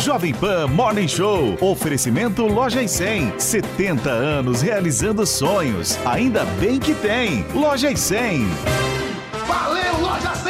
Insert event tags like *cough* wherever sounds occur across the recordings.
Jovem Pan Morning Show. Oferecimento Loja e 100. 70 anos realizando sonhos. Ainda bem que tem. Loja e 100. Valeu, Loja 100!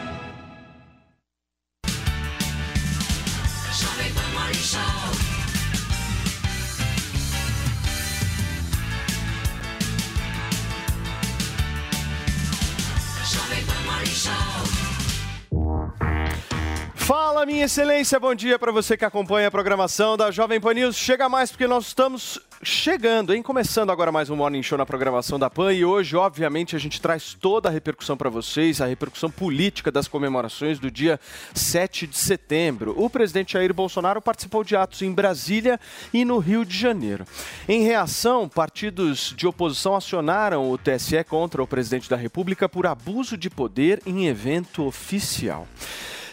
Fala, minha excelência, bom dia para você que acompanha a programação da Jovem Pan News. Chega mais porque nós estamos chegando, hein? Começando agora mais um Morning Show na programação da PAN e hoje, obviamente, a gente traz toda a repercussão para vocês, a repercussão política das comemorações do dia 7 de setembro. O presidente Jair Bolsonaro participou de atos em Brasília e no Rio de Janeiro. Em reação, partidos de oposição acionaram o TSE contra o presidente da República por abuso de poder em evento oficial.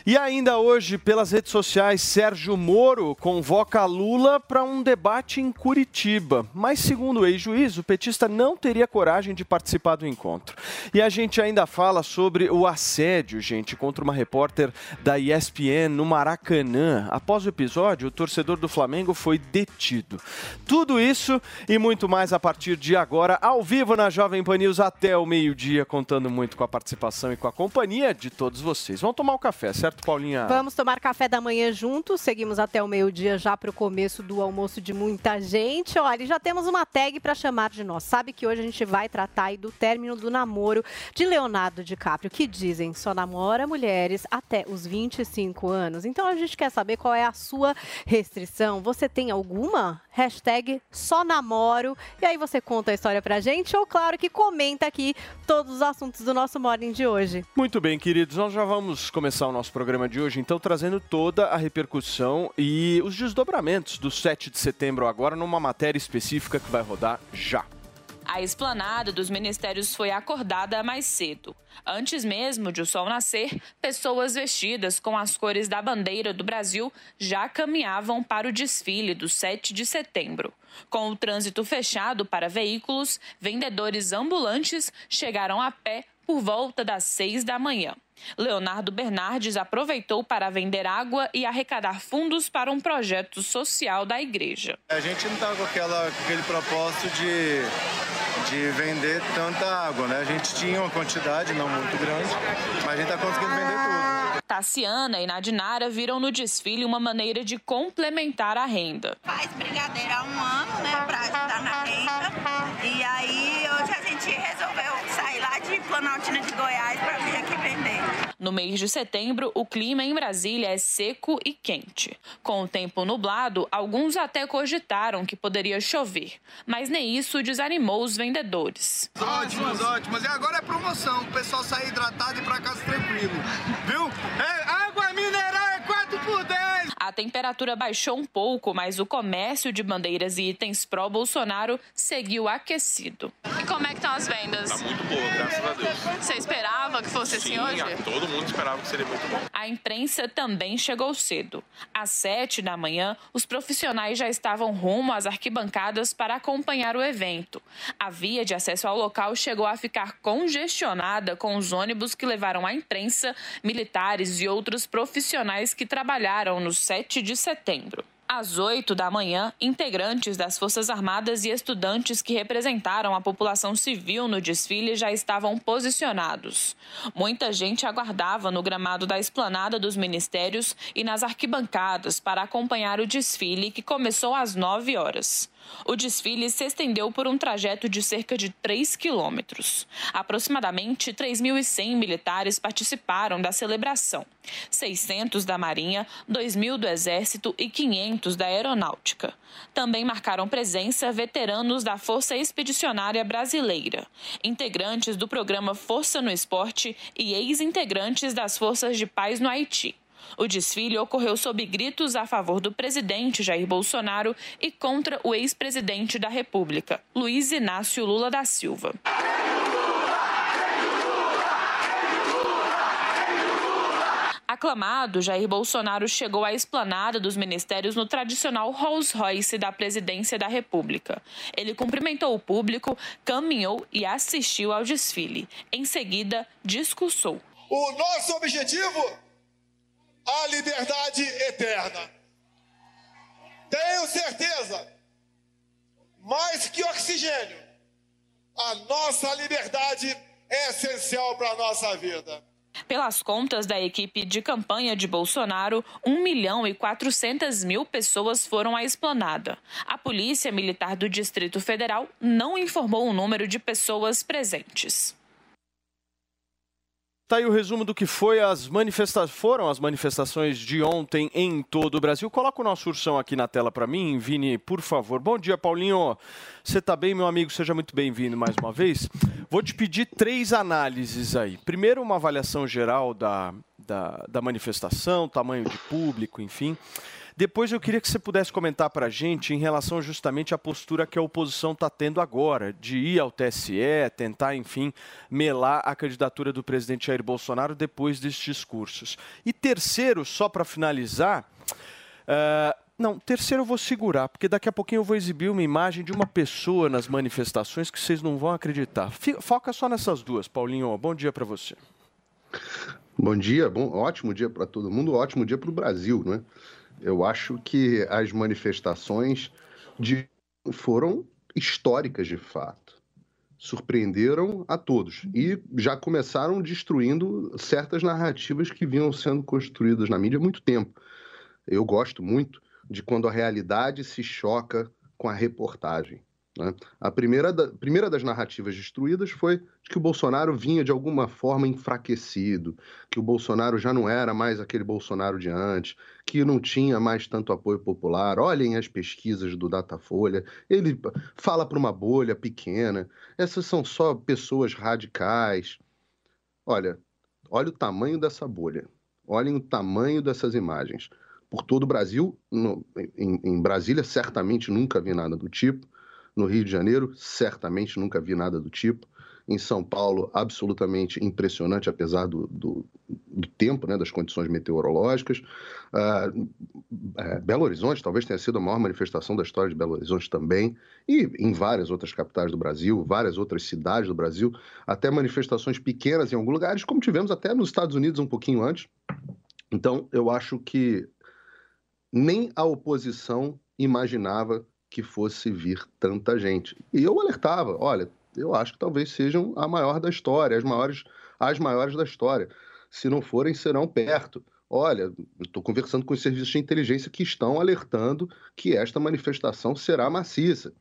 E ainda hoje, pelas redes sociais, Sérgio Moro convoca Lula para um debate em Curitiba. Mas, segundo o ex-juiz, o petista não teria coragem de participar do encontro. E a gente ainda fala sobre o assédio, gente, contra uma repórter da ESPN no Maracanã. Após o episódio, o torcedor do Flamengo foi detido. Tudo isso e muito mais a partir de agora, ao vivo na Jovem Pan News até o meio-dia, contando muito com a participação e com a companhia de todos vocês. Vamos tomar um café, certo, Paulinha? Vamos tomar café da manhã juntos. Seguimos até o meio-dia já para o começo do almoço de muita gente. Olha, já temos uma tag para chamar de nós. Sabe que hoje a gente vai tratar aí do término do namoro de Leonardo DiCaprio, que dizem só namora mulheres até os 25 anos. Então a gente quer saber qual é a sua restrição. Você tem alguma? Hashtag só namoro. E aí você conta a história pra gente ou, claro, que comenta aqui todos os assuntos do nosso Morning de hoje. Muito bem, queridos, nós já vamos começar o nosso programa de hoje, então trazendo toda a repercussão e os desdobramentos do 7 de setembro agora numa matéria específica que vai rodar já. A esplanada dos ministérios foi acordada mais cedo. Antes mesmo de o sol nascer, pessoas vestidas com as cores da bandeira do Brasil já caminhavam para o desfile do 7 de setembro. Com o trânsito fechado para veículos, vendedores ambulantes chegaram a pé por volta das seis da manhã. Leonardo Bernardes aproveitou para vender água e arrecadar fundos para um projeto social da igreja. A gente não está com, aquela, aquele propósito de, de vender tanta água, né? A gente tinha uma quantidade não muito grande, mas a gente está conseguindo vender tudo. Tassiana e Nadinara viram no desfile uma maneira de complementar a renda. Faz brigadeiro há um ano, né, pra ajudar na renda. E aí hoje a gente resolveu sair lá de Planaltina de Goiás pra vir aqui vender. No mês de setembro, o clima em Brasília é seco e quente. Com o tempo nublado, alguns até cogitaram que poderia chover, mas nem isso desanimou os vendedores. Ótimas, ótimas. E agora é promoção, o pessoal sair hidratado e ir pra casa tranquilo. Viu? É, água mineral é 4 por 10. A temperatura baixou um pouco, mas o comércio de bandeiras e itens pró-Bolsonaro seguiu aquecido. E como é que estão as vendas? Tá muito boa, graças a Deus. Você esperava que fosse assim Sim, hoje? todo mundo esperava que seria muito bom. A imprensa também chegou cedo. Às sete da manhã, os profissionais já estavam rumo às arquibancadas para acompanhar o evento. A via de acesso ao local chegou a ficar congestionada com os ônibus que levaram a imprensa, militares e outros profissionais que trabalharam no 7 de setembro. Às 8 da manhã, integrantes das Forças Armadas e estudantes que representaram a população civil no desfile já estavam posicionados. Muita gente aguardava no gramado da esplanada dos ministérios e nas arquibancadas para acompanhar o desfile que começou às 9 horas. O desfile se estendeu por um trajeto de cerca de 3 quilômetros. Aproximadamente 3.100 militares participaram da celebração. 600 da Marinha, 2.000 do Exército e 500 da Aeronáutica. Também marcaram presença veteranos da Força Expedicionária Brasileira, integrantes do programa Força no Esporte e ex-integrantes das Forças de Paz no Haiti. O desfile ocorreu sob gritos a favor do presidente Jair Bolsonaro e contra o ex-presidente da República, Luiz Inácio Lula da Silva. Aclamado, Jair Bolsonaro chegou à esplanada dos ministérios no tradicional Rolls-Royce da presidência da República. Ele cumprimentou o público, caminhou e assistiu ao desfile. Em seguida, discursou. O nosso objetivo? A liberdade eterna. Tenho certeza, mais que oxigênio, a nossa liberdade é essencial para a nossa vida. Pelas contas da equipe de campanha de Bolsonaro, 1 milhão e 400 mil pessoas foram à esplanada. A Polícia Militar do Distrito Federal não informou o número de pessoas presentes. Tá aí o resumo do que foi as manifesta foram as manifestações de ontem em todo o Brasil. Coloca o nosso ursão aqui na tela para mim, Vini, por favor. Bom dia, Paulinho. Você tá bem, meu amigo? Seja muito bem-vindo mais uma vez. Vou te pedir três análises aí. Primeiro, uma avaliação geral da, da, da manifestação, tamanho de público, enfim. Depois eu queria que você pudesse comentar para a gente em relação justamente à postura que a oposição está tendo agora, de ir ao TSE, tentar, enfim, melar a candidatura do presidente Jair Bolsonaro depois desses discursos. E terceiro, só para finalizar, uh, não, terceiro eu vou segurar, porque daqui a pouquinho eu vou exibir uma imagem de uma pessoa nas manifestações que vocês não vão acreditar. Foca só nessas duas, Paulinho. Bom dia para você. Bom dia, bom, ótimo dia para todo mundo, ótimo dia para o Brasil, não é? Eu acho que as manifestações de... foram históricas de fato. Surpreenderam a todos e já começaram destruindo certas narrativas que vinham sendo construídas na mídia há muito tempo. Eu gosto muito de quando a realidade se choca com a reportagem. Né? A primeira, da, primeira das narrativas destruídas foi de que o Bolsonaro vinha de alguma forma enfraquecido, que o Bolsonaro já não era mais aquele Bolsonaro de antes, que não tinha mais tanto apoio popular. Olhem as pesquisas do Datafolha, ele fala para uma bolha pequena, essas são só pessoas radicais. Olha, olha o tamanho dessa bolha, olhem o tamanho dessas imagens. Por todo o Brasil, no, em, em Brasília, certamente nunca vi nada do tipo. No Rio de Janeiro, certamente nunca vi nada do tipo. Em São Paulo, absolutamente impressionante, apesar do, do, do tempo, né, das condições meteorológicas. Uh, uh, Belo Horizonte talvez tenha sido a maior manifestação da história de Belo Horizonte também, e em várias outras capitais do Brasil, várias outras cidades do Brasil, até manifestações pequenas em alguns lugares, como tivemos até nos Estados Unidos um pouquinho antes. Então, eu acho que nem a oposição imaginava que fosse vir tanta gente. E eu alertava, olha, eu acho que talvez sejam a maior da história, as maiores, as maiores da história. Se não forem, serão perto. Olha, estou conversando com os serviços de inteligência que estão alertando que esta manifestação será maciça.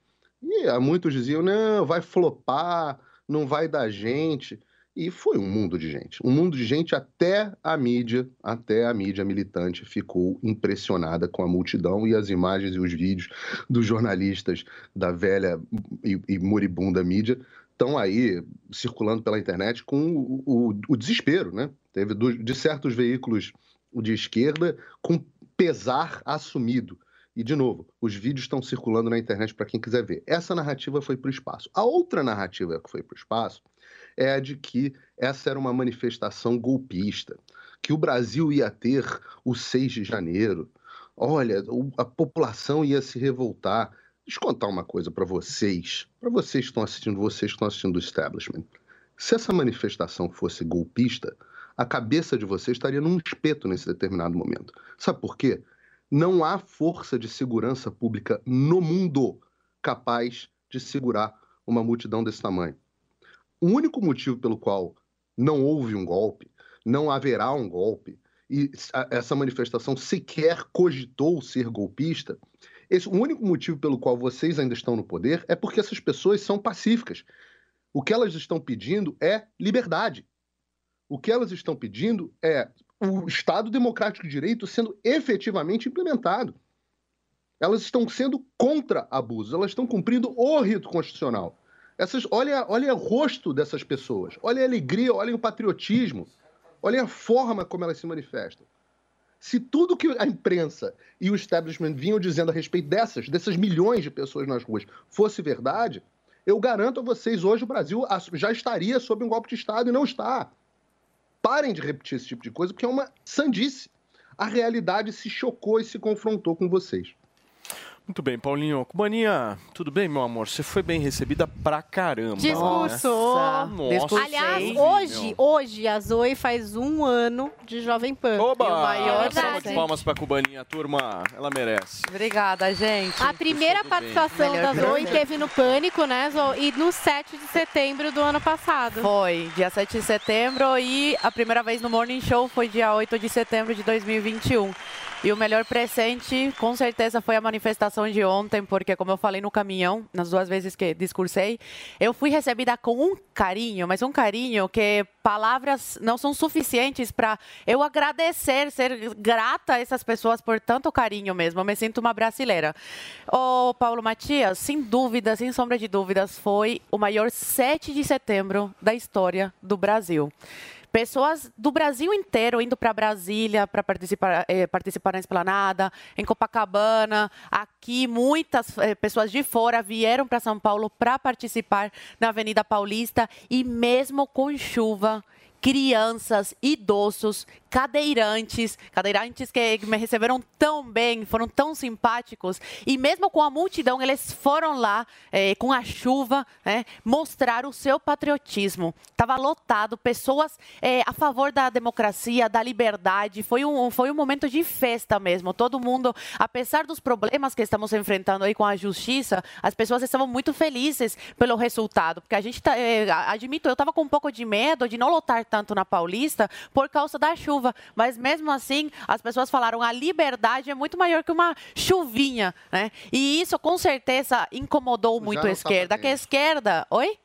E muitos diziam, não, vai flopar, não vai dar gente. E foi um mundo de gente. Um mundo de gente até a mídia, até a mídia militante ficou impressionada com a multidão e as imagens e os vídeos dos jornalistas da velha e, e moribunda mídia estão aí circulando pela internet com o, o, o desespero, né? Teve do, de certos veículos de esquerda com pesar assumido. E, de novo, os vídeos estão circulando na internet para quem quiser ver. Essa narrativa foi para o espaço. A outra narrativa que foi para o espaço é a de que essa era uma manifestação golpista, que o Brasil ia ter o 6 de janeiro. Olha, a população ia se revoltar. Deixa eu contar uma coisa para vocês, para vocês que estão assistindo, vocês que estão assistindo o establishment. Se essa manifestação fosse golpista, a cabeça de vocês estaria num espeto nesse determinado momento. Sabe por quê? Não há força de segurança pública no mundo capaz de segurar uma multidão desse tamanho. O único motivo pelo qual não houve um golpe, não haverá um golpe, e essa manifestação sequer cogitou ser golpista, esse, o único motivo pelo qual vocês ainda estão no poder é porque essas pessoas são pacíficas. O que elas estão pedindo é liberdade. O que elas estão pedindo é o Estado Democrático de Direito sendo efetivamente implementado. Elas estão sendo contra abusos, elas estão cumprindo o rito constitucional. Essas, olha, olha o rosto dessas pessoas, olha a alegria, olha o patriotismo, olha a forma como elas se manifestam. Se tudo que a imprensa e o establishment vinham dizendo a respeito dessas, dessas milhões de pessoas nas ruas, fosse verdade, eu garanto a vocês, hoje o Brasil já estaria sob um golpe de Estado e não está. Parem de repetir esse tipo de coisa, porque é uma sandice. A realidade se chocou e se confrontou com vocês. Muito bem, Paulinho. Cubaninha, tudo bem, meu amor? Você foi bem recebida pra caramba. Discursou. Né? Nossa. Aliás, hoje, hoje a Zoe faz um ano de Jovem Pan. Oba! E o maior Salva de palmas pra Cubaninha, turma. Ela merece. Obrigada, gente. A primeira bem. participação da Zoe teve no Pânico, né, Zoe? E no 7 de setembro do ano passado. Foi, dia 7 de setembro e a primeira vez no Morning Show foi dia 8 de setembro de 2021. E o melhor presente, com certeza, foi a manifestação de ontem, porque, como eu falei no caminhão, nas duas vezes que discursei, eu fui recebida com um carinho, mas um carinho que palavras não são suficientes para eu agradecer, ser grata a essas pessoas por tanto carinho mesmo. Eu me sinto uma brasileira. Ô, Paulo Matias, sem dúvida, sem sombra de dúvidas, foi o maior 7 de setembro da história do Brasil. Pessoas do Brasil inteiro indo para Brasília para participar, eh, participar na esplanada, em Copacabana. Aqui, muitas eh, pessoas de fora vieram para São Paulo para participar na Avenida Paulista e, mesmo com chuva, crianças, idosos, cadeirantes, cadeirantes que me receberam tão bem, foram tão simpáticos e mesmo com a multidão eles foram lá eh, com a chuva né, mostrar o seu patriotismo. Estava lotado, pessoas eh, a favor da democracia, da liberdade. Foi um foi um momento de festa mesmo. Todo mundo, apesar dos problemas que estamos enfrentando aí com a justiça, as pessoas estavam muito felizes pelo resultado, porque a gente tá, eh, admito, eu estava com um pouco de medo de não lotar tanto na Paulista por causa da chuva, mas mesmo assim as pessoas falaram a liberdade é muito maior que uma chuvinha, né? E isso com certeza incomodou muito a Sujaram o esquerda, que a esquerda, oi?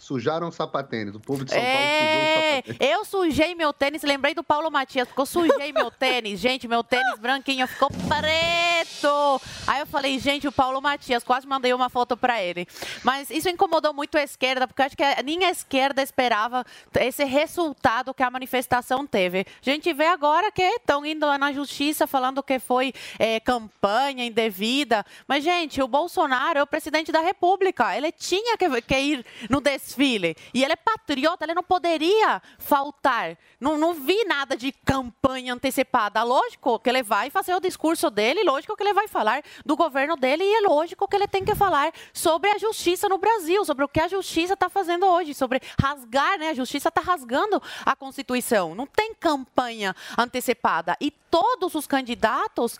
Sujaram o sapatênis. O povo de São Paulo sujou o É, sapatênis. eu sujei meu tênis, lembrei do Paulo Matias, porque eu sujei meu tênis. *laughs* Gente, meu tênis branquinho ficou preto. Aí eu falei, gente, o Paulo Matias, quase mandei uma foto pra ele. Mas isso incomodou muito a esquerda, porque acho que nem a esquerda esperava esse resultado que a manifestação teve. A gente vê agora que estão indo lá na justiça falando que foi é, campanha indevida. Mas, gente, o Bolsonaro é o presidente da República. Ele tinha que, que ir no desfile. E ele é patriota, ele não poderia faltar. Não, não vi nada de campanha antecipada. Lógico que ele vai fazer o discurso dele, lógico que ele vai falar do governo dele, e é lógico que ele tem que falar sobre a justiça no Brasil, sobre o que a justiça está fazendo hoje, sobre rasgar, né? A justiça está rasgando a Constituição. Não tem campanha antecipada. E todos os candidatos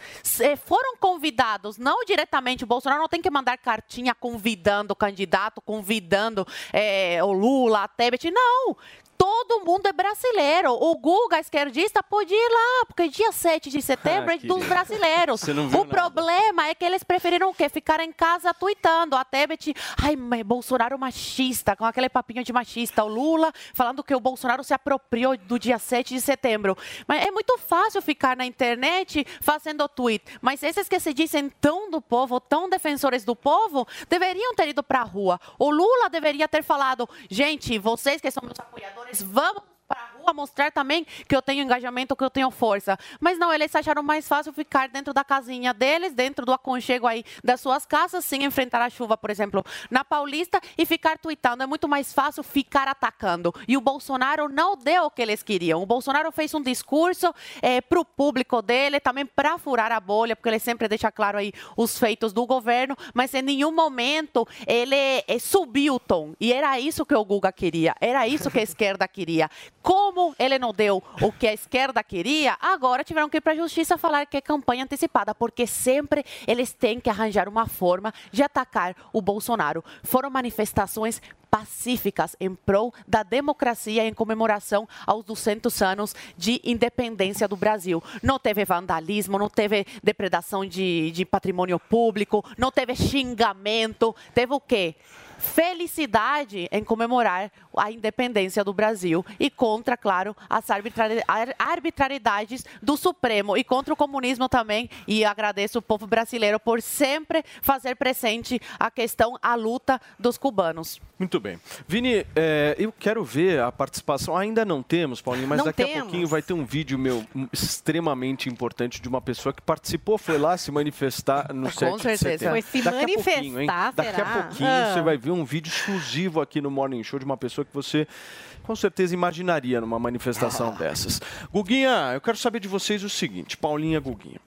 foram convidados, não diretamente. O Bolsonaro não tem que mandar cartinha convidando o candidato, convidando eh, o Lula, a Tebet. Não. Todo mundo é brasileiro. O Guga, esquerdista, pode ir lá, porque dia 7 de setembro Ah, é dos brasileiros. O nada. problema é que eles preferiram o quê? Ficar em casa tweetando. A Tebet, ai, Bolsonaro machista, com aquele papinho de machista. O Lula falando que o Bolsonaro se apropriou do dia 7 de setembro. Mas é muito fácil ficar na internet fazendo tweet. Mas esses que se dizem tão do povo, tão defensores do povo, deveriam ter ido para a rua. O Lula deveria ter falado, gente, vocês que são meus apoiadores, vamos para mostrar também que eu tenho engajamento, que eu tenho força. Mas não, eles acharam mais fácil ficar dentro da casinha deles, dentro do aconchego aí das suas casas, sem enfrentar a chuva, por exemplo, na Paulista e ficar tweetando. É muito mais fácil ficar atacando. E o Bolsonaro não deu o que eles queriam. O Bolsonaro fez um discurso para o público dele, também para furar a bolha, porque ele sempre deixa claro aí os feitos do governo, mas em nenhum momento ele eh, subiu o tom. E era isso que o Guga queria, era isso que a *laughs* esquerda queria. Como ele não deu o que a esquerda queria, agora tiveram que ir para a justiça falar que é campanha antecipada, porque sempre eles têm que arranjar uma forma de atacar o Bolsonaro. Foram manifestações pacíficas em prol da democracia em comemoração aos 200 anos de independência do Brasil. Não teve vandalismo, não teve depredação de, de patrimônio público, não teve xingamento, teve o quê? Felicidade em comemorar a independência do Brasil e contra, claro, as arbitrari- ar- arbitrariedades do Supremo e contra o comunismo também. E agradeço o povo brasileiro por sempre fazer presente a questão, a luta dos cubanos. Muito bem. Vini, é, eu quero ver a participação. Ainda não temos, Paulinho, mas Não daqui a temos. pouquinho vai ter um vídeo meu extremamente importante de uma pessoa que participou, foi lá se manifestar no Com 7 de certeza. setembro. Foi se Daqui a pouquinho, hein? manifestar, Daqui a pouquinho Ah. você vai ver um vídeo exclusivo aqui no Morning Show de uma pessoa que você com certeza imaginaria numa manifestação dessas. Guguinha, eu quero saber de vocês o seguinte, Paulinha Guguinha.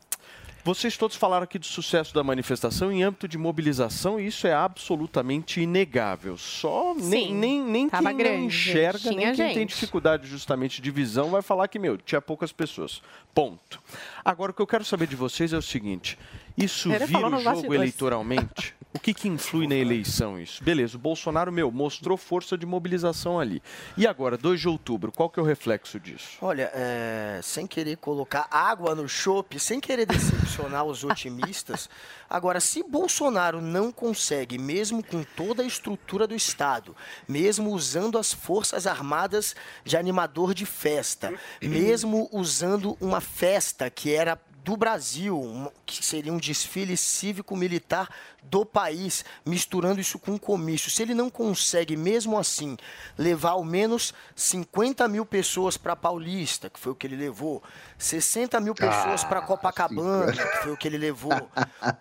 Vocês todos falaram aqui do sucesso da manifestação em âmbito de mobilização e isso é absolutamente inegável. Só nem, Sim, nem, nem quem tava não grande, enxerga, nem quem tem gente. dificuldade justamente de visão vai falar que, meu, tinha poucas pessoas. Ponto. Agora, o que eu quero saber de vocês é o seguinte: isso Ele vira o jogo bastidores. eleitoralmente? O que, que influi na eleição isso? Beleza, o Bolsonaro, meu, mostrou força de mobilização ali. E agora, 2 de outubro, qual que é o reflexo disso? Olha, é, sem querer colocar água no chope, sem querer decepcionar os otimistas. Agora, se Bolsonaro não consegue, mesmo com toda a estrutura do Estado, mesmo usando as Forças Armadas de animador de festa, mesmo usando uma festa que era do Brasil, que seria um desfile cívico-militar do país, misturando isso com um comício. Se ele não consegue, mesmo assim, levar ao menos 50 mil pessoas para Paulista, que foi o que ele levou, 60 mil pessoas Ah, para Copacabana, que foi o que ele levou,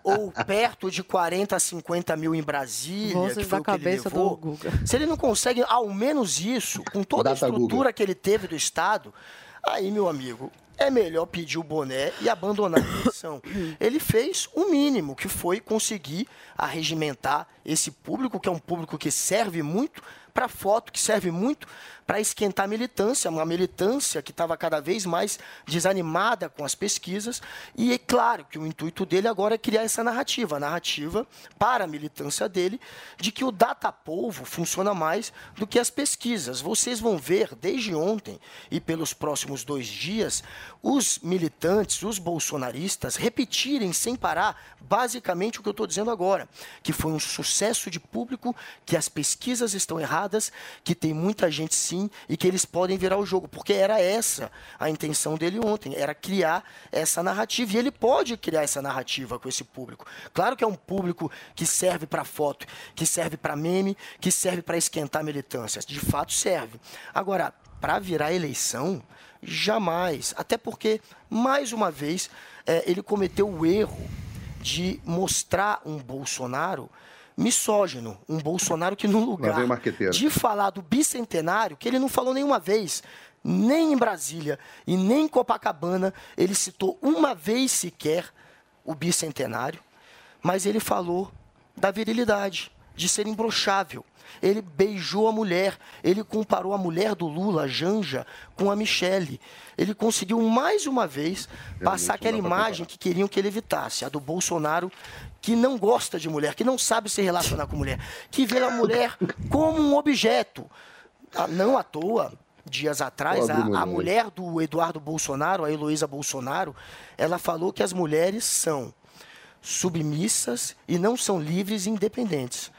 ou perto de 40 a 50 mil em Brasília, Vozes que foi o que ele levou. Se ele não consegue ao menos isso, com toda a estrutura que ele teve do Estado, aí, meu amigo, é melhor pedir o boné e abandonar a eleição. Ele fez o mínimo, que foi conseguir arregimentar esse público, que é um público que serve muito para foto, que serve muito para esquentar a militância, uma militância que estava cada vez mais desanimada com as pesquisas. E é claro que o intuito dele agora é criar essa narrativa, a narrativa para a militância dele, de que o datapolvo funciona mais do que as pesquisas. Vocês vão ver desde ontem e pelos próximos dois dias os militantes, os bolsonaristas, repetirem sem parar basicamente o que eu estou dizendo agora, que foi um sucesso de público, que as pesquisas estão erradas, que tem muita gente sim e que eles podem virar o jogo, porque era essa a intenção dele ontem, era criar essa narrativa e ele pode criar essa narrativa com esse público. Claro que é um público que serve para foto, que serve para meme, que serve para esquentar militâncias, de fato serve. Agora, para virar eleição, jamais, até porque mais uma vez eh, ele cometeu o erro de mostrar um Bolsonaro misógino, um Bolsonaro que no lugar de falar do bicentenário, que ele não falou nenhuma vez, nem em Brasília e nem em Copacabana, ele citou uma vez sequer o bicentenário, mas ele falou da virilidade, de ser imbrochável. Ele beijou a mulher, ele comparou a mulher do Lula, a Janja, com a Michele. Ele conseguiu mais uma vez passar aquela imagem que queriam que ele evitasse, a do Bolsonaro que não gosta de mulher, que não sabe se relacionar com mulher, que vê a mulher como um objeto. Ah, Não à toa, dias atrás, a, a mulher do Eduardo Bolsonaro, a Heloísa Bolsonaro, ela falou que as mulheres são submissas e não são livres e independentes.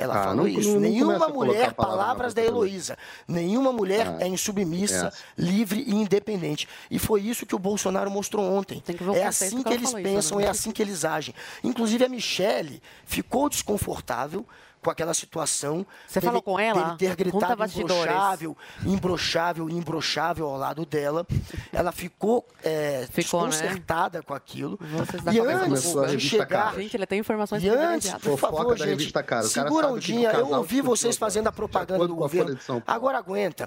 Ela Ah, falou não- isso. não- não Nenhuma mulher, palavra palavras da. Heloísa, nenhuma mulher Ah, é insubmissa, essa. livre e independente. E foi isso que o Bolsonaro mostrou ontem. É assim que que eles falou isso, pensam, né? é assim que eles agem. Inclusive a Michelle ficou desconfortável com aquela situação. Você dele- falou com ela? dele ter gritado imbrochável, imbrochável, imbrochável ao lado dela. Ela ficou, é, Ficou, né? desconcertada com aquilo. Vocês da E antes de chegar... Gente, ele tem informações E antes, por Fofoca favor, da gente, revista Cara. O cara segura um o dia. Eu ouvi vocês fazendo a propaganda do governo. Agora aguenta.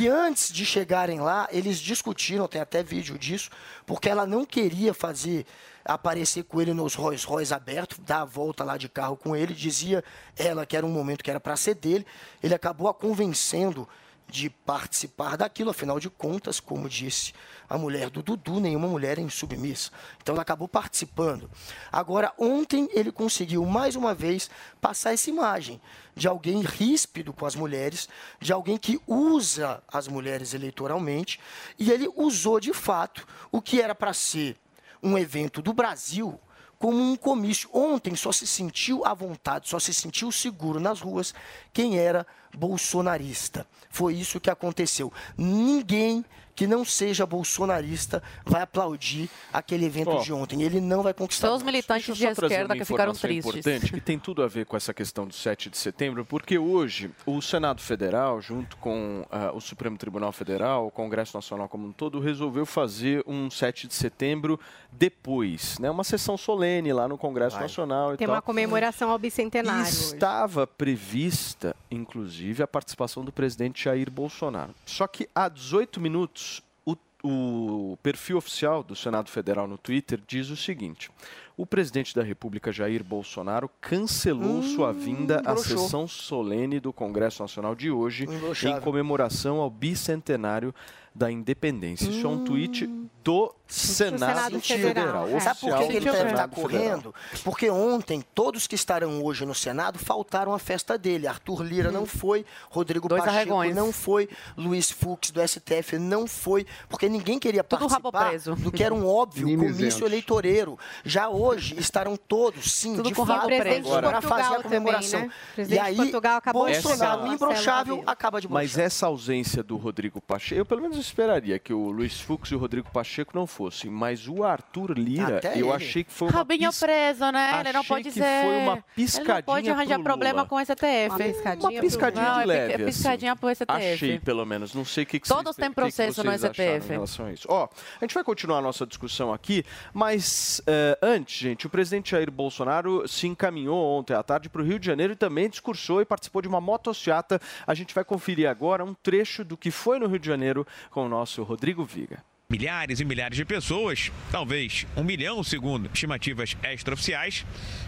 E antes de chegarem lá, eles discutiram, tem até vídeo disso, porque ela não queria fazer aparecer com ele nos Rolls Royce abertos, dar a volta lá de carro com ele, dizia ela que era um momento que era para ser dele. Ele acabou a convencendo de participar daquilo, afinal de contas, como disse a mulher do Dudu, nenhuma mulher é insubmissa. Então ela acabou participando. Agora, ontem ele conseguiu mais uma vez passar essa imagem de alguém ríspido com as mulheres, de alguém que usa as mulheres eleitoralmente, e ele usou de fato o que era para ser um evento do Brasil como um comício. Ontem só se sentiu à vontade, só se sentiu seguro nas ruas quem era bolsonarista. Foi isso que aconteceu. Ninguém que não seja bolsonarista vai aplaudir aquele evento Ó. de ontem. Ele não vai conquistar. Só os militantes de esquerda que ficaram tristes. importante que tem tudo a ver com essa questão do 7 de setembro, porque hoje o Senado Federal, junto com ah, o Supremo Tribunal Federal, o Congresso Nacional como um todo, resolveu fazer um 7 de setembro depois, né? Uma sessão solene lá no Congresso Nacional e Tem tal. uma comemoração ao bicentenário. hoje. Estava prevista, inclusive, a participação do presidente Jair Bolsonaro. Só que há 18 minutos, o, o perfil oficial do Senado Federal no Twitter diz o seguinte: o presidente da República, Jair Bolsonaro, cancelou sua vinda à broxou. sessão solene do Congresso Nacional de hoje em comemoração ao bicentenário da independência. Isso é um tweet do Senado, Senado Federal. Federal. Sabe por que, ele deve estar correndo? Porque ontem, todos que estarão hoje no Senado faltaram à festa dele. Arthur Lira não foi, Rodrigo Dois Pacheco arregões. não foi, Luiz Fux do STF não foi, porque ninguém queria Tudo participar preso. do que era um óbvio comício eleitoreiro. Já hoje estarão todos, sim, Tudo de com fato, para fazer a também, comemoração. né? E aí, Portugal acabou Bolsonaro, Marcelo imbrochável, acaba de Mas brochar. essa ausência do Rodrigo Pacheco, eu pelo menos esperaria que o Luiz Fux e o Rodrigo Pacheco não fossem, mas o Arthur Lira, Até eu ele. achei que foi uma Rabinho pis- preso, né? Ele não pode que ser. foi uma Ele piscadinha não pode arranjar pro problema com o STF. Uma piscadinha Uma piscadinha Não, de é leve, é piscadinha pro STF. Achei, pelo menos. Não sei o que, que Todos têm o que que processo no STF. Em relação a isso. Ó, a gente vai continuar a nossa discussão aqui, mas eh, antes, gente, o presidente Jair Bolsonaro se encaminhou ontem à tarde para o Rio de Janeiro e também discursou e participou de uma motociata. A gente vai conferir agora um trecho do que foi no Rio de Janeiro com o nosso Rodrigo Viga. Milhares e milhares de pessoas, talvez um milhão segundo estimativas extraoficiais,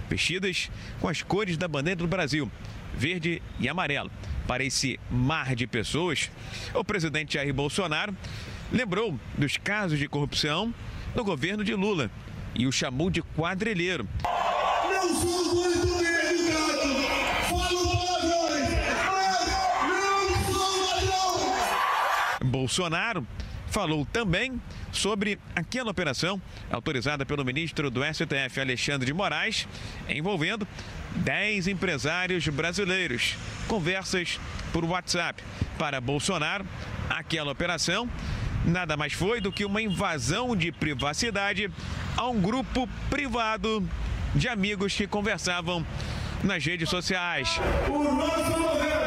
vestidas com as cores da bandeira do Brasil, verde e amarelo. Para esse mar de pessoas, o presidente Jair Bolsonaro lembrou dos casos de corrupção no governo de Lula e o chamou de quadrilheiro. Não sou muito Bolsonaro falou também sobre aquela operação autorizada pelo ministro do STF, Alexandre de Moraes, envolvendo 10 empresários brasileiros. Conversas por WhatsApp. Para Bolsonaro, aquela operação nada mais foi do que uma invasão de privacidade a um grupo privado de amigos que conversavam nas redes sociais. O nosso governo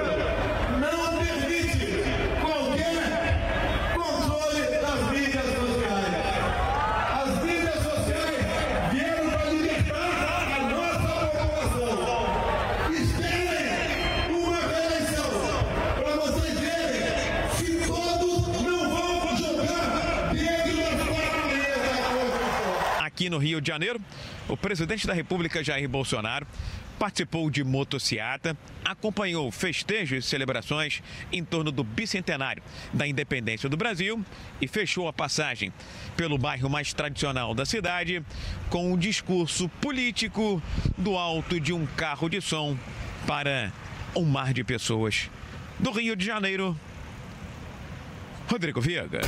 No Rio de Janeiro, o presidente da República, Jair Bolsonaro, participou de motociata, acompanhou festejos e celebrações em torno do bicentenário da independência do Brasil e fechou a passagem pelo bairro mais tradicional da cidade com um discurso político do alto de um carro de som para um mar de pessoas. Do Rio de Janeiro, Rodrigo Viega.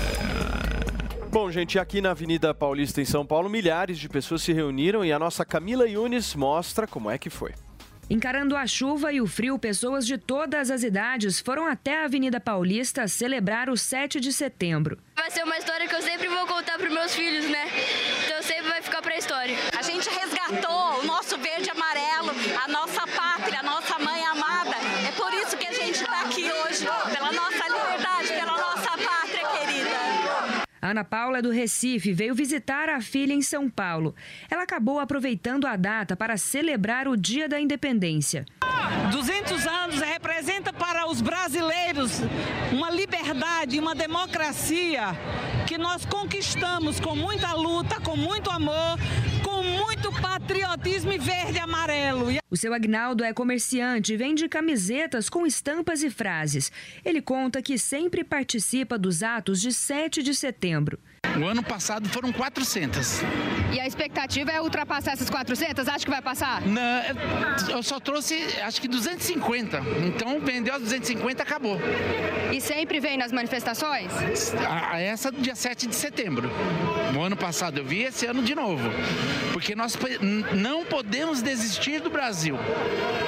Bom, gente, aqui na Avenida Paulista, em São Paulo, milhares de pessoas se reuniram e a nossa Camila Yunes mostra como é que foi. Encarando a chuva e o frio, pessoas de todas as idades foram até a Avenida Paulista celebrar o 7 de setembro. Vai ser uma história que eu sempre vou contar para meus filhos, né? Então sempre vai ficar para a história. A gente resgatou o nosso verde e amarelo, a nossa Ana Paula, do Recife, veio visitar a filha em São Paulo. Ela acabou aproveitando a data para celebrar o Dia da Independência. 200 anos representa para os brasileiros uma liberdade, uma democracia que nós conquistamos com muita luta, com muito amor, muito patriotismo e verde amarelo. O seu Agnaldo é comerciante e vende camisetas com estampas e frases. Ele conta que sempre participa dos atos de 7 de setembro. O ano passado foram 400. E a expectativa é ultrapassar essas 400? Acho que vai passar? Na, eu só trouxe, acho que 250. Então, vendeu as 250, acabou. E sempre vem nas manifestações? A, essa do dia 7 de setembro. O ano passado eu vi, esse ano de novo. Porque nós não podemos desistir do Brasil.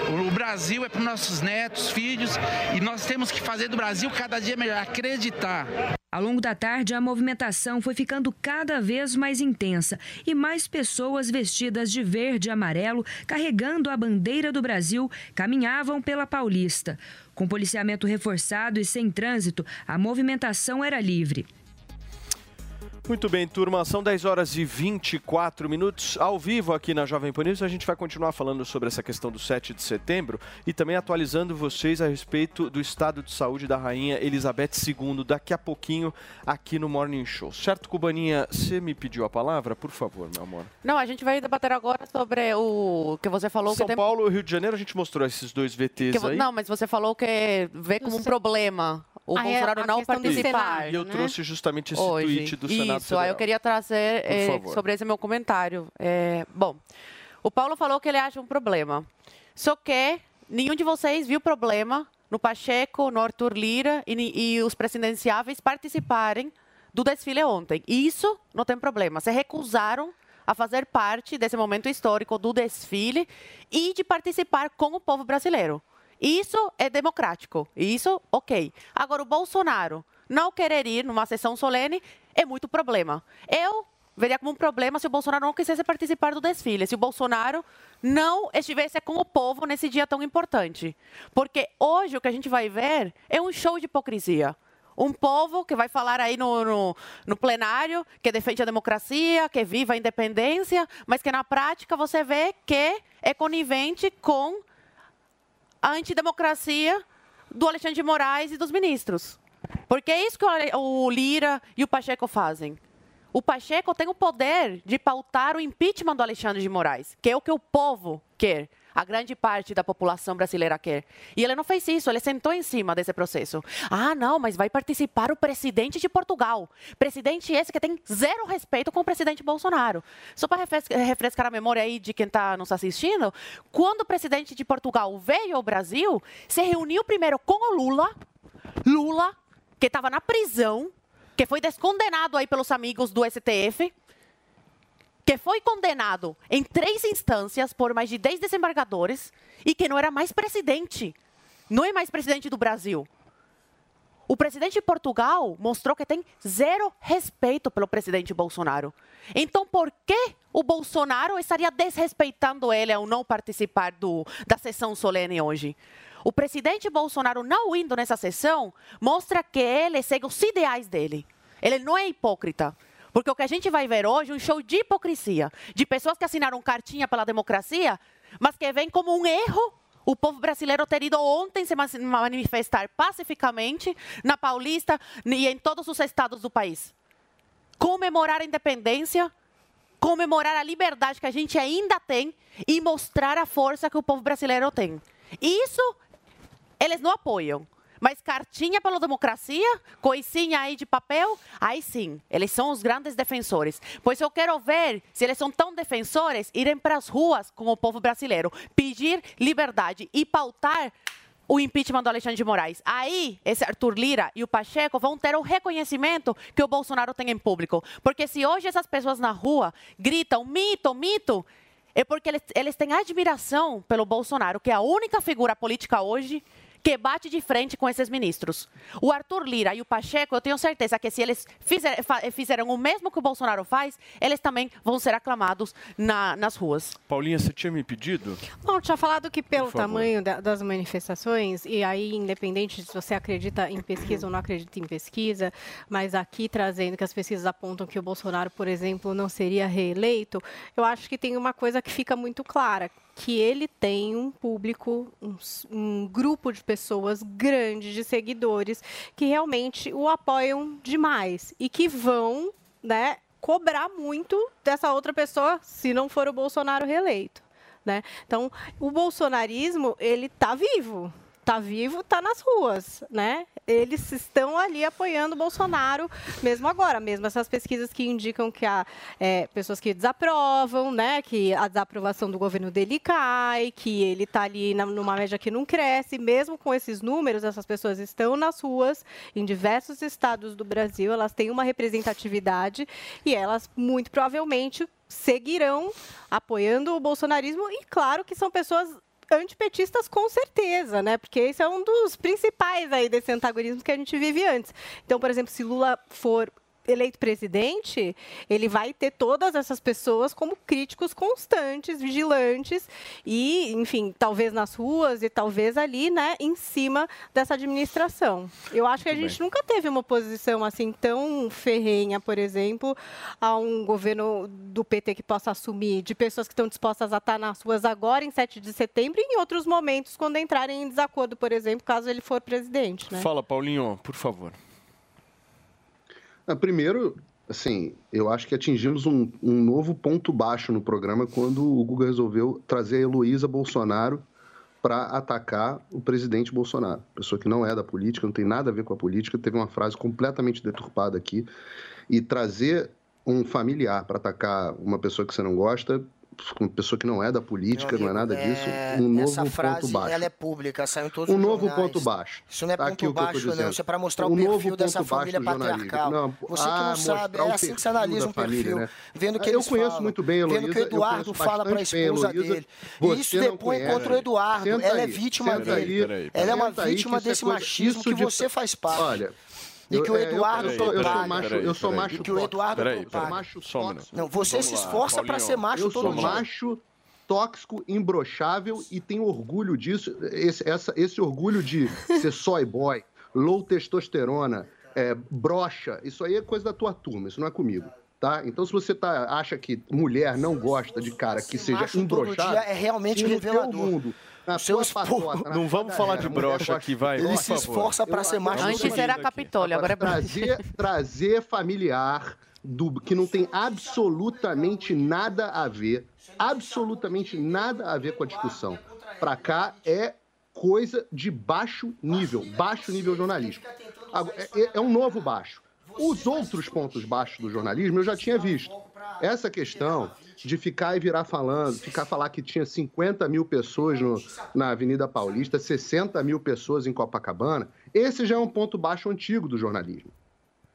O, o Brasil é para os nossos netos, filhos, e nós temos que fazer do Brasil cada dia melhor, acreditar. Ao longo da tarde, a movimentação foi ficando cada vez mais intensa e mais pessoas vestidas de verde e amarelo, carregando a bandeira do Brasil, caminhavam pela Paulista. Com policiamento reforçado e sem trânsito, a movimentação era livre. Muito bem, turma, são 10 horas e 24 minutos. Ao vivo aqui na Jovem Pan News, a gente vai continuar falando sobre essa questão do 7 de setembro e também atualizando vocês a respeito do estado de saúde da rainha Elizabeth II daqui a pouquinho aqui no Morning Show. Certo, Cubaninha, você me pediu a palavra? Por favor, meu amor. Não, a gente vai debater agora sobre o que você falou São que tem... Paulo e Rio de Janeiro, a gente mostrou esses dois VTs que aí. Não, mas você falou que vê como um problema o é Bolsonaro a não questão do participar. Senado, E eu né? trouxe justamente esse Hoje. tweet do Senado Isso, Federal. aí eu queria trazer favor. sobre esse meu comentário. É, bom, o Paulo falou que ele acha um problema. Só que nenhum de vocês viu problema no Pacheco, no Arthur Lira e, e os presidenciáveis participarem do desfile ontem. Isso não tem problema. Se recusaram a fazer parte desse momento histórico do desfile e de participar com o povo brasileiro. Isso é democrático. Isso, ok. Agora, o Bolsonaro não querer ir numa sessão solene é muito problema. Eu veria como um problema se o Bolsonaro não quisesse participar do desfile, se o Bolsonaro não estivesse com o povo nesse dia tão importante. Porque hoje o que a gente vai ver é um show de hipocrisia. Um povo que vai falar aí no, no, no plenário que defende a democracia, que viva a independência, mas que na prática você vê que é conivente com a antidemocracia do Alexandre de Moraes e dos ministros. Porque é isso que o Lira e o Pacheco fazem. O Pacheco tem o poder de pautar o impeachment do Alexandre de Moraes, que é o que o povo quer, a grande parte da população brasileira quer. E ele não fez isso, ele sentou em cima desse processo. Ah, não, mas vai participar o presidente de Portugal. Presidente esse que tem zero respeito com o presidente Bolsonaro. Só para refrescar a memória aí de quem está nos assistindo, quando o presidente de Portugal veio ao Brasil, se reuniu primeiro com o Lula, Lula, que estava na prisão, que foi descondenado aí pelos amigos do STF, que foi condenado em três instâncias por mais de 10 desembargadores e que não era mais presidente. Não é mais presidente do Brasil. O presidente de Portugal mostrou que tem zero respeito pelo presidente Bolsonaro. Então, por que o Bolsonaro estaria desrespeitando ele ao não participar do, da sessão solene hoje? O presidente Bolsonaro não indo nessa sessão mostra que ele segue os ideais dele. Ele não é hipócrita. Porque o que a gente vai ver hoje é um show de hipocrisia, de pessoas que assinaram cartinha pela democracia, mas que vem como um erro o povo brasileiro ter ido ontem se manifestar pacificamente na Paulista e em todos os estados do país. Comemorar a independência, comemorar a liberdade que a gente ainda tem e mostrar a força que o povo brasileiro tem. Isso eles não apoiam. Mas cartinha pela democracia, coisinha aí de papel, aí sim, eles são os grandes defensores. Pois eu quero ver se eles são tão defensores, irem para as ruas com o povo brasileiro, pedir liberdade e pautar o impeachment do Alexandre de Moraes. Aí, esse Arthur Lira e o Pacheco vão ter o reconhecimento que o Bolsonaro tem em público. Porque se hoje essas pessoas na rua gritam mito, mito, é porque eles, eles têm admiração pelo Bolsonaro, que é a única figura política hoje que bate de frente com esses ministros. O Arthur Lira e o Pacheco, eu tenho certeza que se eles fizer, fa- fizeram o mesmo que o Bolsonaro faz, eles também vão ser aclamados na- nas ruas. Paulinha, você tinha me pedido? Bom, tinha falado que pelo tamanho da- das manifestações, e aí, independente se você acredita em pesquisa ou não acredita em pesquisa, mas aqui trazendo que as pesquisas apontam que o Bolsonaro, por exemplo, não seria reeleito, eu acho que tem uma coisa que fica muito clara, que ele tem um público, um, um grupo de pessoas grande de seguidores que realmente o apoiam demais e que vão, né, cobrar muito dessa outra pessoa se não for o Bolsonaro reeleito. Né? Então, o bolsonarismo, ele tá vivo. Tá vivo, tá nas ruas, né? Eles estão ali apoiando o Bolsonaro, mesmo agora, mesmo essas pesquisas que indicam que há é, pessoas que desaprovam, né? Que a desaprovação do governo dele cai, que ele está ali na- numa média que não cresce. Mesmo com esses números, essas pessoas estão nas ruas, em diversos estados do Brasil, elas têm uma representatividade e elas, muito provavelmente, seguirão apoiando o bolsonarismo e claro que são pessoas antipetistas com certeza, né? Porque esse é um dos principais aí desse antagonismo que a gente vive antes. Então, por exemplo, se Lula for eleito presidente, ele vai ter todas essas pessoas como críticos constantes, vigilantes e, enfim, talvez nas ruas e talvez ali, né, em cima dessa administração. Eu acho que a gente nunca teve uma posição assim tão ferrenha, por exemplo, a um governo do PT que possa assumir, de pessoas que estão dispostas a estar nas ruas agora em 7 de setembro e em outros momentos quando entrarem em desacordo, por exemplo, caso ele for presidente, né? Fala, Paulinho, por favor. Ah, Primeiro, assim, eu acho que atingimos um, um novo ponto baixo no programa quando o Guga resolveu trazer a Heloísa Bolsonaro para atacar o presidente Bolsonaro. Pessoa que não é da política, não tem nada a ver com a política, teve uma frase completamente deturpada aqui. E trazer um familiar para atacar uma pessoa que você não gosta, uma pessoa que não é da política, não é nada disso, É, um novo essa frase, ponto baixo. ela é pública, saiu em todos Um os novo jornais. ponto baixo. Isso não é Tá ponto aqui o que eu tô baixo, não. Isso é para mostrar Um o novo perfil dessa ponto família patriarcal. Não, Você que ah, não sabe, é assim que você analisa um perfil. família, né? Vendo que Eu eles conheço falam, muito bem a Vendo Heloísa, que o eu Eduardo fala para a bem esposa Heloísa. dele. Você E isso depõe contra o Eduardo. Ela é vítima dele. Ela é uma vítima é desse machismo que você faz parte. Olha, E que o eu- é, eu- Eduardo eu, sou, eu sou macho, eu sou macho E que o Eduardo macho tóxico. Não, você Vamos se esforça para ser macho Eu todo sou dia. macho, tóxico, imbrochável e tenho orgulho disso. Esse, essa- esse orgulho de *laughs* ser soy boy, low testosterona, é, brocha, isso aí é coisa da tua turma, isso não é comigo. Tá? Então, se você tá, acha que mulher não gosta de cara que seja embrochado, é realmente revelador. mundo, na patota, Não vamos falar de galera, mulher brocha aqui, vai. Ele se esforça para ser macho Antes era dia. Capitólio, agora é Brasil. trazer, trazer familiar do que não tem absolutamente nada a ver, absolutamente nada a ver com a discussão. Pra cá é coisa de baixo nível, baixo nível jornalístico. Agora, É, é um novo baixo. Os outros pontos baixos do jornalismo eu já tinha visto. Essa questão de ficar e virar falando, ficar falar que tinha 50 mil pessoas no- na Avenida Paulista, 60 mil pessoas em Copacabana, esse já é um ponto baixo antigo do jornalismo.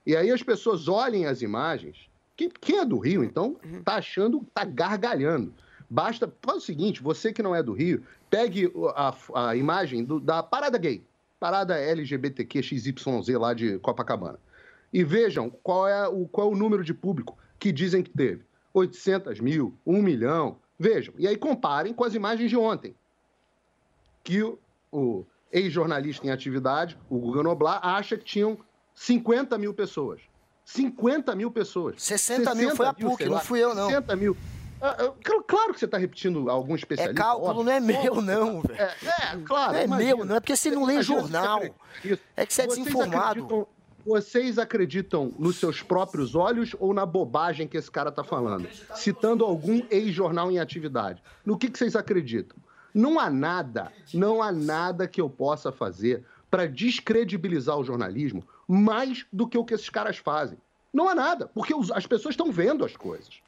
E aí as pessoas olhem as imagens. Quem, quem é do Rio, então, tá achando, tá gargalhando. Basta. Faz o seguinte: você que não é do Rio, pegue a, a imagem do- da parada gay, parada LGBTQ XYZ lá de Copacabana. E vejam qual é, o, qual é o número de público que dizem que teve. 800 mil, 1 milhão. Vejam. E aí comparem com as imagens de ontem. Que o, o ex-jornalista em atividade, o Guga Noblar, acha que tinham 50 mil pessoas. 50 mil pessoas. 60 mil foi a PUC, não lá, fui eu, não. 60 mil. Ah, ah, cl- Claro que você está repetindo algum É especialista. cálculo, óbvio. não é meu, não, velho. É, é, claro. Não é imagina. meu, não é porque você não lê jornal. nisso. É que você é desinformado. Vocês acreditam nos seus próprios olhos ou na bobagem que esse cara está falando? Citando algum ex-jornal em atividade. No que, que vocês acreditam? Não há nada, não há nada que eu possa fazer para descredibilizar o jornalismo mais do que o que esses caras fazem. Não há nada, porque as pessoas estão vendo as coisas.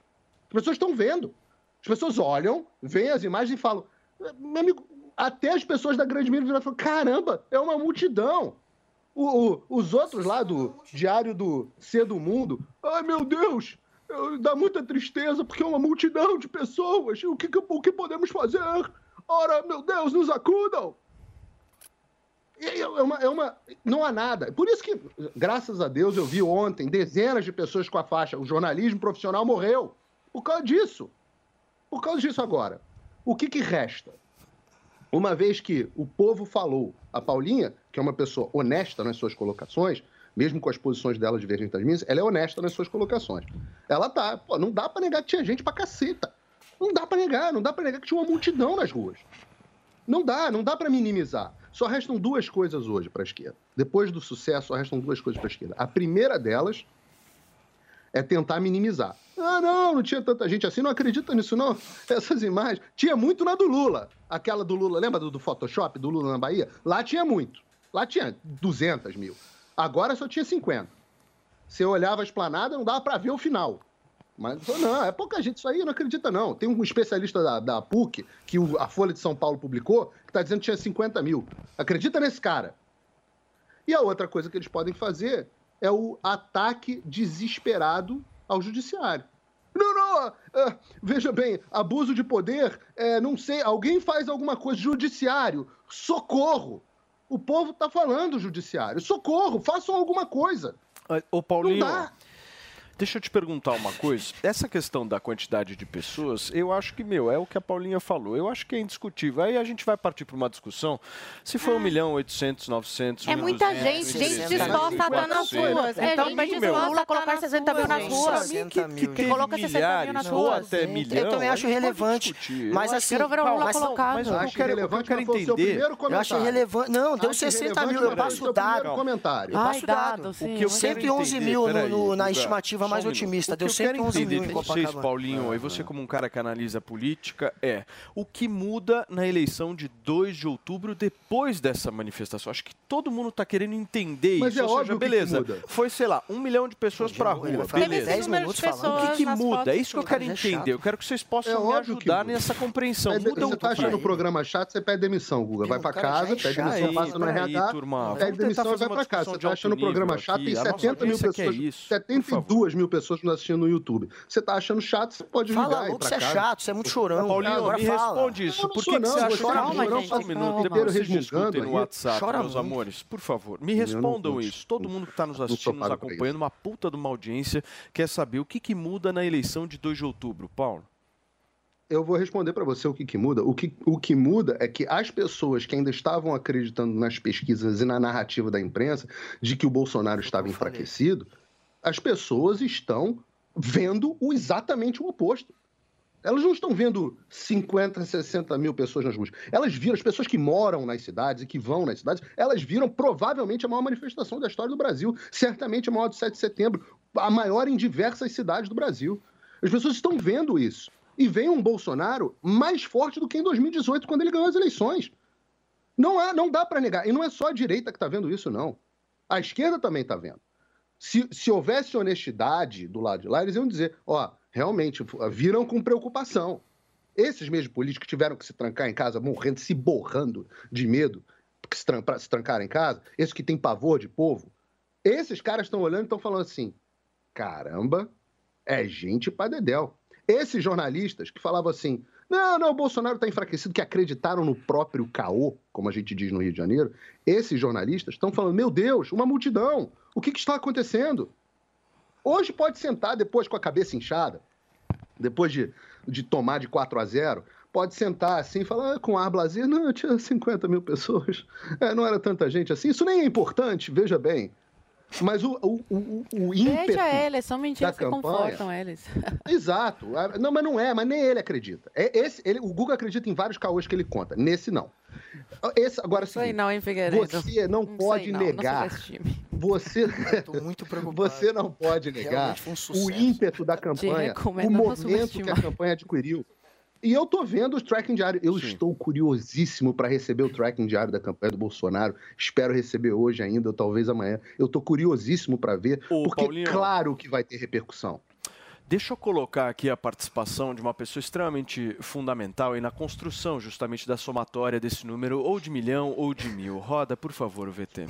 As pessoas estão vendo. As pessoas olham, veem as imagens e falam. Meu amigo, até as pessoas da grande mídia falam: caramba, é uma multidão. O- o- os outros lá do Diário do C do Mundo, ai meu Deus, eu- dá muita tristeza porque é uma multidão de pessoas. O que, o que podemos fazer? Ora, meu Deus, nos acudam. É uma, é uma- não há nada. Por isso que, graças a Deus, eu vi ontem dezenas de pessoas com a faixa. O jornalismo profissional morreu. Por causa disso. Por causa disso agora. O que, que resta? Uma vez que o povo falou, a Paulinha, que é uma pessoa honesta nas suas colocações, mesmo com as posições dela divergentes das minhas, ela é honesta nas suas colocações. Ela tá, pô, não dá pra negar que tinha gente pra caceta. Não dá pra negar, não dá pra negar que tinha uma multidão nas ruas. Não dá, não dá pra minimizar. Só restam duas coisas hoje pra esquerda. Depois do sucesso, só restam duas coisas pra esquerda. A primeira delas é tentar minimizar. Ah, não, não tinha tanta gente assim, não acredita nisso não. Essas imagens. Tinha muito na do Lula. Aquela do Lula, lembra do, do Photoshop do Lula na Bahia? Lá tinha muito. Lá tinha 200 mil. Agora só tinha 50. Você olhava a esplanada, não dava pra ver o final. Mas não, é pouca gente. Isso aí não acredita, não. Tem um especialista da, da PUC, que o- a Folha de São Paulo publicou, que está dizendo que tinha 50 mil. Acredita nesse cara. E a outra coisa que eles podem fazer é o ataque desesperado ao judiciário. Não, não, ah, veja bem, abuso de poder, é, não sei, alguém faz alguma coisa, judiciário, socorro. O povo tá falando judiciário, socorro, façam alguma coisa. Ô, Paulinho, Não dá. Deixa eu te perguntar uma coisa. Essa questão da quantidade de pessoas, eu acho que, meu, é o que a Paulinha falou. Eu acho que é indiscutível. Aí a gente vai partir para uma discussão se foi 1 milhão, 800, 900, É muita gente, gente disposta a estar nas ruas. É Então, gente disposta a colocar nas 60 mil nas ruas. Que, que teve Coloca 60 mil milhares nas ou ruas. até milhão. Eu também acho pode relevante. Mas assim, Quero ver o Lula colocado. Mas o eu Acho quero, o relevante, o entender... eu acho irrelevante. Não, deu Acho 60 irrelevante, mil, eu o passo seu dado. Eu passo dado, dado. sim. O quero 111 entender, mil na estimativa mais um minuto. otimista, O que deu eu quero 111 entender mil em de vocês, Copacabana. Paulinho, e você como um cara que analisa política, é o que muda na eleição de 2 de outubro depois dessa manifestação. Acho que todo mundo está querendo entender Mas isso. é Ou seja, que que beleza, muda. foi, sei lá, um milhão de pessoas para a rua. Beleza. 10 número minutos falando. O que, que muda? É isso que eu quero é entender. Eu quero que vocês possam É me que ajudar nessa compreensão. É, Muda você o tá quê? achando o programa chato, você pede demissão, Guga. Vai já casa, é pede demissão, passa no RH, pede demissão e vai uma pra casa. Você tá alto achando o programa chato, tem A nossa 70 mil quer pessoas, isso. Por 72 mil pessoas nos assistindo no YouTube. Você tá achando chato, você pode ligar Fala e ir louco, pra você é chato, você é muito chorão. Paulinho, Agora me fala. responde isso. Não Por que, que não, você eu acha que calma, Calma, gente, um minuto. Depois vocês discutem no. WhatsApp, Chora meus muito. amores. Por favor, me respondam não- isso. Todo mundo que está nos assistindo, nos acompanhando, uma puta de uma audiência, quer saber o que, que muda na eleição de 2 de outubro, Paulo. Eu vou responder para você o que, que muda. O que, o que muda é que as pessoas que ainda estavam acreditando nas pesquisas e na narrativa da imprensa de que o Bolsonaro estava enfraquecido, as pessoas estão vendo o exatamente o oposto. Elas não estão vendo 50, 60 mil pessoas nas ruas. Elas viram, as pessoas que moram nas cidades e que vão nas cidades, elas viram provavelmente a maior manifestação da história do Brasil. Certamente a maior do 7 de setembro, a maior em diversas cidades do Brasil. As pessoas estão vendo isso. E vem um Bolsonaro mais forte do que em 2018, quando ele ganhou as eleições. Não, é, não dá para negar. E não é só a direita que está vendo isso, não. A esquerda também está vendo. Se, se houvesse honestidade do lado de lá, eles iam dizer: ó, realmente, viram com preocupação. Esses mesmos políticos que tiveram que se trancar em casa, morrendo, se borrando de medo que se, trancar em casa, esses que têm pavor de povo, esses caras estão olhando e estão falando assim: caramba, é gente pra dedéu. Esses jornalistas que falavam assim: não, não, o Bolsonaro está enfraquecido, que acreditaram no próprio caô, como a gente diz no Rio de Janeiro, esses jornalistas estão falando: meu Deus, uma multidão, o que, que está acontecendo? Hoje pode sentar depois com a cabeça inchada, depois de, de tomar de 4 a 0, pode sentar assim e falar ah, com ar blazer, não, tinha 50 mil pessoas, *laughs* é, não era tanta gente assim. Isso nem é importante, veja bem. Mas o, o, o, o ímpeto eles, são mentiras que campanha- confortam eles. *laughs* *laughs* Exato. Ah, Não, mas não é, mas nem ele acredita. É esse, ele, o Google acredita em vários caôs que ele conta. Nesse não. Esse, agora, Isso aí seguinte, não, hein, Figueiredo? Você não Não pode não, não negar. subestime. Você, muito você não pode negar foi um o ímpeto da campanha, recomendo o não momento que a campanha adquiriu. E eu tô vendo o tracking diário. Eu estou curiosíssimo para receber o tracking diário da campanha do Bolsonaro. Espero receber hoje ainda, ou talvez amanhã. Eu tô curiosíssimo para ver, Ô, porque Paulinho. claro que vai ter repercussão. Deixa eu colocar aqui a participação de uma pessoa extremamente fundamental e na construção justamente da somatória desse número, ou de milhão ou de mil. Roda, por favor, o VT.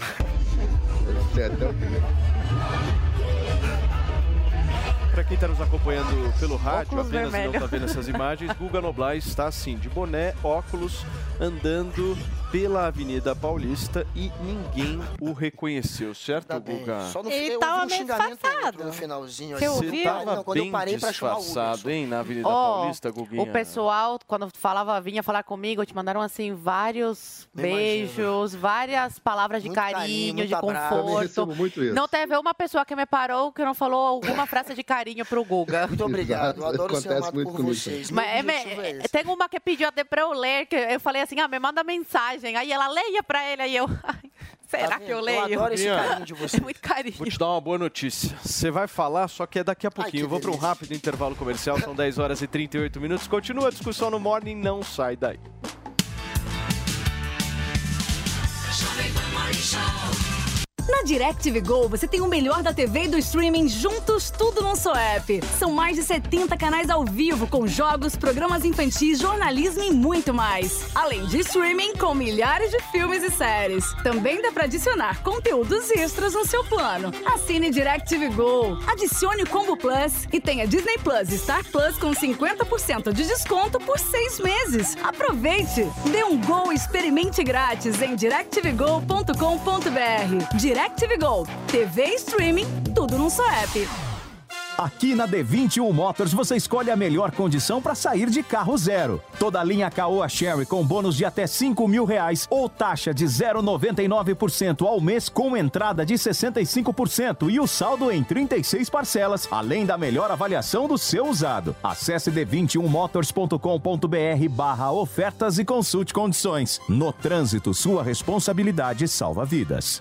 Para quem está nos acompanhando pelo rádio, Óculos apenas não vermelho. está vendo essas imagens, Guga Noblar está assim, de boné, óculos, andando pela Avenida Paulista e ninguém o reconheceu, certo, bem. Guga? Só no Ele eu tava ouvi um meio xingamento disfarçado. no finalzinho. Você assim. ouviu? Você estava Não, quando eu bem parei pra chamar o disfarçado, hein, na Avenida Ó, Paulista, Guguinha? O pessoal, quando falava, vinha falar comigo, te mandaram assim vários imagino. beijos, várias palavras de Muito carinho, carinho, muito de abraço. Também conforto. recebo muito isso. Não teve uma pessoa que me parou que não falou alguma frase de carinho pro Guga. Muito obrigado. Eu adoro ser acontece amado muito por comigo vocês. Mas é, objetivo é esse. tem uma que pediu até pra eu ler, que eu falei assim, ah, me manda mensagem. Aí ela leia pra ele, aí eu, *laughs* ai, será Tá que eu leio? Eu adoro esse carinho de É vocês. muito carinho. Vou te dar uma boa notícia. Você vai falar, só que é daqui a pouquinho. Eu vou para um rápido intervalo comercial, são 10 horas e 38 minutos. Continua a discussão no Morning, não sai daí. Jovem Pan Morning Show. Na DirecTV Go, você tem o melhor da TV e do streaming juntos, tudo num só app. São mais de 70 canais ao vivo, com jogos, programas infantis, jornalismo e muito mais. Além de streaming com milhares de filmes e séries. Também dá para adicionar conteúdos extras no seu plano. Assine DirecTV Go, adicione o Combo Plus e tenha Disney Plus e Star Plus com 50% de desconto por seis meses. Aproveite! Dê um Go e experimente grátis em directvgo.com.br. DirecTV Go, TV e streaming, tudo num só app. Aqui na D21 Motors você escolhe a melhor condição para sair de carro zero. Toda a linha Caoa Sherry com bônus de até 5 mil reais ou taxa de 0,99% ao mês com entrada de 65% e o saldo em 36 parcelas, além da melhor avaliação do seu usado. Acesse d21motors.com.br barra ofertas e consulte condições. No trânsito, sua responsabilidade salva vidas.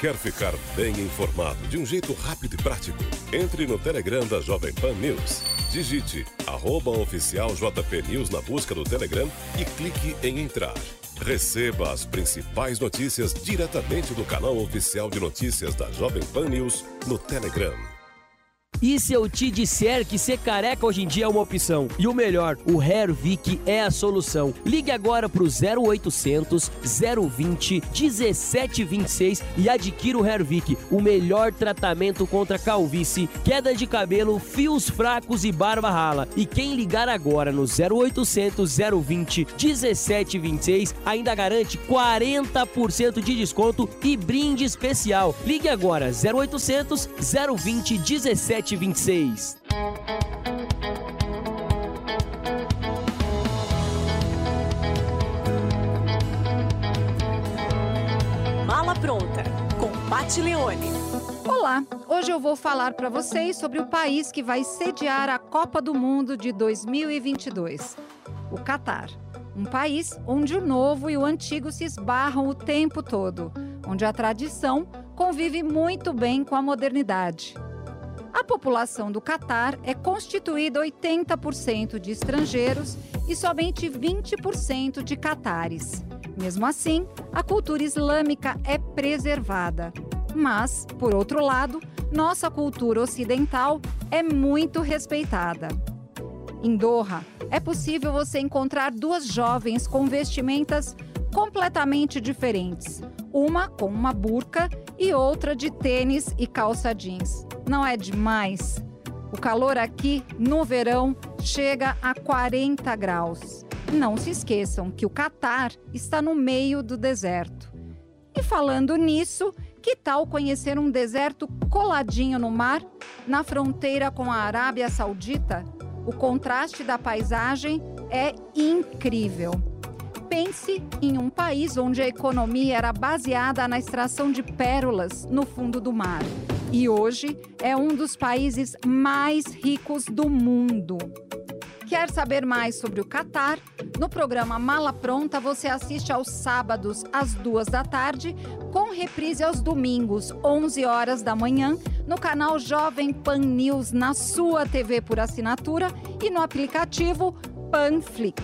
Quer ficar bem informado de um jeito rápido e prático? Entre no Telegram da Jovem Pan News. Digite arroba oficial JP News na busca do Telegram e clique em entrar. Receba as principais notícias diretamente do canal oficial de notícias da Jovem Pan News no Telegram. E se eu te disser que ser careca hoje em dia é uma opção? E o melhor, o Hervik é a solução. Ligue agora pro 0800 020 1726 e adquira o Hervik, o melhor tratamento contra calvície, queda de cabelo, fios fracos e barba rala. E quem ligar agora no 0800 020 1726 ainda garante 40% de desconto e brinde especial. Ligue agora 0800 020 1726. Mala pronta com Pat Leone. Olá, hoje eu vou falar para vocês sobre o país que vai sediar a Copa do Mundo de 2022, o Catar. Um país onde o novo e o antigo se esbarram o tempo todo, onde a tradição convive muito bem com a modernidade. A população do Catar é constituída 80% de estrangeiros e somente 20% de catares. Mesmo assim, a cultura islâmica é preservada. Mas, por outro lado, nossa cultura ocidental é muito respeitada. Em Doha, é possível você encontrar duas jovens com vestimentas completamente diferentes, uma com uma burca e outra de tênis e calça jeans. Não é demais? O calor aqui no verão chega a 40 graus. Não se esqueçam que o Catar está no meio do deserto. E falando nisso, que tal conhecer um deserto coladinho no mar, na fronteira com a Arábia Saudita? O contraste da paisagem é incrível. Pense em um país onde a economia era baseada na extração de pérolas no fundo do mar. E hoje é um dos países mais ricos do mundo. Quer saber mais sobre o Catar? No programa Mala Pronta, você assiste aos sábados, às duas da tarde, com reprise aos domingos, 11 horas da manhã, no canal Jovem Pan News, na sua TV por assinatura e no aplicativo Panflix.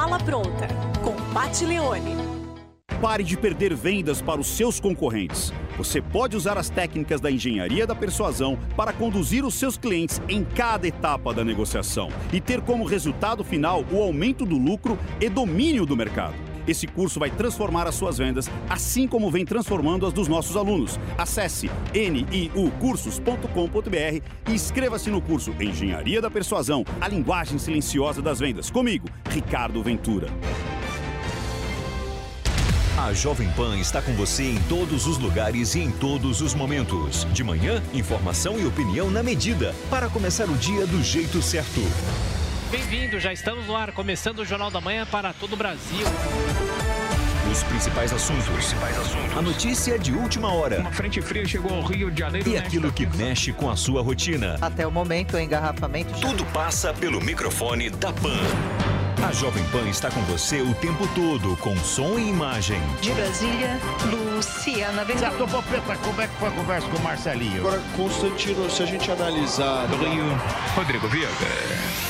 Mala pronta com Pat Leone. Pare de perder vendas para os seus concorrentes. Você pode usar as técnicas da engenharia da persuasão para conduzir os seus clientes em cada etapa da negociação e ter como resultado final o aumento do lucro e domínio do mercado. Esse curso vai transformar as suas vendas, assim como vem transformando as dos nossos alunos. Acesse niucursos.com.br e inscreva-se no curso Engenharia da Persuasão, a linguagem silenciosa das vendas. Comigo, Ricardo Ventura. A Jovem Pan está com você em todos os lugares e em todos os momentos. De manhã, informação e opinião na medida, para começar o dia do jeito certo. Bem-vindo, já estamos no ar, começando o Jornal da Manhã para todo o Brasil. Os principais assuntos. A notícia de última hora. Uma frente fria chegou ao Rio de Janeiro. E aquilo que mexe com a sua rotina. Até o momento, o engarrafamento. Tudo passa pelo microfone da Pan. A Jovem Pan está com você o tempo todo, com som e imagem. De Brasília, Luciana Ventura. Certo, Popeta, como é que foi a conversa com o Marcelinho? Agora, Constantino, se a gente analisar. Do Rio, Rodrigo Viega.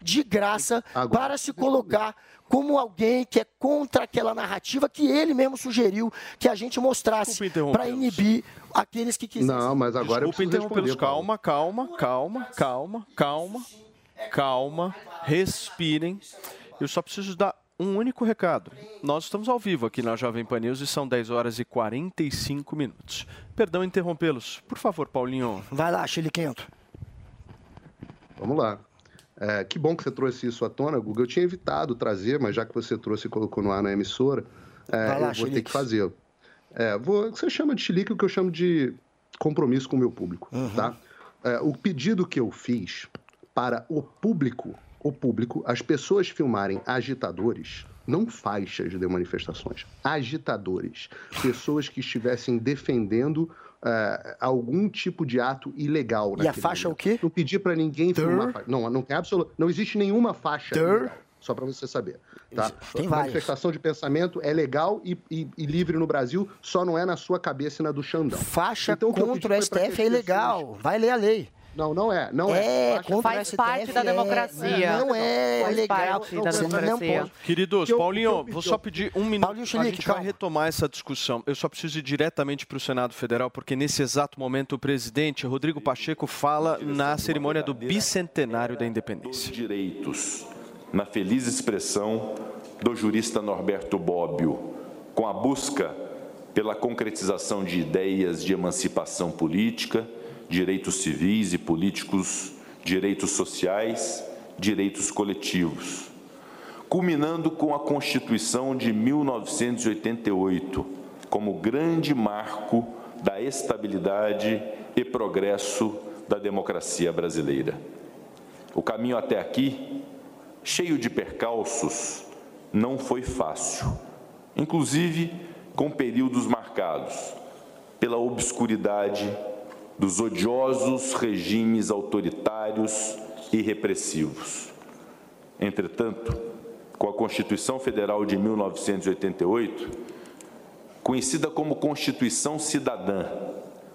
De graça para se colocar como alguém que é contra aquela narrativa que ele mesmo sugeriu que a gente mostrasse para inibir aqueles que quisessem. Não, mas agora eu Desculpa preciso interrompê-los. responder. Calma, calma, calma, calma, calma, calma. Respirem. Eu só preciso dar um único recado. Nós estamos ao vivo aqui na Jovem Pan News e são 10 horas e 45 minutos. Perdão interrompê-los. Por favor, Paulinho. Vai lá, Chile Quento. Vamos lá. É, que bom que você trouxe isso à tona, Guga. Eu tinha evitado trazer, mas já que você trouxe e colocou no ar na emissora, é, lá, eu vou ter que fazer. É, vou, você chama de chilique o que eu chamo de compromisso com o meu público, tá? É, o pedido que eu fiz para o público, o público, as pessoas filmarem agitadores, não faixas de manifestações, agitadores, pessoas que estivessem defendendo é, algum tipo de ato ilegal. E a faixa é o momento. Não pedi para ninguém filmar. fa- Não, não tem absoluto, não existe nenhuma faixa. ilegal, Só para você saber. Tá? Tem várias. Manifestação de pensamento é legal e, e- e livre no Brasil, só não é na sua cabeça e na do Xandão. Faixa Então, contra o STF é ilegal. Vai ler a lei. Não, não é. Não é. é. É, contra Faz STF parte da é- democracia. Não é Faz legal. parte da democracia. Queridos, Paulinho, vou só pedir um minuto. Paulinho a Chilique, gente vai retomar essa discussão. Eu só preciso ir diretamente para o Senado Federal, porque nesse exato momento o presidente Rodrigo Pacheco fala na cerimônia do bicentenário da independência. direitos, na feliz expressão do jurista Norberto Bobbio, com a busca pela concretização de ideias de emancipação política, direitos civis e políticos, direitos sociais, direitos coletivos, culminando com a Constituição de 1988 como grande marco da estabilidade e progresso da democracia brasileira. O caminho até aqui, cheio de percalços, não foi fácil, inclusive com períodos marcados pela obscuridade dos odiosos regimes autoritários e repressivos. Entretanto, com a Constituição Federal de 1988, conhecida como Constituição Cidadã,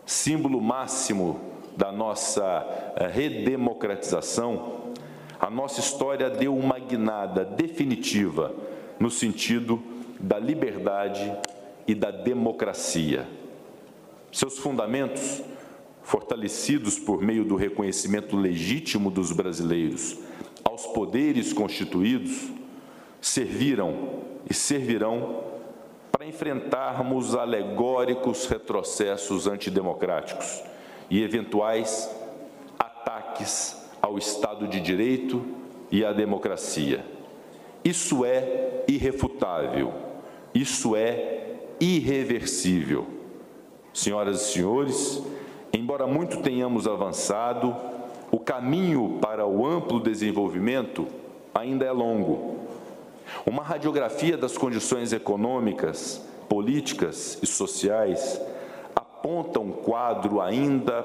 símbolo máximo da nossa eh, redemocratização, a nossa história deu uma guinada definitiva no sentido da liberdade e da democracia. Seus fundamentos, fortalecidos por meio do reconhecimento legítimo dos brasileiros aos poderes constituídos, serviram e servirão para enfrentarmos alegóricos retrocessos antidemocráticos e eventuais ataques ao Estado de Direito e à democracia. Isso é irrefutável, isso é irreversível. Senhoras e senhores, embora muito tenhamos avançado, o caminho para o amplo desenvolvimento ainda é longo. Uma radiografia das condições econômicas, políticas e sociais aponta um quadro ainda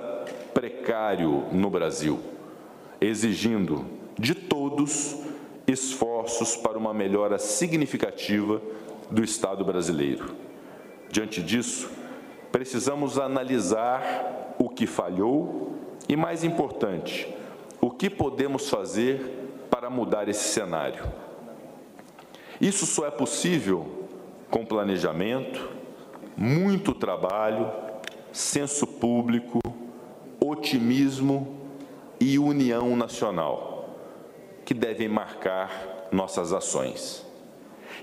precário no Brasil, exigindo de todos esforços para uma melhora significativa do Estado brasileiro. Diante disso, precisamos analisar o que falhou e, mais importante, o que podemos fazer para mudar esse cenário. Isso só é possível com planejamento, muito trabalho, senso público, otimismo e união nacional, que devem marcar nossas ações.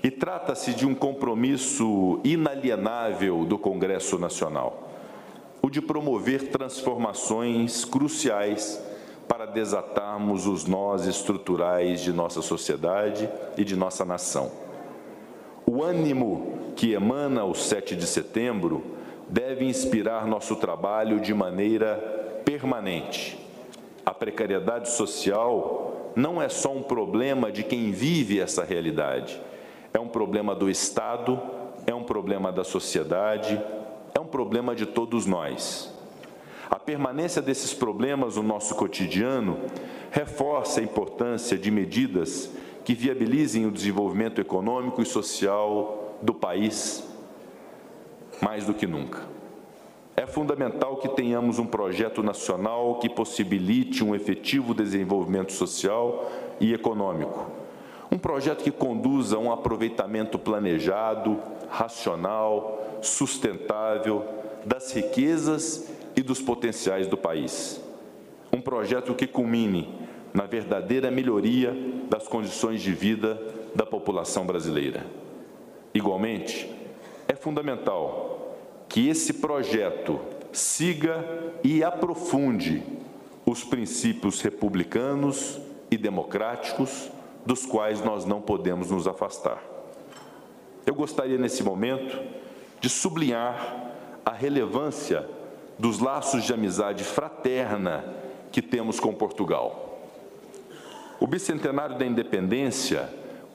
E trata-se de um compromisso inalienável do Congresso Nacional, o de promover transformações cruciais para desatarmos os nós estruturais de nossa sociedade e de nossa nação. O ânimo que emana o 7 de setembro deve inspirar nosso trabalho de maneira permanente. A precariedade social não é só um problema de quem vive essa realidade, é um problema do Estado, é um problema da sociedade, um problema de todos nós. A permanência desses problemas no nosso cotidiano reforça a importância de medidas que viabilizem o desenvolvimento econômico e social do país mais do que nunca. É fundamental que tenhamos um projeto nacional que possibilite um efetivo desenvolvimento social e econômico. Um projeto que conduza a um aproveitamento planejado, racional, sustentável das riquezas e dos potenciais do país. Um projeto que culmine na verdadeira melhoria das condições de vida da população brasileira. Igualmente, é fundamental que esse projeto siga e aprofunde os princípios republicanos e democráticos dos quais nós não podemos nos afastar. Eu gostaria, nesse momento, de sublinhar a relevância dos laços de amizade fraterna que temos com Portugal. O bicentenário da independência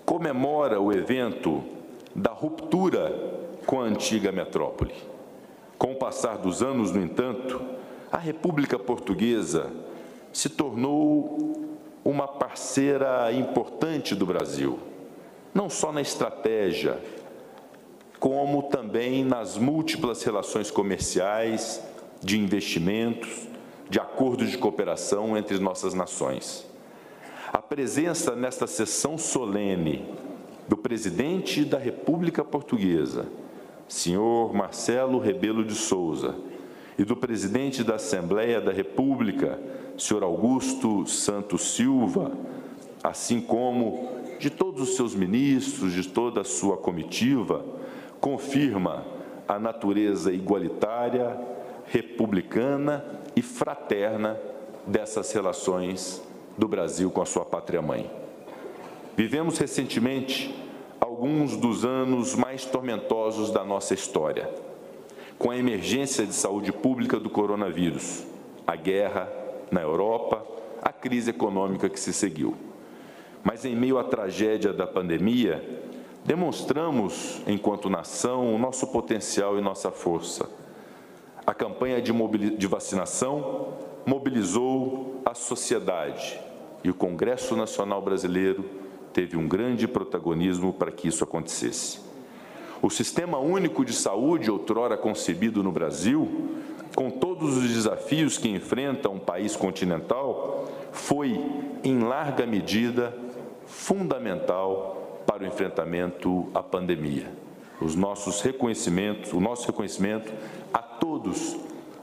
comemora o evento da ruptura com a antiga metrópole. Com o passar dos anos, no entanto, a República Portuguesa se tornou uma parceira importante do Brasil, não só na estratégia, como também nas múltiplas relações comerciais, de investimentos, de acordos de cooperação entre nossas nações. A presença nesta sessão solene do presidente da República Portuguesa, senhor Marcelo Rebelo de Souza, e do presidente da Assembleia da República, senhor Augusto Santos Silva, assim como de todos os seus ministros, de toda a sua comitiva, confirma a natureza igualitária, republicana e fraterna dessas relações do Brasil com a sua pátria-mãe. Vivemos recentemente alguns dos anos mais tormentosos da nossa história, com a emergência de saúde pública do coronavírus, a guerra na Europa, a crise econômica que se seguiu. Mas em meio à tragédia da pandemia, demonstramos, enquanto nação, o nosso potencial e nossa força. A campanha de, de vacinação mobilizou a sociedade e o Congresso Nacional Brasileiro teve um grande protagonismo para que isso acontecesse. O Sistema Único de Saúde, outrora concebido no Brasil, com todos os desafios que enfrenta um país continental, foi, em larga medida, fundamental para o enfrentamento à pandemia. Os nossos reconhecimentos, o nosso reconhecimento a todos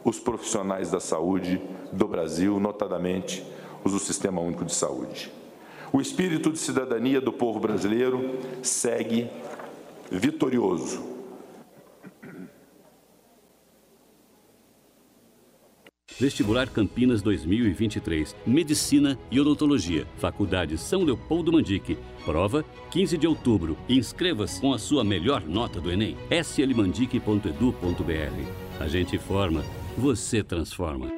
os profissionais da saúde do Brasil, notadamente os do Sistema Único de Saúde. O espírito de cidadania do povo brasileiro segue vitorioso. Vestibular Campinas 2023. Medicina e Odontologia. Faculdade São Leopoldo Mandique. Prova 15 de outubro. Inscreva-se com a sua melhor nota do Enem. slmandique.edu.br. A gente forma, você transforma.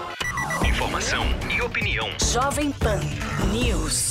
Informação e opinião. Jovem Pan News.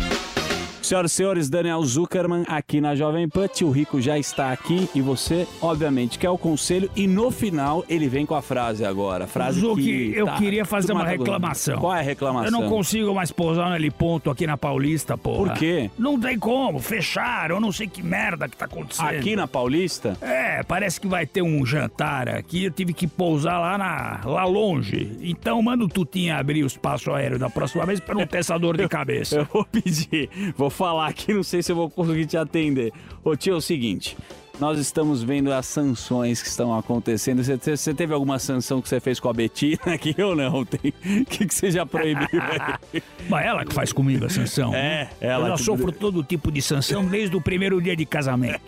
Senhoras e senhores, Daniel Zuckerman aqui na Jovem Pan. Tio Rico já está aqui e você, obviamente, quer o conselho. E no final ele vem com a frase agora. Frase Zuki, que eu tá- queria fazer uma reclamação. Qual é a reclamação? Eu não consigo mais pousar no heliponto aqui na Paulista, porra. Por quê? Não tem como, fecharam, eu não sei que merda que tá acontecendo. Aqui na Paulista? É, parece que vai ter um jantar aqui, eu tive que pousar lá, na, lá longe. Então manda o Tutinha abrir o espaço aéreo da próxima vez pra não ter essa dor de *laughs* cabeça. Eu vou pedir, vou falar aqui, não sei se eu vou conseguir te atender. Ô tio, é o seguinte. Nós estamos vendo as sanções que estão acontecendo. Você, você- teve alguma sanção que você fez com a Betina aqui *laughs* ou não? Tem, que, que você já proibiu aí? *laughs* Mas ela que faz comigo a sanção. É, né? ela Eu já que- sofro *laughs* todo tipo de sanção desde o primeiro dia de casamento.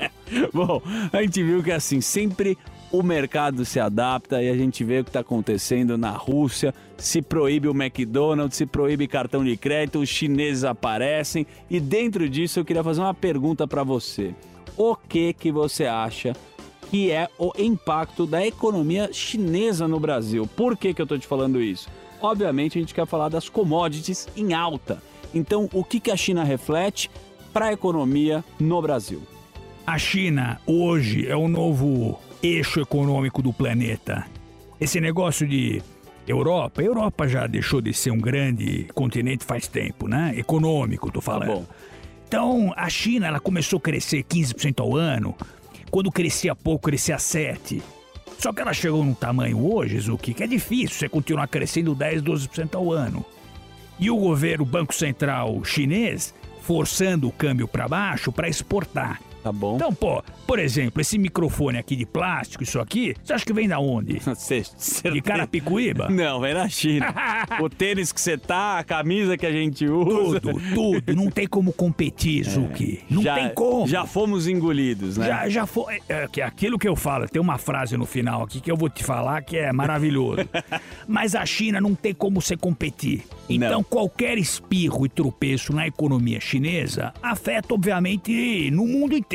Bom, a gente viu que assim, sempre o mercado se adapta e a gente vê o que está acontecendo na Rússia. Se proíbe o McDonald's, se proíbe cartão de crédito, os chineses aparecem. E dentro disso eu queria fazer uma pergunta para você. O que que você acha que é o impacto da economia chinesa no Brasil? Por que que eu tô te falando isso? Obviamente a gente quer falar das commodities em alta. Então, o que que a China reflete para a economia no Brasil? A China hoje é o novo eixo econômico do planeta. Esse negócio de Europa, a Europa já deixou de ser um grande continente faz tempo, né? Econômico, tô falando. bom. Então, a China, ela começou a crescer 15% ao ano. Quando crescia pouco, crescia 7%. Só que ela chegou num tamanho hoje, Zuki, que é difícil você continuar crescendo 10, 12% ao ano. E o governo, o Banco Central chinês, forçando o câmbio para baixo para exportar. Tá bom. Então, pô, por exemplo, esse microfone aqui de plástico, isso aqui, você acha que vem da onde? *laughs* De Carapicuíba? *laughs* Não, vem da China. *laughs* o tênis que você tá, a camisa que a gente usa. Tudo, tudo. Não tem como competir, Zuki. Não já, tem como. Já fomos engolidos, né? Já, já foi. É, que aquilo que eu falo, tem uma frase no final aqui que eu vou te falar que é maravilhoso. Mas a China não tem como você competir. Então, Não. qualquer espirro e tropeço na economia chinesa afeta, obviamente, no mundo inteiro.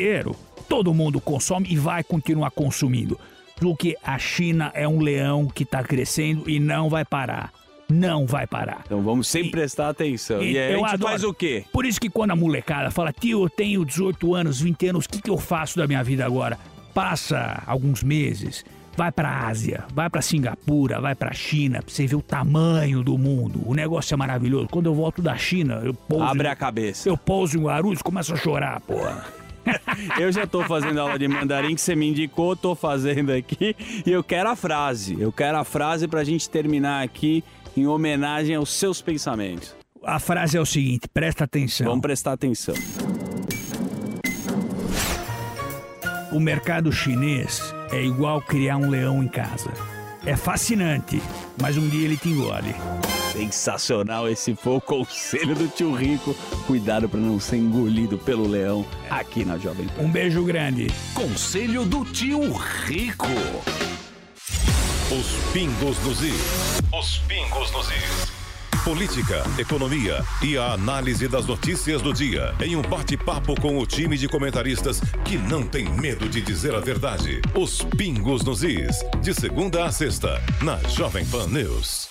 Todo mundo consome e vai continuar consumindo. Porque a China é um leão que está crescendo e não vai parar. Não vai parar. Então vamos sempre prestar atenção. E, aí a gente adoro. faz o quê? Por isso que quando a molecada fala, tio, eu tenho 18 anos, 20 anos, o que, que eu faço da minha vida agora? Passa alguns meses, vai pra Ásia, vai pra Singapura, vai pra China, pra você ver o tamanho do mundo. O negócio é maravilhoso. Quando eu volto da China, eu pouso. Abre a cabeça. Eu pouso em Guarulhos e começo a chorar, porra. *laughs* Eu já tô fazendo aula de mandarim que você me indicou, tô fazendo aqui. E eu quero a frase. Eu quero a frase pra gente terminar aqui em homenagem aos seus pensamentos. A frase é o seguinte, presta atenção. Vamos prestar atenção. O mercado chinês é igual criar um leão em casa. É fascinante, mas um dia ele te engole. Sensacional, esse foi o conselho do tio Rico. Cuidado pra não ser engolido pelo leão aqui na Jovem Pan. Um beijo grande. Conselho do Tio Rico. Os pingos nos is. Os pingos nos is. Política, economia e a análise das notícias do dia em um bate-papo com o time de comentaristas que não tem medo de dizer a verdade. Os pingos nos is. De segunda a sexta, na Jovem Pan News.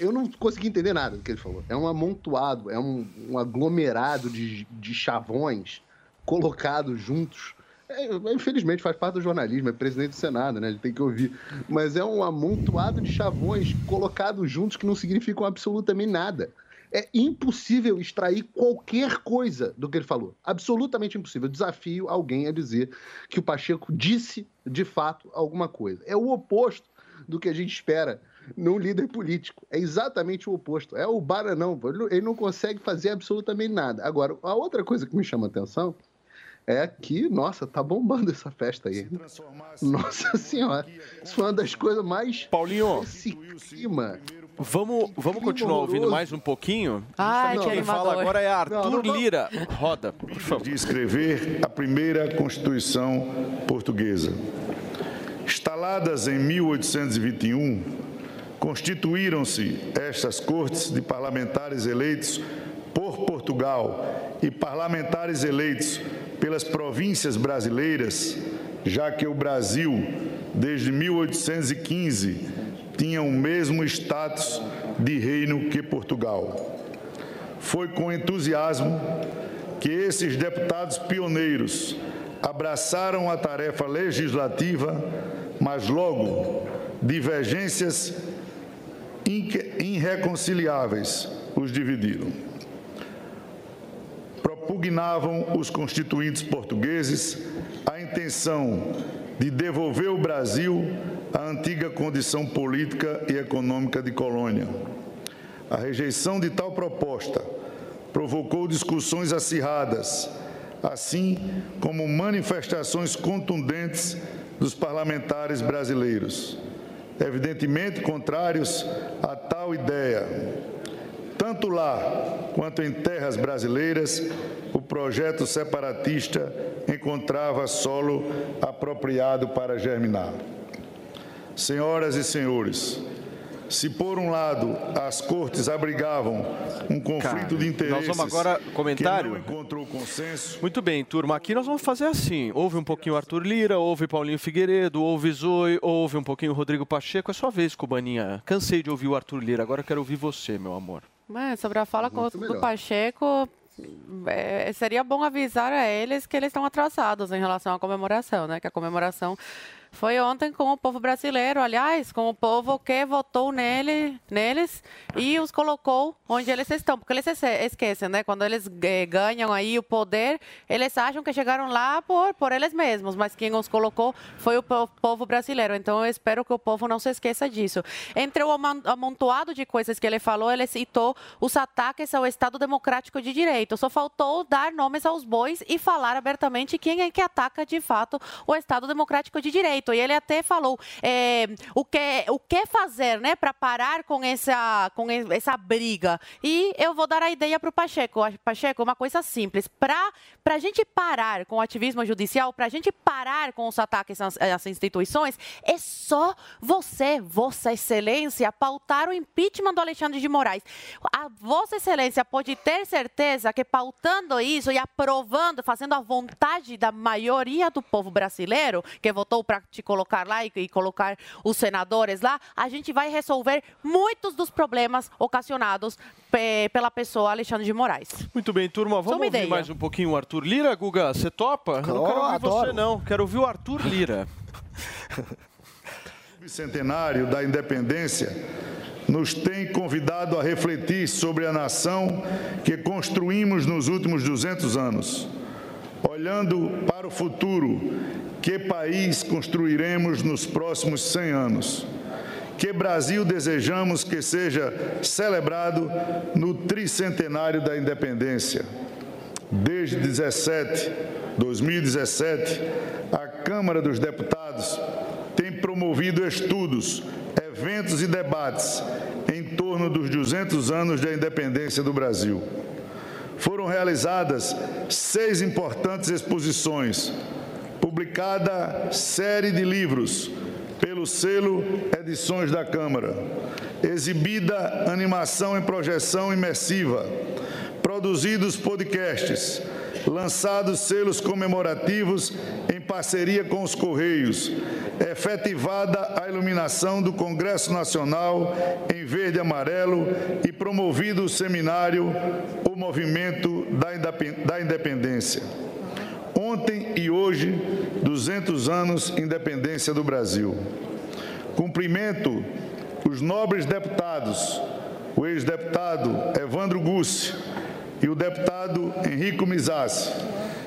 Eu não consegui entender nada do que ele falou. É um amontoado, é um, um aglomerado de, de chavões colocados juntos. É, infelizmente faz parte do jornalismo, é presidente do Senado, né? Ele tem que ouvir. Mas é um amontoado de chavões colocados juntos que não significam absolutamente nada. É impossível extrair qualquer coisa do que ele falou. Absolutamente impossível. Desafio alguém a dizer que o Pacheco disse, de fato, alguma coisa. É o oposto do que a gente espera num líder político. É exatamente o oposto. É o bananão. pô. Ele não- consegue fazer absolutamente nada. Agora, a outra coisa que me chama a atenção é que, nossa, tá bombando essa festa aí. Nossa senhora. Isso foi uma das coisas mais. Paulinho. Esse clima. Vamos, vamos continuar ouvindo mais um pouquinho? Ai, Quem que fala agora é Arthur Não, não, não. Lira. Roda, por favor. de escrever a primeira Constituição portuguesa. Instaladas em 1821, constituíram-se estas cortes de parlamentares eleitos por Portugal e parlamentares eleitos pelas províncias brasileiras, já que o Brasil, desde 1815, tinha o mesmo status de reino que Portugal. Foi com entusiasmo que esses deputados pioneiros abraçaram a tarefa legislativa, mas logo divergências irreconciliáveis os dividiram. Propugnavam os constituintes portugueses a intenção de devolver o Brasil à antiga condição política e econômica de colônia. A rejeição de tal proposta provocou discussões acirradas, assim como manifestações contundentes dos parlamentares brasileiros, evidentemente contrários a tal ideia. Tanto lá quanto em terras brasileiras, o projeto separatista encontrava solo apropriado para germinar. Senhoras e senhores, se por um lado as cortes abrigavam um conflito de interesses Nós vamos agora comentário. que não encontrou consenso, Muito bem, turma. Aqui nós vamos fazer assim. Ouve um pouquinho Arthur Lira, ouve Paulinho Figueiredo, ouve Zoe, ouve um pouquinho Rodrigo Pacheco. É sua vez, Cubaninha. Cansei de ouvir o Arthur Lira. Agora quero ouvir você, meu amor. Mas sobre a fala com- Muito do melhor. Pacheco, é, seria bom avisar a eles que eles estão atrasados em relação à comemoração, né? Que a comemoração foi ontem com o povo brasileiro, aliás, com o povo que votou nele, neles e os colocou onde eles estão, porque eles esquecem, né? Quando eles eh, ganham aí o poder, eles acham que chegaram lá por, por eles mesmos, mas quem os colocou foi o po- povo brasileiro. Então eu espero que o povo não se esqueça disso. Entre o amontoado de coisas que ele falou, ele citou os ataques ao Estado Democrático de Direito. Só faltou dar nomes aos bois e falar abertamente quem é que ataca de fato o Estado Democrático de Direito. E ele até falou eh, o, que, o que fazer né, para parar com essa, com essa briga. E eu vou dar a ideia para o Pacheco. Pacheco, uma coisa simples. Para a gente parar com o ativismo judicial, para a gente parar com os ataques às, às instituições, é só você, Vossa Excelência, pautar o impeachment do Alexandre de Moraes. A Vossa Excelência pode ter certeza que pautando isso e aprovando, fazendo a vontade da maioria do povo brasileiro que votou para te colocar lá e, e colocar os senadores lá, a gente vai resolver muitos dos problemas ocasionados pe- pela pessoa Alexandre de Moraes. Muito bem, turma. Vamos ouvir ideia. mais um pouquinho o Arthur Lira, Guga? Você topa? Eu não quero ouvir você, adoro. não. Quero ouvir o Arthur Lira. bicentenário da independência nos tem convidado a refletir sobre a nação que construímos nos últimos 200 anos. Olhando para o futuro, que país construiremos nos próximos 100 anos? Que Brasil desejamos que seja celebrado no tricentenário da independência? Desde 17, 2017, a Câmara dos Deputados tem promovido estudos, eventos e debates em torno dos 200 anos da independência do Brasil. Foram realizadas seis importantes exposições, publicada série de livros pelo selo Edições da Câmara, exibida animação em projeção imersiva, produzidos podcasts, lançados selos comemorativos em parceria com os Correios, efetivada a iluminação do Congresso Nacional em verde e amarelo e promovido o seminário O Movimento da Independência. Ontem e hoje, 200 anos independência do Brasil. Cumprimento os nobres deputados, o ex-deputado Evandro Gussi e o deputado Henrico Mizassi,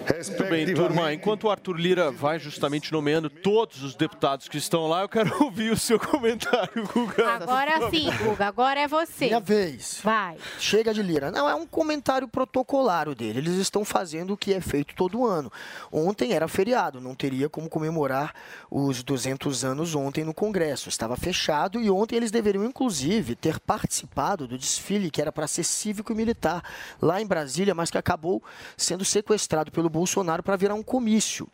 Muito bem, turma. Enquanto o Arthur Lira vai justamente nomeando todos os deputados que estão lá, eu quero *laughs* ouvir o seu comentário, Guga. Agora sim, Guga, agora é você. Minha vez. Vai. Chega de Lira. Não, é um comentário protocolário dele. Eles estão fazendo o que é feito todo ano. Ontem era feriado, não teria como comemorar os 200 anos ontem no Congresso. Estava fechado e ontem eles deveriam, inclusive, ter participado do desfile que era para ser cívico e militar lá em Brasília, mas que acabou sendo sequestrado pelo Bolsonaro para virar um comício.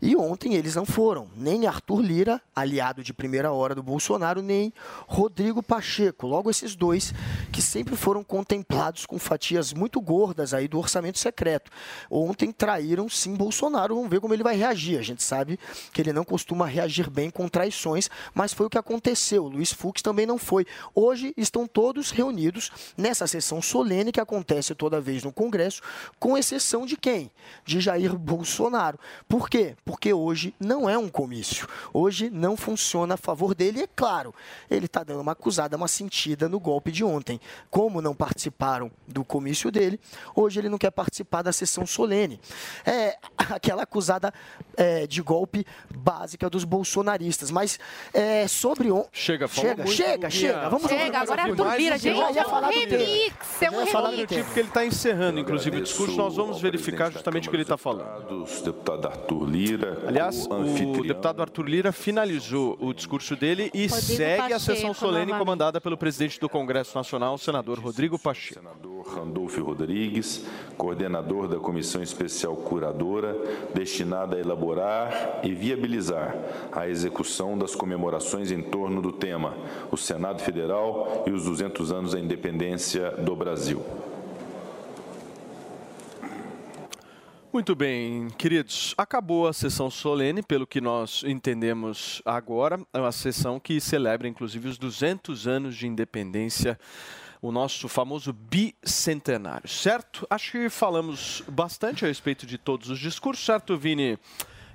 E ontem eles não foram, nem Arthur Lira, aliado de primeira hora do Bolsonaro, nem Rodrigo Pacheco. Logo esses dois que sempre foram contemplados com fatias muito gordas aí do orçamento secreto. Ontem traíram sim Bolsonaro, vamos ver como ele vai reagir. A gente sabe que ele não costuma reagir bem com traições, mas foi o que aconteceu. Luiz Fux também não foi. Hoje estão todos reunidos nessa sessão solene que acontece toda vez no Congresso, com exceção de quem? De Jair Bolsonaro. Por quê? Porque hoje não é um comício. Hoje não funciona a favor dele. E é claro, ele está dando uma acusada, uma sentida no golpe de ontem. Como não participaram do comício dele, hoje ele não quer participar da sessão solene. É aquela acusada é, de golpe básica dos bolsonaristas. Mas é, sobre on... Chega, chega, muito, chega, chega. Vamos Chega, agora é Mais um gente. É um falar do tema. remix, é um Já falar do remix. tema. Porque ele está encerrando, inclusive, o discurso. Nós vamos verificar justamente o que ele está falando. Deputado Arthur Lira. Aliás, o o deputado Arthur Lira finalizou o discurso dele e Rodrigo segue a Pacheco, sessão solene comandada pelo presidente do Congresso Nacional, o senador Rodrigo Pacheco. Randolfo Rodrigues, coordenador da Comissão Especial Curadora, destinada a elaborar e viabilizar a execução das comemorações em torno do tema o Senado Federal e os 200 anos da independência do Brasil. Muito bem, queridos. Acabou a sessão solene, pelo que nós entendemos agora. É uma sessão que celebra, inclusive, os 200 anos de independência, o nosso famoso bicentenário, certo? Acho que falamos bastante a respeito de todos os discursos, certo, Vini? O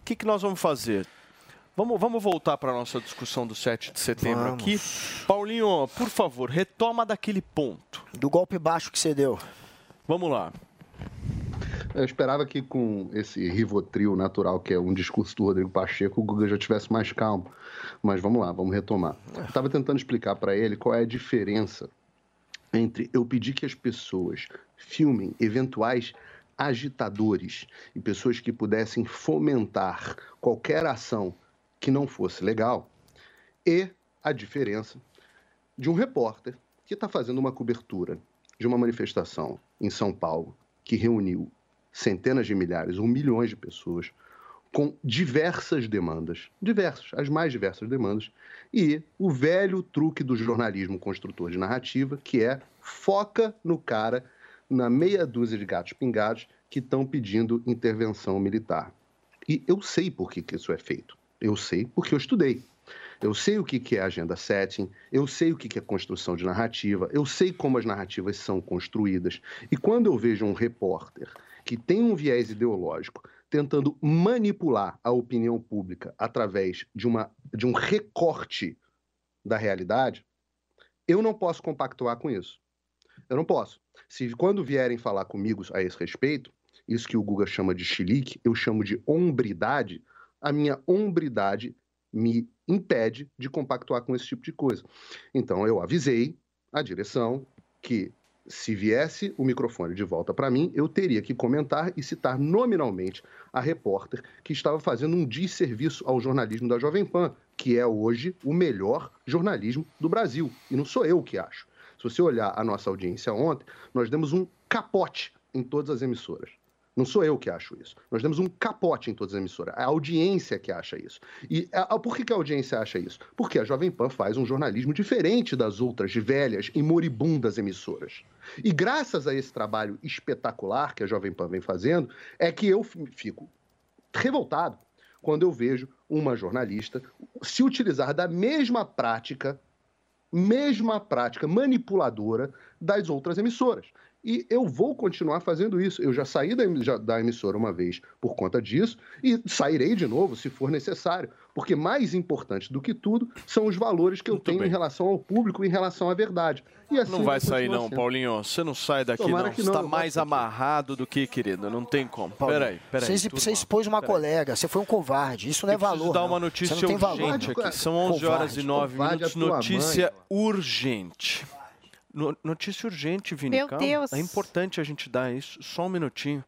que, que nós vamos fazer? Vamos, vamos voltar para a nossa discussão do 7 de setembro Vamos. aqui. Paulinho, por favor, retoma daquele ponto. Do golpe baixo que você deu. Vamos lá. Eu esperava que com esse rivotril natural, que é um discurso do Rodrigo Pacheco, o Guga já tivesse mais calmo. Mas vamos lá, vamos retomar. Estava tentando explicar para ele qual é a diferença entre eu pedir que as pessoas filmem eventuais agitadores e pessoas que pudessem fomentar qualquer ação que não fosse legal e a diferença de um repórter que está fazendo uma cobertura de uma manifestação em São Paulo que reuniu centenas de milhares ou milhões de pessoas com diversas demandas, diversas, as mais diversas demandas, e o velho truque do jornalismo construtor de narrativa, que é foca no cara, na meia dúzia de gatos pingados que estão pedindo intervenção militar. E eu sei por que, que isso é feito. Eu sei porque eu estudei. Eu sei o que que é agenda setting, eu sei o que que é construção de narrativa, eu sei como as narrativas são construídas. E quando eu vejo um repórter que tem um viés ideológico tentando manipular a opinião pública através de, uma, de um recorte da realidade, eu não posso compactuar com isso. Eu não posso. Se quando vierem falar comigo a esse respeito, isso que o Guga chama de chilique, eu chamo de hombridade, a minha hombridade me impede de compactuar com esse tipo de coisa. Então eu avisei a direção que se viesse o microfone de volta para mim, eu teria que comentar e citar nominalmente a repórter que estava fazendo um desserviço ao jornalismo da Jovem Pan, que é hoje o melhor jornalismo do Brasil. E não sou eu que acho. Se você olhar a nossa audiência ontem, nós demos um capote em todas as emissoras. Não sou eu que acho isso. Nós temos um capote em todas as emissoras. É a audiência que acha isso. E a, a- por que, que a audiência acha isso? Porque a Jovem Pan faz um jornalismo diferente das outras velhas e moribundas emissoras. E graças a esse trabalho espetacular que a Jovem Pan vem fazendo, é que eu fi- fico revoltado quando eu vejo uma jornalista se utilizar da mesma prática, mesma prática manipuladora das outras emissoras. E eu vou continuar fazendo isso. Eu já saí da, já- da emissora uma vez por conta disso e sairei de novo se for necessário. Porque mais importante do que tudo são os valores que eu tenho em relação ao público, em relação à verdade. E assim Não vai sair não, sendo. Paulinho. Você não sai daqui Tomara não. Você tá gosto mais amarrado do que, querido. Não tem como. Peraí, peraí. Você, expôs uma Peraí. colega, você foi um covarde. Isso não é Eu preciso valor. dar não. uma notícia tem valor. urgente aqui. São 11 horas e 9 Covarde minutos. Notícia mãe. urgente. No- Notícia urgente, Vini. Meu calma. Deus. É importante a gente dar isso. Só um minutinho.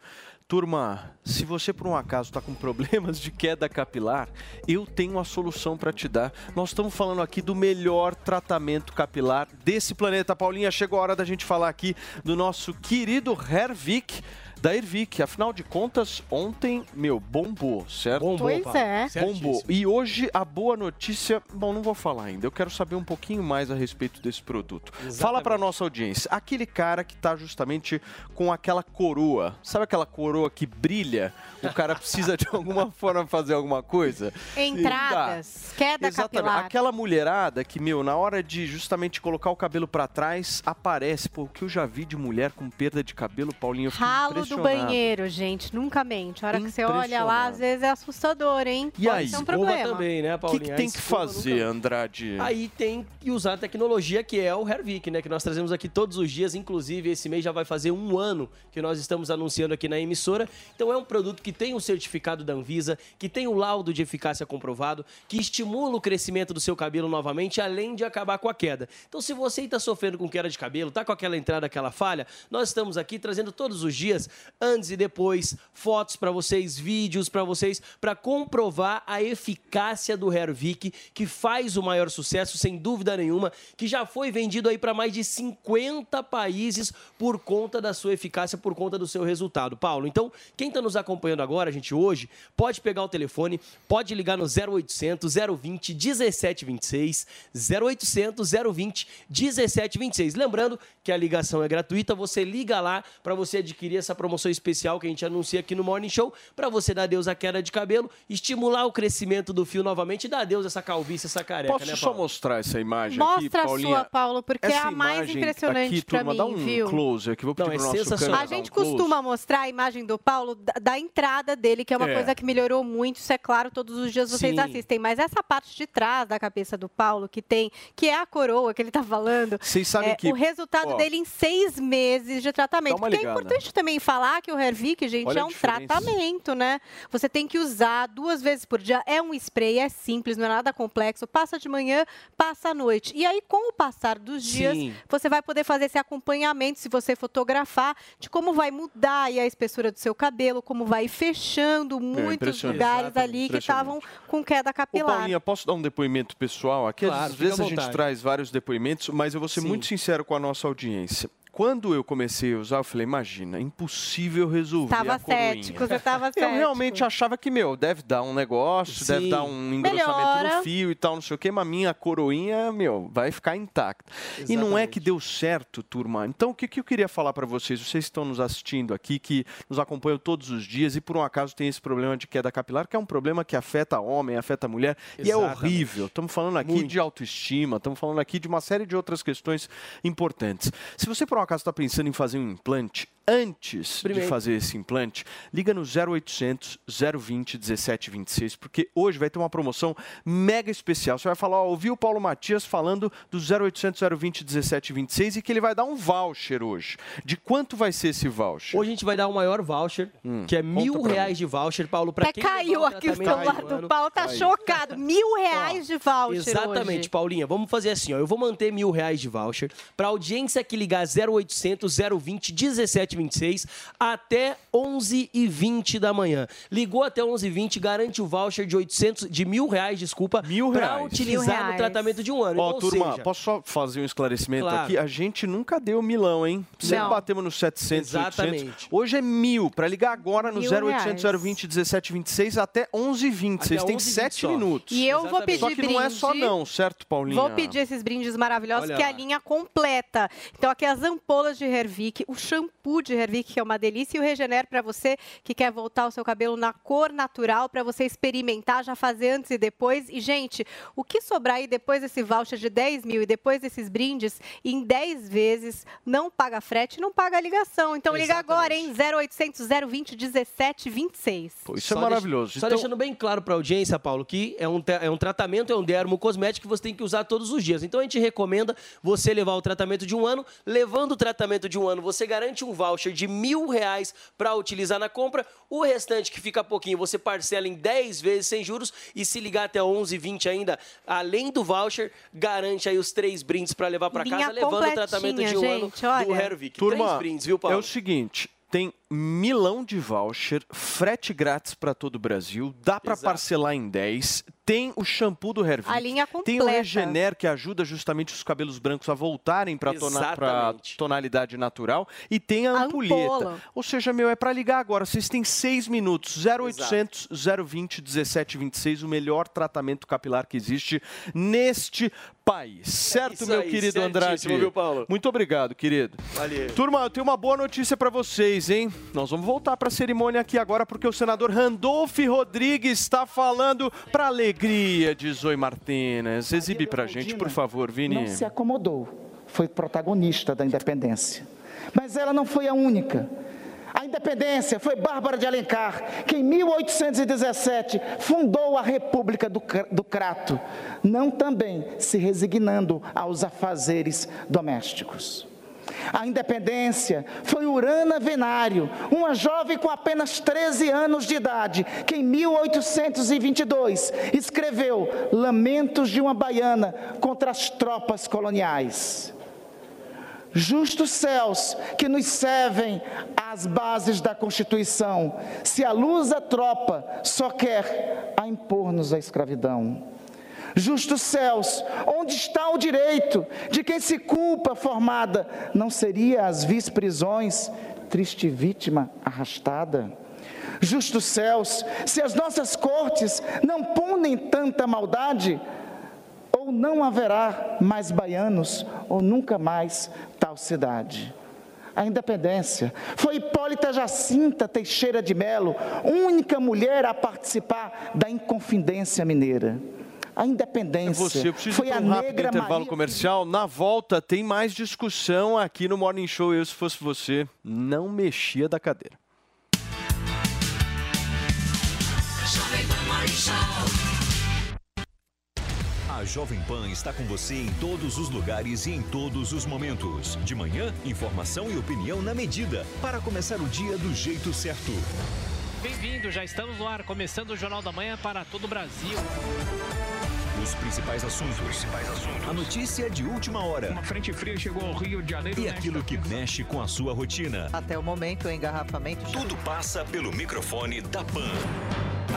Turma, se você por um acaso está com problemas de queda capilar, eu tenho a solução para te dar. Nós estamos falando aqui do melhor tratamento capilar desse planeta. Paulinha, chegou a hora da gente falar aqui do nosso querido Hervik da Ervic. Afinal de contas, ontem, meu, bombou, certo? Bombou, Pois é. Bombou. E hoje a boa notícia, bom, não vou falar ainda. Eu quero saber um pouquinho mais a respeito desse produto. Fala para nossa audiência. Aquele cara que tá justamente com aquela coroa, sabe aquela coroa que brilha? O cara *laughs* precisa de alguma forma fazer alguma coisa? Entradas, queda Exatamente. capilar. Aquela mulherada que, meu, na hora de justamente colocar o cabelo pra trás, aparece. Pô, o que eu já vi de mulher com perda de cabelo, Paulinho, eu Ralo do banheiro, gente, nunca mente. A hora que você olha lá, às vezes é assustador, hein? E Pode aí? ser um problema. também, né, O que, Paulinha? que A tem que fazer, Andrade? Aí tem que usar a tecnologia que é o Hervik, né? Que nós trazemos aqui todos os dias. Inclusive, esse mês já vai fazer um ano que nós estamos anunciando aqui na emissora. Então, é um produto que tem o certificado da Anvisa, que tem o laudo de eficácia comprovado, que estimula o crescimento do seu cabelo novamente, além de acabar com a queda. Então, se você está sofrendo com queda de cabelo, tá com aquela entrada, aquela falha, nós estamos aqui trazendo todos os dias, antes e depois, fotos para vocês, vídeos para vocês, para comprovar a eficácia do Hervik, que faz o maior sucesso, sem dúvida nenhuma, que já foi vendido aí para mais de 50 países por conta da sua eficácia, por conta do seu resultado. Paulo, então, quem está nos acompanhando agora, gente, hoje, pode pegar o telefone, pode ligar no 0800 020 1726, 0800 020 1726. Lembrando que a ligação é gratuita, você liga lá para você adquirir essa promoção especial que a gente anuncia aqui no Morning Show, para você dar adeus à queda de cabelo, estimular o crescimento do fio novamente e dar adeus a essa calvície, essa careca, Posso né, só mostrar essa imagem aqui, Mostra a Paulinha? sua, Paulo, porque é Essa a mais impressionante turma, mim, dá um viu? close aqui, vou pedir Não, é nosso sensacional. câmera A um gente close. costuma mostrar a imagem do Paulo da, da entrada dele, que é uma É. coisa que melhorou muito, isso é claro, todos os dias vocês Sim. assistem. Mas essa parte de trás da cabeça do Paulo, que tem, que é a coroa que ele tá falando, Vocês sabem é, que- o resultado ó, dele em seis meses de tratamento. Porque é importante também falar que o Hervik, gente, Olha é um tratamento, né? Você tem que usar duas vezes por dia. É um spray, é simples, não é nada complexo. Passa de manhã, passa à noite. E aí, com o passar dos dias, Sim. você vai poder fazer esse acompanhamento, se você fotografar, de como vai mudar aí a espessura do seu cabelo, como vai ir fechando muitos impressionante. lugares ali que estavam com queda Ô, capilar. Paulinha, posso dar um depoimento pessoal aqui? Claro, Às vezes a gente traz vários depoimentos, mas eu vou ser Sim. muito sincero com a nossa audiência. Quando eu comecei a usar, eu falei, imagina, impossível resolver Tava a coroinha. cético, você tava Eu cético. realmente achava que, meu, deve dar um negócio, deve Sim. dar um engrossamento Melhora. no fio e tal, não sei o quê, mas a minha coroinha, meu, vai ficar intacta. E não é Exatamente. que deu certo, turma. Então, o que, que eu queria falar para vocês? Vocês que estão nos assistindo aqui, que nos acompanham todos os dias e por um acaso tem esse problema de queda capilar, que é um problema que afeta homem, afeta mulher, e é Exatamente. horrível. Estamos falando aqui Muito. de autoestima, estamos falando aqui de uma série de outras questões importantes. Se você por um acaso está pensando em fazer um implante, antes Primeiro. de fazer esse implante, liga no 0800 020 1726, porque hoje vai ter uma promoção mega especial. Você vai falar, ó, ouvi o Paulo Matias falando do 0800 020 1726 e que ele vai dar um voucher hoje. De quanto vai ser esse voucher? Hoje a gente vai dar o maior voucher, que é mil Hum, reais de voucher, Paulo, para Até quem caiu aqui o celular do ano. Paulo, tá Caiu. chocado. Mil reais de voucher Exatamente, hoje. Paulinha. Vamos fazer assim, ó. Eu vou manter mil reais de voucher para audiência que ligar 0800 020 1726 26 até 11 e 20 da manhã. Ligou até 11 e 20 garante o voucher de 800, de mil reais, desculpa, Mil para reais. utilizar Mil no tratamento de um ano. Ó, Ou turma, seja, posso só fazer um esclarecimento Claro. aqui? A gente nunca deu milão, hein? Sempre Não. batemos nos 700, Exatamente. 800. Hoje é mil. Para ligar agora no Mil 0800 reais. 020 1726 até 11h20. Vocês Até têm 11h20 7 só. minutos. E eu vou pedir Só que não é só brinde. não, certo, Paulinha? Vou pedir esses brindes maravilhosos, Olha que é a linha completa. Então, aqui as ampolas de Hervik, o shampoo de Hervik, que é uma delícia, e o Regener para você que quer voltar o seu cabelo na cor natural, para você experimentar, já fazer antes e depois. E, gente, o que sobrar aí depois desse voucher de 10 mil e depois desses brindes, em 10 vezes, não paga frete, não paga ligação. Então, liga agora, hein? 0800 020 1726. Pô, isso Só é maravilhoso. só Então- deixando bem claro para a audiência, Paulo, que é um, é um tratamento, é um dermo cosmético que você tem que usar todos os dias. Então a gente recomenda você levar o tratamento de um ano. Levando o tratamento de um ano, você garante um voucher de mil reais para utilizar na compra. O restante, que fica pouquinho, você parcela em 10 vezes sem juros. E se ligar até 11, 20 ainda, além do voucher, garante aí os três brindes para levar para casa, levando o tratamento de um gente, ano do olha. Hervik. Turma, Três brindes, viu, Paulo? é o seguinte, tem milão de voucher, frete grátis para todo o Brasil, dá para Exato. parcelar em 10, tem o shampoo do Hervik, A linha tem o completa. Regener que ajuda justamente os cabelos brancos a voltarem para Exatamente. tonalidade natural e tem a, A ampulheta. ampola. Ou seja, meu, é para ligar agora, vocês têm 6 minutos, 0800 020 1726, o melhor tratamento capilar que existe neste país. Certo, isso meu aí, querido Andrade? viu, Paulo? Muito obrigado, querido. Valeu. Turma, eu tenho uma boa notícia pra vocês, hein? Nós vamos voltar pra cerimônia aqui agora porque o senador Randolph Rodrigues está falando pra alegria de Zoe Martínez. Exibe pra gente, por favor, Vini. não se acomodou, foi protagonista da independência. Mas ela não foi a única. A independência foi Bárbara de Alencar, que em 1817 fundou a República do, do Crato, não também se resignando aos afazeres domésticos. A independência foi Urana Venário, uma jovem com apenas 13 anos de idade, que em 1822 escreveu Lamentos de uma Baiana contra as tropas coloniais. Justos céus que nos servem às bases da Constituição, se a luz a tropa só quer a impor-nos a escravidão. Justos céus, onde está o direito de quem se culpa formada? Não seria as vis prisões, triste vítima arrastada? Justos céus, se as nossas cortes não punem tanta maldade, ou não haverá mais baianos, ou nunca mais tal cidade. A independência foi Hipólita Jacinta Teixeira de Melo, única mulher a participar da Inconfidência Mineira. A independência Você, eu preciso foi ir a um rápido negra intervalo Maria comercial. Na volta, tem mais discussão aqui no Morning Show. Eu, se fosse você, não mexia da cadeira. A Jovem Pan está com você em todos os lugares e em todos os momentos. De manhã, informação e opinião na medida para começar o dia do jeito certo. Bem-vindo, já estamos no ar, começando o Jornal da Manhã para todo o Brasil. Os principais assuntos. A notícia de última hora. Uma frente fria chegou ao Rio de Janeiro. E aquilo que mexe com a sua rotina. Até o momento, o engarrafamento. Tudo passa pelo microfone da Pan.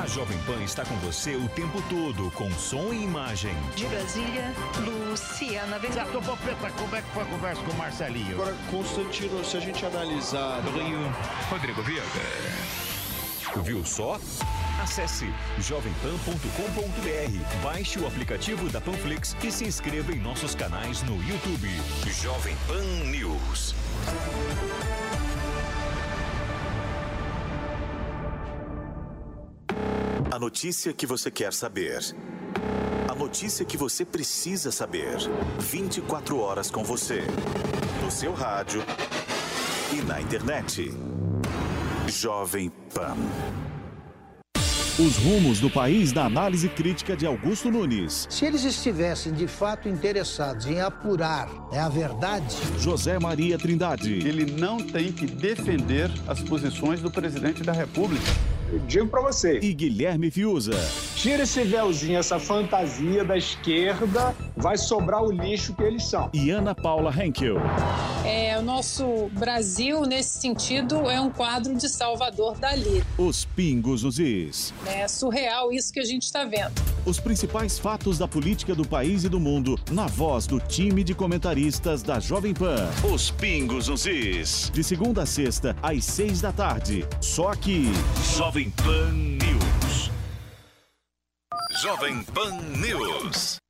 A Jovem Pan está com você o tempo todo, com som e imagem. De Brasília, Luciana Ventura. Popeta, como é que foi a conversa com o Marcelinho? Agora, Constantino, se a gente analisar... Rio, Rodrigo Viega. Viu só? Acesse jovempan.com.br, baixe o aplicativo da Panflix e se inscreva em nossos canais no YouTube. Jovem Pan News. A notícia que você quer saber. A notícia que você precisa saber. 24 horas com você. No seu rádio e na internet. Jovem Pan. Os rumos do país na análise crítica de Augusto Nunes. Se eles estivessem de fato interessados em apurar né, a verdade. José Maria Trindade. Ele não tem que defender as posições do presidente da República. Eu digo para você. E Guilherme Fiuza. Tira esse véuzinho, essa fantasia da esquerda, vai sobrar o lixo que eles são. E Ana Paula Henkel. É, o nosso Brasil, nesse sentido, é um quadro de Salvador Dali. Os pingos nos is. É surreal isso que a gente está vendo. Os principais fatos da política do país e do mundo na voz do time de comentaristas da Jovem Pan. Os pingos nos is. De segunda a sexta, às seis da tarde. Só aqui. Jovem Pan News. Jovem Pan News.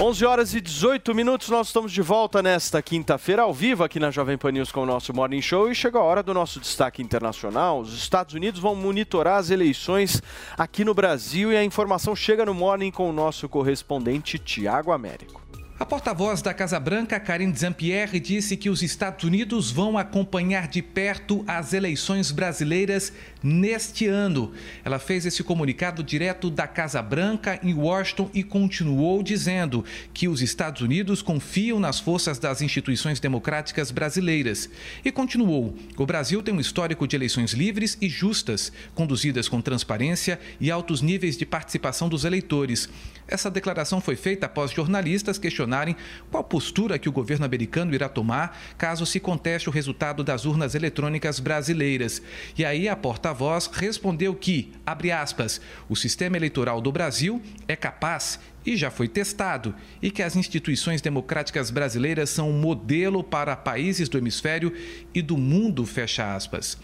Onze horas e 18 minutos, nós estamos de volta nesta quinta-feira, ao vivo aqui na Jovem Pan News com o nosso Morning Show e chegou a hora do nosso destaque internacional. Os Estados Unidos vão monitorar as eleições aqui no Brasil e a informação chega no Morning com o nosso correspondente Tiago Américo. A porta-voz da Casa Branca, Karine Jean-Pierre, disse que os Estados Unidos vão acompanhar de perto as eleições brasileiras neste ano. Ela fez esse comunicado direto da Casa Branca em Washington e continuou dizendo que os Estados Unidos confiam nas forças das instituições democráticas brasileiras. E continuou: o Brasil tem um histórico de eleições livres e justas, conduzidas com transparência e altos níveis de participação dos eleitores. Essa declaração foi feita após jornalistas questionarem qual postura que o governo americano irá tomar caso se conteste o resultado das urnas eletrônicas brasileiras. E aí a porta-voz respondeu que, abre aspas, o sistema eleitoral do Brasil é capaz e já foi testado, e que as instituições democráticas brasileiras são um modelo para países do hemisfério e do mundo, fecha aspas.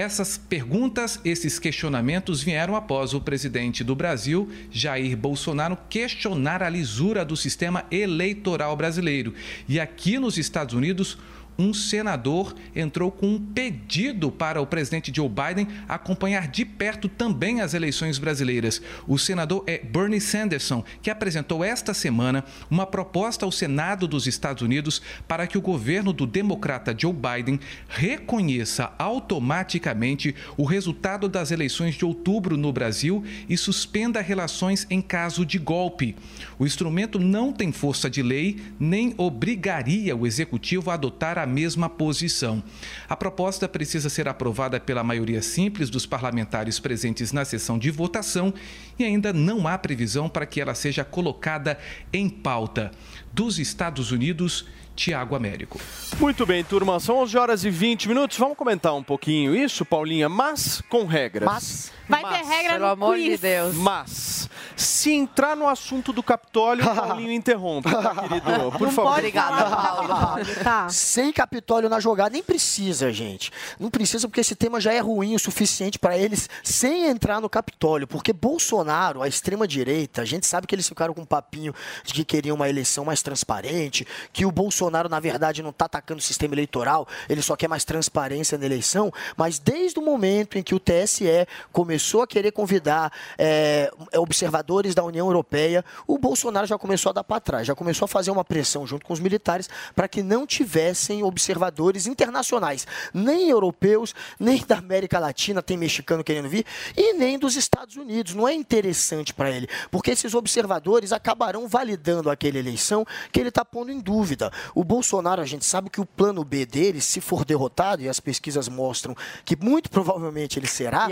Essas perguntas, esses questionamentos vieram após o presidente do Brasil, Jair Bolsonaro, questionar a lisura do sistema eleitoral brasileiro. E aqui nos Estados Unidos, um senador entrou com um pedido para o presidente Joe Biden acompanhar de perto também as eleições brasileiras. O senador é Bernie Sanderson, que apresentou esta semana uma proposta ao Senado dos Estados Unidos para que o governo do democrata Joe Biden reconheça automaticamente o resultado das eleições de outubro no Brasil e suspenda relações em caso de golpe. O instrumento não tem força de lei nem obrigaria o executivo a adotar a mesma posição. A proposta precisa ser aprovada pela maioria simples dos parlamentares presentes na sessão de votação e ainda não há previsão para que ela seja colocada em pauta. Dos Estados Unidos, Tiago Américo. Muito bem, turma, são 11 horas e 20 minutos. Vamos comentar um pouquinho isso, Paulinha, mas com regras. Mas vai ter regra Pelo no amor quiz. de Deus. Mas, se entrar no assunto do Capitólio, o *laughs* Paulinho interrompe, tá, querido? *laughs* Por favor. Obrigada, Paula. Tá. Sem Capitólio na jogada, nem precisa, gente. Não precisa porque esse tema já é ruim o suficiente para eles sem entrar no Capitólio. Porque Bolsonaro, a extrema-direita, a gente sabe que eles ficaram com um papinho de que queriam uma eleição mais transparente, que o Bolsonaro, na verdade, não está atacando o sistema eleitoral, ele só quer mais transparência na eleição. Mas desde o momento em que o TSE começou a querer convidar é, observadores da União Europeia, o Bolsonaro já começou a dar para trás, já começou a fazer uma pressão junto com os militares para que não tivessem observadores internacionais, nem europeus, nem da América Latina, tem mexicano querendo vir, e nem dos Estados Unidos. Não é interessante para ele, porque esses observadores acabarão validando aquela eleição que ele está pondo em dúvida. O Bolsonaro, a gente sabe que o plano B dele, se for derrotado, e as pesquisas mostram que muito provavelmente ele será,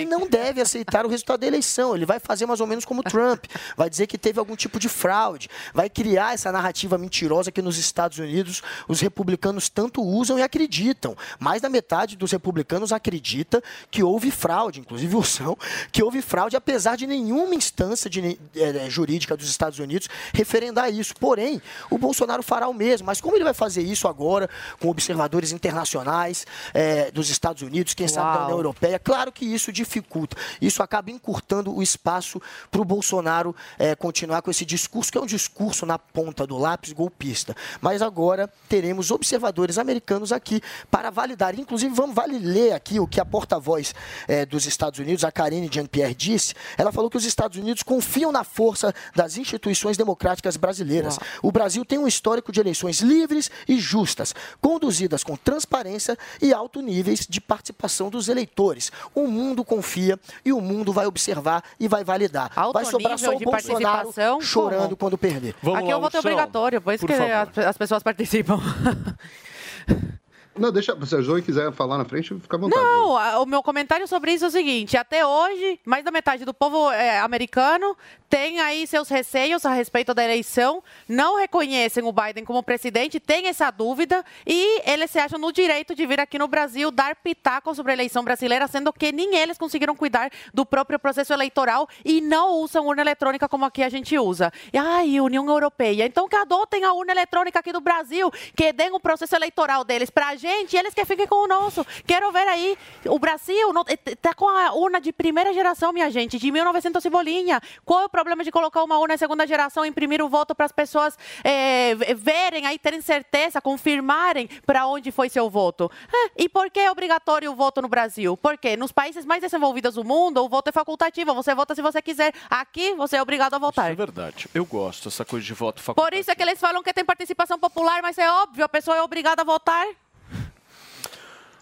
ele não deve aceitar o resultado da eleição. Ele vai fazer mais ou menos como o Trump. Vai dizer que teve algum tipo de fraude. Vai criar essa narrativa mentirosa que nos Estados Unidos os republicanos tanto usam e acreditam. Mais da metade dos republicanos acredita que houve fraude, inclusive o são, que houve fraude, apesar de nenhuma instância de, eh, jurídica dos Estados Unidos referendar isso. Porém, o Bolsonaro fará o mesmo. Mas como ele vai fazer isso agora com observadores internacionais eh, dos Estados Unidos, quem sabe da Uau. União Europeia? Claro que isso dificulta. Isso acaba encurtando o espaço para o Bolsonaro eh, continuar com esse discurso, que é um discurso na ponta do lápis golpista. Mas agora teremos observadores americanos aqui para validar. Inclusive, vamos vale ler aqui o que a porta-voz eh, dos Estados Unidos, a Karine Jean-Pierre, disse. Ela falou que os Estados Unidos confiam na força das instituições democráticas brasileiras. O Brasil tem um histórico de eleições livres e justas, conduzidas com transparência e alto níveis de participação dos eleitores. O mundo confia e o mundo vai observar e vai validar. Alto vai sobrar só o de Bolsonaro participação, chorando como? quando perder. Aqui eu vou ter obrigatório, pois Por que favor. as pessoas participam. *laughs* Não, deixa, se a Zoe quiser falar na frente, fica à vontade. Não, a- o meu comentário sobre isso é o seguinte: até hoje, mais da metade do povo é, americano tem aí seus receios a respeito da eleição, não reconhecem o Biden como presidente, tem essa dúvida e eles se acham no direito de vir aqui no Brasil dar pitaco sobre a eleição brasileira, sendo que nem eles conseguiram cuidar do próprio processo eleitoral e não usam urna eletrônica como aqui a gente usa. E, ai, União Europeia. Então que adotem a urna eletrônica aqui do Brasil, que deem o processo eleitoral deles pra gente eles que fiquem com o nosso. Quero ver aí. O Brasil não- tá com a urna de primeira geração, minha gente, de 1900 e bolinha. Qual é o problema de colocar uma urna de segunda geração e imprimir o voto para as pessoas eh, v- verem aí, terem certeza, confirmarem para onde foi seu voto? E por que é obrigatório o voto no Brasil? Porque nos países mais desenvolvidos do mundo, o voto é facultativo. Você vota se você quiser. Aqui, você é obrigado a votar. É verdade. Eu gosto dessa coisa de voto facultativo. Por isso é que eles falam que tem participação popular, mas é óbvio, a pessoa é obrigada a votar.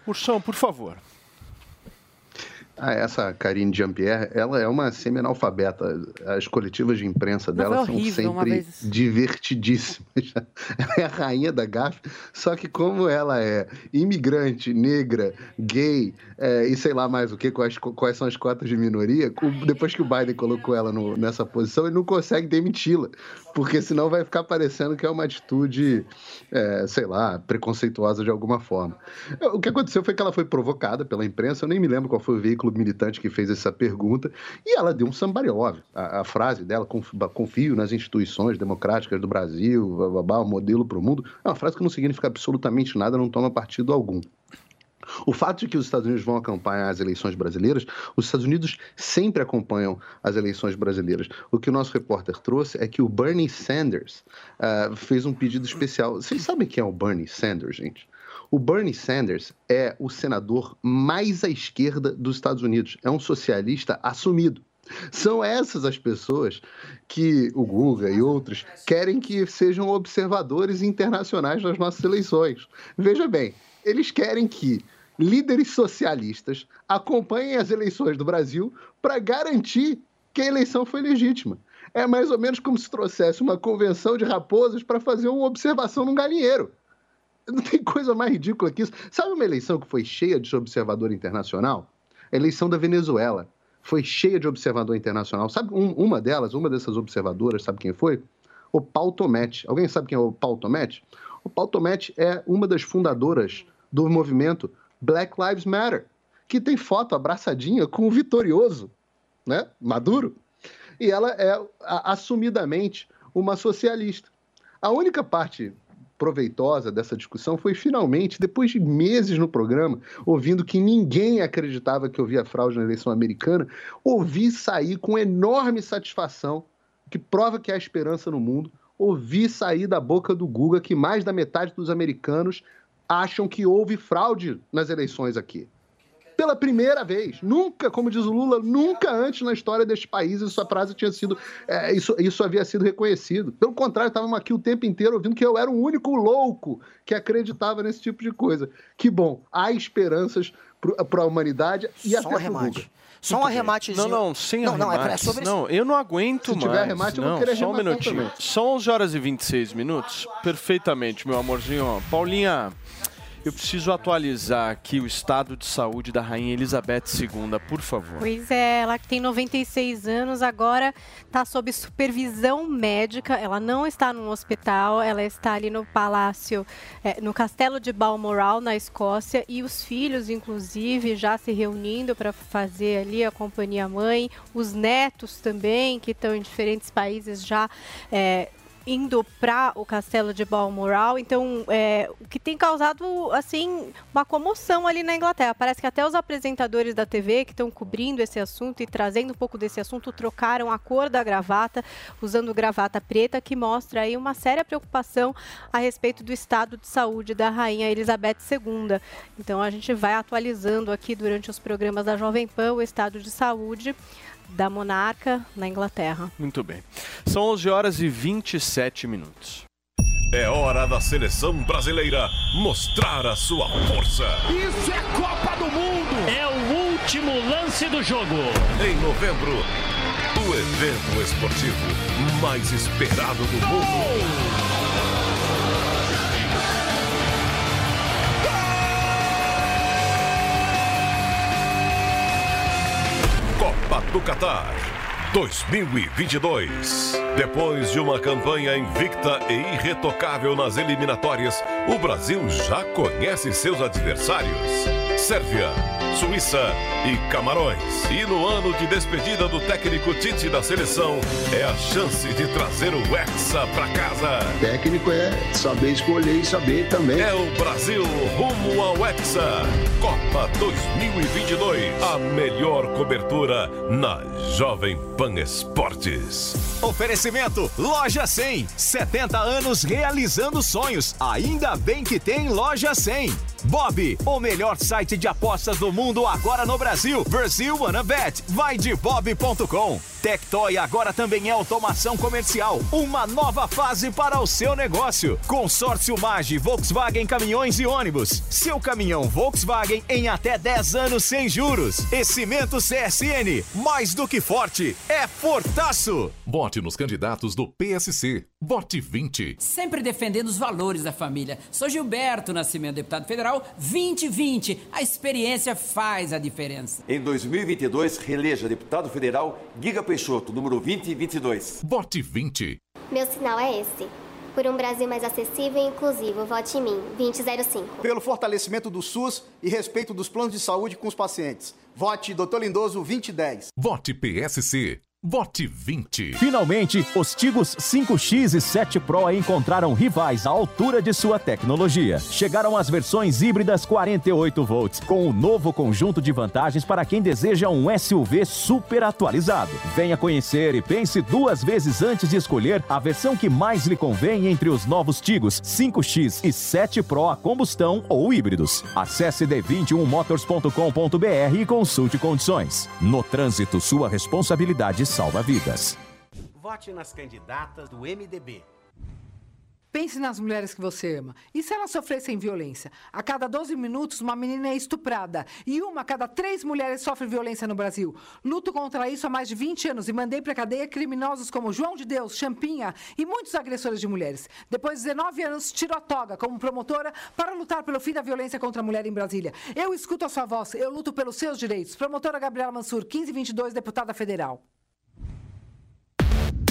Ursão, por favor. Ah, essa Karine Jean-Pierre, ela é uma semi-analfabeta. As coletivas de imprensa dela são horrível uma sempre vez. divertidíssimas. *laughs* Ela é a rainha da gafe, só que como ela é imigrante, negra, gay é, e sei lá mais o que, quais, quais são as cotas de minoria, depois que o Biden colocou ela no- nessa posição, ele não consegue demiti-la, porque senão vai ficar parecendo que é uma atitude, é, sei lá, preconceituosa de alguma forma. O que aconteceu foi que ela foi provocada pela imprensa, eu nem me lembro qual foi o veículo militante que fez essa pergunta, e ela deu um sambari óbvio. A, a frase dela, "Conf- confio nas instituições democráticas do Brasil, babá, o modelo para o mundo, é uma frase que não significa absolutamente nada, não toma partido algum. O fato de que os Estados Unidos vão acompanhar as eleições brasileiras, os Estados Unidos sempre acompanham as eleições brasileiras. O que o nosso repórter trouxe é que o Bernie Sanders ah, fez um pedido especial. Vocês sabem quem é o Bernie Sanders, gente? O Bernie Sanders é o senador mais à esquerda dos Estados Unidos. É um socialista assumido. São essas as pessoas que o Guga e outros querem que sejam observadores internacionais nas nossas eleições. Veja bem, eles querem que líderes socialistas acompanhem as eleições do Brasil para garantir que a eleição foi legítima. É mais ou menos como se trouxesse uma convenção de raposas para fazer uma observação num galinheiro. *laughs* Não tem coisa mais ridícula que isso. Sabe uma eleição que foi cheia de observador internacional? A eleição da Venezuela. Foi cheia de observador internacional. Sabe um- uma delas, uma dessas observadoras, sabe quem foi? O Paul Tomete. Alguém sabe quem é o Paul Tomete? O Paul Tomete é uma das fundadoras do movimento Black Lives Matter, que tem foto abraçadinha com o vitorioso, né? Maduro. E ela é assumidamente uma socialista. A única parte proveitosa dessa discussão foi finalmente, depois de meses no programa, ouvindo que ninguém acreditava que havia fraude na eleição americana, ouvi sair com enorme satisfação, que prova que há esperança no mundo, ouvi sair da boca do Guga que mais da metade dos americanos acham que houve fraude nas eleições aqui. Pela primeira vez. Nunca, como diz o Lula, nunca antes na história deste país essa frase tinha sido. é, isso, isso havia sido reconhecido. Pelo contrário, estávamos aqui o tempo inteiro ouvindo que eu era o único louco que acreditava nesse tipo de coisa. Que bom, há esperanças para a humanidade e Só até um arremate. Guga. Só um Muito arrematezinho. Não, não, sem não, não, é, é sobre Não, eu não aguento Se mais. tiver arremate, eu vou não, querer Só um minutinho. também. São 11 horas e 26 minutos. Perfeitamente, meu amorzinho. Paulinha, eu preciso atualizar aqui o estado de saúde da Rainha Elizabeth II, por favor. Pois é, ela que tem 96 anos, agora está sob supervisão médica. Ela não está num hospital, ela está ali no palácio, eh, no castelo de Balmoral, na Escócia, e os filhos, inclusive, já se reunindo para fazer ali a companhia mãe, os netos também, que estão em diferentes países já. eh, indo para o castelo de Balmoral, então é, o que tem causado assim uma comoção ali na Inglaterra. Parece que até os apresentadores da TV que estão cobrindo esse assunto e trazendo um pouco desse assunto trocaram a cor da gravata, usando gravata preta, que mostra aí uma séria preocupação a respeito do estado de saúde da rainha Elizabeth II. Então a gente vai atualizando aqui durante os programas da Jovem Pan o estado de saúde da monarca na Inglaterra. Muito bem. São 11 horas e 27 minutos. É hora da seleção brasileira mostrar a sua força. Isso é Copa do Mundo! É o último lance do jogo. Em novembro, o evento esportivo mais esperado do mundo. Do Catar 2022. Depois de uma campanha invicta e irretocável nas eliminatórias, o Brasil já conhece seus adversários: Sérvia, Suíça e Camarões. E no ano de despedida do técnico Tite da seleção, é a chance de trazer o Hexa pra casa. Técnico é saber escolher e saber também. É o Brasil rumo ao Hexa. Copa 2022. A melhor cobertura na Jovem Pan Esportes. Oferecimento Loja 100. 70 anos realizando sonhos. Ainda bem que tem Loja 100. Bob, o melhor site de apostas do mundo agora no Brasil. Brasil Wanna Bet. Vai de bob.com. Tectoy agora também é automação comercial. Uma nova fase para o seu negócio. Consórcio Mage, Volkswagen Caminhões e Ônibus. Seu caminhão Volkswagen em até 10 anos sem juros. E Cimento CSN. Mais do que forte, é fortaço. Vote nos candidatos do PSC. Vote 20. Sempre defendendo os valores da família. Sou Gilberto Nascimento, deputado federal 2020. A experiência faz a diferença. Em 2022, reeleja deputado federal Giga Peixoto, número 2022. Vote 20. Meu sinal é esse. Por um Brasil mais acessível e inclusivo, vote em mim, 2005. Pelo fortalecimento do SUS e respeito dos planos de saúde com os pacientes. Vote Dr. Lindoso 2010. Vote PSC. Vote 20. Finalmente, os Tigos 5X e 7 Pro encontraram rivais à altura de sua tecnologia. Chegaram as versões híbridas 48 volts, com um novo conjunto de vantagens para quem deseja um SUV super atualizado. Venha conhecer e pense duas vezes antes de escolher a versão que mais lhe convém entre os novos Tigos 5X e 7 Pro a combustão ou híbridos. Acesse d21motors.com.br e consulte condições. No trânsito, sua responsabilidade salva vidas. Vote nas candidatas do MDB. Pense nas mulheres que você ama. E se elas sofressem violência? A cada 12 minutos, uma menina é estuprada. E uma a cada três mulheres sofre violência no Brasil. Luto contra isso há mais de 20 anos e mandei para cadeia criminosos como João de Deus, Champinha e muitos agressores de mulheres. Depois de 19 anos, tiro a toga como promotora para lutar pelo fim da violência contra a mulher em Brasília. Eu escuto a sua voz, eu luto pelos seus direitos. Promotora Gabriela Mansur, 1522, deputada federal.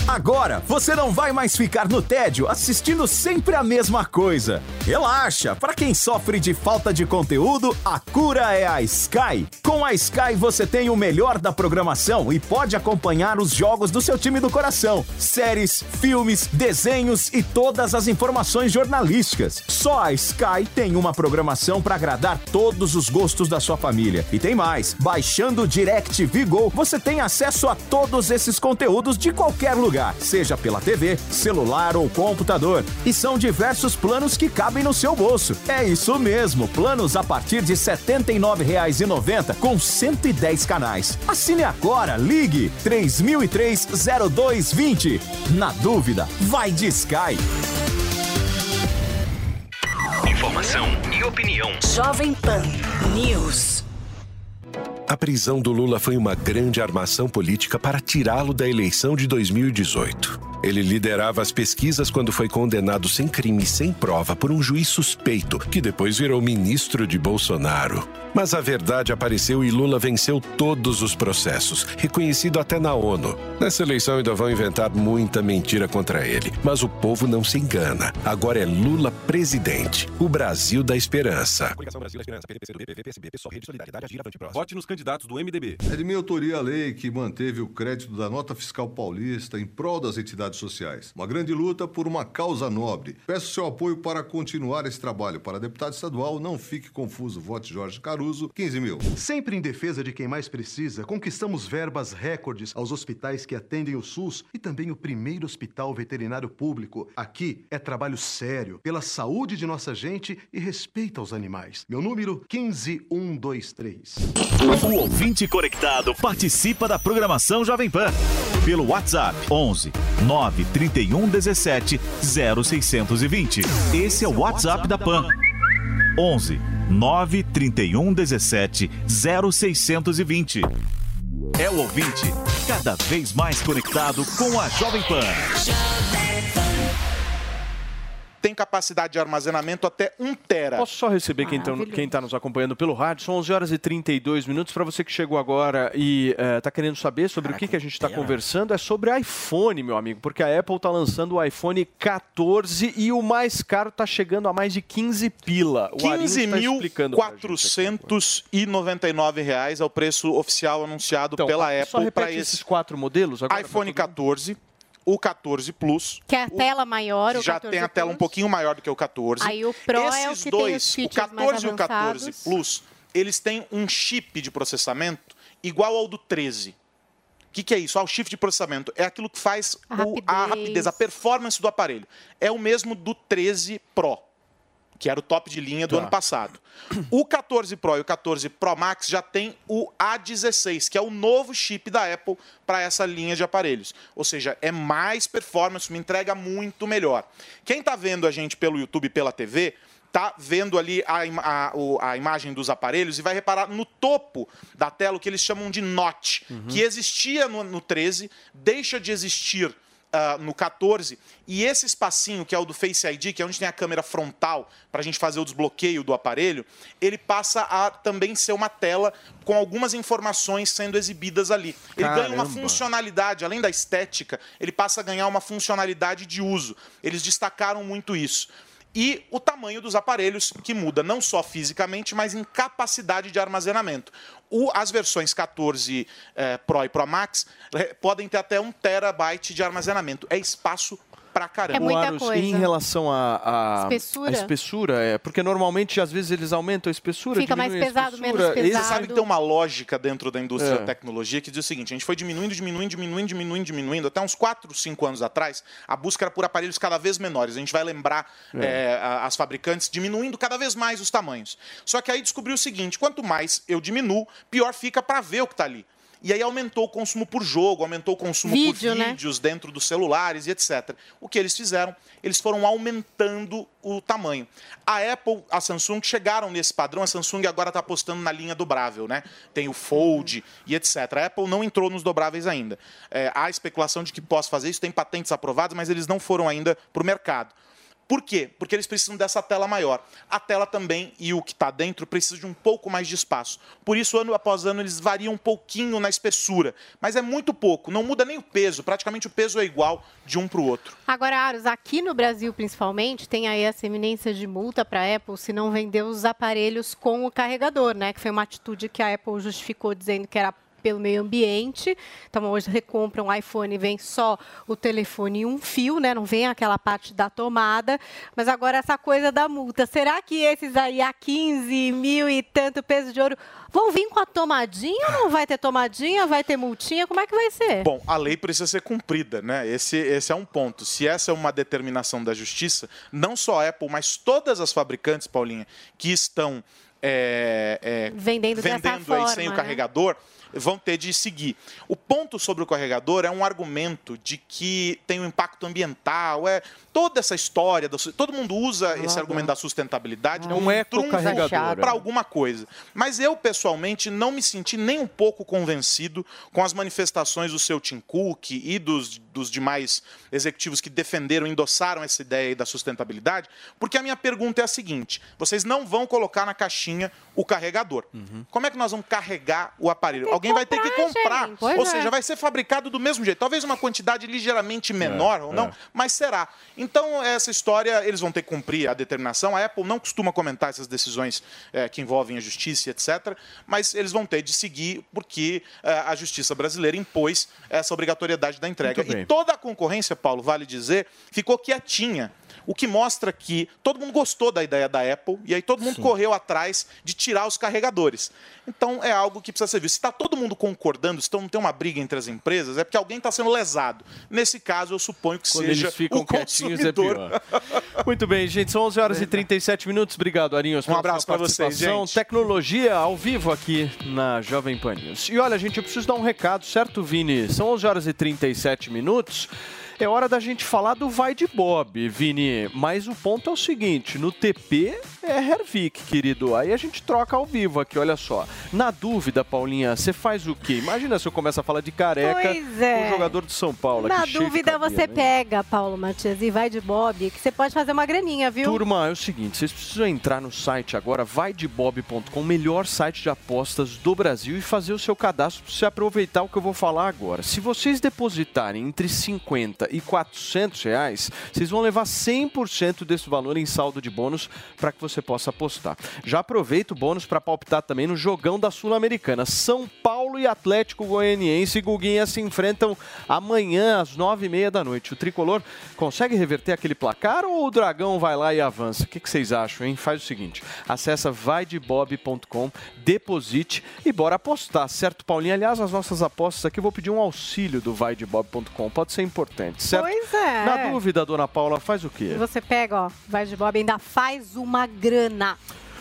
Agora você não vai mais ficar no tédio assistindo sempre a mesma coisa. Relaxa, para quem sofre de falta de conteúdo, a cura é a Sky. Com a Sky você tem o melhor da programação e pode acompanhar os jogos do seu time do coração, séries, filmes, desenhos e todas as informações jornalísticas. Só a Sky tem uma programação para agradar todos os gostos da sua família. E tem mais, baixando o DirecTV Go, você tem acesso a todos esses conteúdos de qualquer lugar seja pela TV, celular ou computador. E são diversos planos que cabem no seu bolso. É isso mesmo, planos a partir de R$ 79,90 com 110 canais. Assine agora, ligue 3003-0220. Na dúvida, vai de Sky. Informação e opinião. Jovem Pan News. A prisão do Lula foi uma grande armação política para tirá-lo da eleição de 2018. Ele liderava as pesquisas quando foi condenado sem crime e sem prova por um juiz suspeito, que depois virou ministro de Bolsonaro. Mas a verdade apareceu e Lula venceu todos os processos, reconhecido até na ONU. Nessa eleição ainda vão inventar muita mentira contra ele, mas o povo não se engana. Agora é Lula presidente, o Brasil da esperança. Vote nos candidatos do MDB. É de minha autoria a lei que manteve o crédito da nota fiscal paulista em prol das entidades sociais. Uma grande luta por uma causa nobre. Peço seu apoio para continuar esse trabalho. Para deputado estadual, não fique confuso. Vote Jorge Caruso, 15 mil. Sempre em defesa de quem mais precisa, conquistamos verbas recordes aos hospitais que atendem o SUS e também o primeiro hospital veterinário público. Aqui é trabalho sério, pela saúde de nossa gente e respeito aos animais. Meu número 15123. O ouvinte conectado participa da programação Jovem Pan pelo WhatsApp 11 931 17 0620. Esse é o WhatsApp da Pan. 11 931 17 0620. É o ouvinte cada vez mais conectado com a Jovem Pan. Tem capacidade de armazenamento até 1 tera. Posso só receber quem está tá nos acompanhando pelo rádio? São 11 horas e 32 minutos. Para você que chegou agora e está querendo saber sobre o que, que a gente está conversando, é sobre iPhone, meu amigo, porque a Apple está lançando o iPhone 14 e o mais caro está chegando a mais de 15 pila. O Arinho está explicando pra gente. 15.499 reais é o preço oficial anunciado Então, pela Apple para esses esse quatro modelos agora. iPhone 14, o 14 Plus. Que é a tela maior, o já 14 tem a tela um pouquinho maior do que o 14. Aí o Pro Esses é o que dois, o features 14 mais e o 14 avançados. Plus, eles têm um chip de processamento igual ao do 13. O que, que é isso? Ah, o chip de processamento é aquilo que faz A o- a rapidez. rapidez, a performance do aparelho. É o mesmo do 13 Pro, que era o top de linha do Tá. ano passado. O 14 Pro e o 14 Pro Max já tem o A16, que é o novo chip da Apple para essa linha de aparelhos. Ou seja, é mais performance, me entrega muito melhor. Quem está vendo a gente pelo YouTube e pela TV, tá vendo ali a, a- a imagem dos aparelhos e vai reparar no topo da tela o que eles chamam de notch, que existia no, no 13, deixa de existir ah, no 14, e esse espacinho que é o do Face ID, que é onde tem a câmera frontal para a gente fazer o desbloqueio do aparelho, ele passa a também ser uma tela com algumas informações sendo exibidas ali. Ele ganha uma Caramba. funcionalidade, além da estética, ele passa a ganhar uma funcionalidade de uso. Eles destacaram muito isso. E o tamanho dos aparelhos, que muda não só fisicamente, mas em capacidade de armazenamento. O- as versões 14 eh, Pro e Pro Max eh, podem ter até um terabyte de armazenamento. É espaço pra caramba. O Aros, em relação à Espessura? espessura, é, porque normalmente às vezes eles aumentam a espessura, Fica mais pesado, menos espessura. pesado. Você sabe que tem uma lógica dentro da indústria É. da tecnologia que diz o seguinte: a gente foi diminuindo, diminuindo, diminuindo, diminuindo, diminuindo. Até uns 4, 5 anos atrás, a busca era por aparelhos cada vez menores. A gente vai lembrar É. é, as fabricantes diminuindo cada vez mais os tamanhos. Só que aí descobriu o seguinte: quanto mais eu diminuo, pior fica para ver o que está ali. E aí aumentou o consumo por jogo, aumentou o consumo Vídeo, por né? vídeos dentro dos celulares e etc. O que eles fizeram? Eles foram aumentando o tamanho. A Apple, a Samsung chegaram nesse padrão. A Samsung agora está apostando na linha dobrável, né? Tem o Fold e etc. A Apple não entrou nos dobráveis ainda. É, há especulação de que possa fazer isso, tem patentes aprovadas, mas eles não foram ainda para o mercado. Por quê? Porque eles precisam dessa tela maior. A tela também e o que está dentro precisa de um pouco mais de espaço. Por isso, ano após ano, eles variam um pouquinho na espessura. Mas é muito pouco, não muda nem o peso. Praticamente o peso é igual de um para o outro. Agora, Aros, aqui no Brasil principalmente, tem aí essa eminência de multa para a Apple se não vender os aparelhos com o carregador, né? Que foi uma atitude que a Apple justificou dizendo que era pelo meio ambiente. Então, hoje você compra um iPhone e vem só o telefone e um fio, né? Não vem aquela parte da tomada. Mas agora essa coisa da multa. Será que esses aí a 15 mil e tanto peso de ouro vão vir com a tomadinha ou não vai ter tomadinha? Vai ter multinha? Como é que vai ser? Bom, a lei precisa ser cumprida, né? Esse, esse é um ponto. Se essa é uma determinação da justiça, não só a Apple, mas todas as fabricantes, Paulinha, que estão é, é, Vendendo vendendo aí forma, sem o né? carregador, vão ter de seguir. O ponto sobre o carregador é um argumento de que tem um impacto ambiental, é toda essa história, su- todo mundo usa esse argumento da sustentabilidade É um como ecocarregador, para alguma coisa. Mas eu, pessoalmente, não me senti nem um pouco convencido com as manifestações do seu Tim Cook e dos, dos demais executivos que defenderam, endossaram essa ideia da sustentabilidade, porque a minha pergunta é a seguinte: vocês não vão colocar na caixinha o carregador. Como é que nós vamos carregar o aparelho? Alguém vai ter que comprar. gente. Ou é. seja, vai ser fabricado do mesmo jeito. Talvez uma quantidade ligeiramente menor ou não, é. mas será. Então, essa história, eles vão ter que cumprir a determinação. A Apple não costuma comentar essas decisões eh, que envolvem a justiça, etc. Mas eles vão ter de seguir porque a justiça brasileira impôs essa obrigatoriedade da entrega. E toda a concorrência, Paulo, vale dizer, ficou quietinha. O que mostra que todo mundo gostou da ideia da Apple e aí todo mundo correu atrás de tirar os carregadores. Então é algo que precisa ser visto. Se está todo mundo concordando, se não tem uma briga entre as empresas, é porque alguém está sendo lesado. Nesse caso, eu suponho que Quando seja eles ficam o é consumidor. pior. *laughs* Muito bem, gente. São 11 horas e 37 minutos. Obrigado, Arinhos, Um abraço sua pra vocês, gente. Tecnologia ao vivo aqui na Jovem Pan News. E olha, gente, eu preciso dar um recado, certo, Vini? São 11 horas e 37 minutos. É hora da gente falar do vai de Bob, Vini. Mas o ponto é o seguinte: no TP é Hervik, querido. Aí a gente troca ao vivo aqui, olha só. Na dúvida, Paulinha, você faz o quê? Imagina se eu começo a falar de careca Pois é. com o jogador de São Paulo. Na dúvida, cabelo, você hein? pega, Paulo Matias, e vai de Bob, que você pode fazer uma graninha, viu? Turma, é o seguinte, vocês precisam entrar no site agora, vaidebob.com, melhor site de apostas do Brasil e fazer o seu cadastro para você aproveitar o que eu vou falar agora. Se vocês depositarem entre 50 e 400 reais, vocês vão levar 100% desse valor em saldo de bônus para que você possa apostar. Já aproveita o bônus para palpitar também no jogão da Sul-Americana. São Paulo e Atlético Goianiense e Guguinha se enfrentam amanhã às 9h30 da noite. O Tricolor consegue reverter aquele placar ou o Dragão vai lá e avança? O que, que vocês acham, hein? Faz o seguinte, acessa vaidebob.com, deposite e bora apostar, certo, Paulinho? Aliás, as nossas apostas aqui, vou pedir um auxílio do vaidebob.com, pode ser importante, certo? Pois é. Na dúvida, dona Paula, faz o quê? Você pega, ó, vai de Bob, ainda faz uma grana.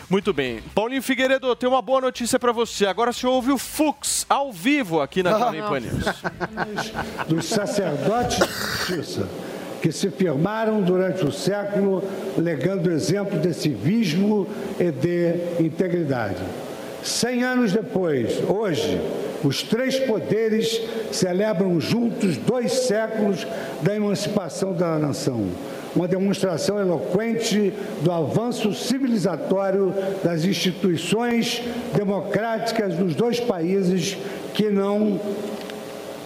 Muito bem. Paulinho Figueiredo, tem uma boa notícia para você. Agora você ouve o Fux ao vivo aqui na Jovem Pan News. dos sacerdotes de justiça que se firmaram durante o século, legando exemplo de civismo e de integridade. Cem anos depois, hoje, os três poderes celebram juntos dois séculos da emancipação da nação. Uma demonstração eloquente do avanço civilizatório das instituições democráticas dos dois países que não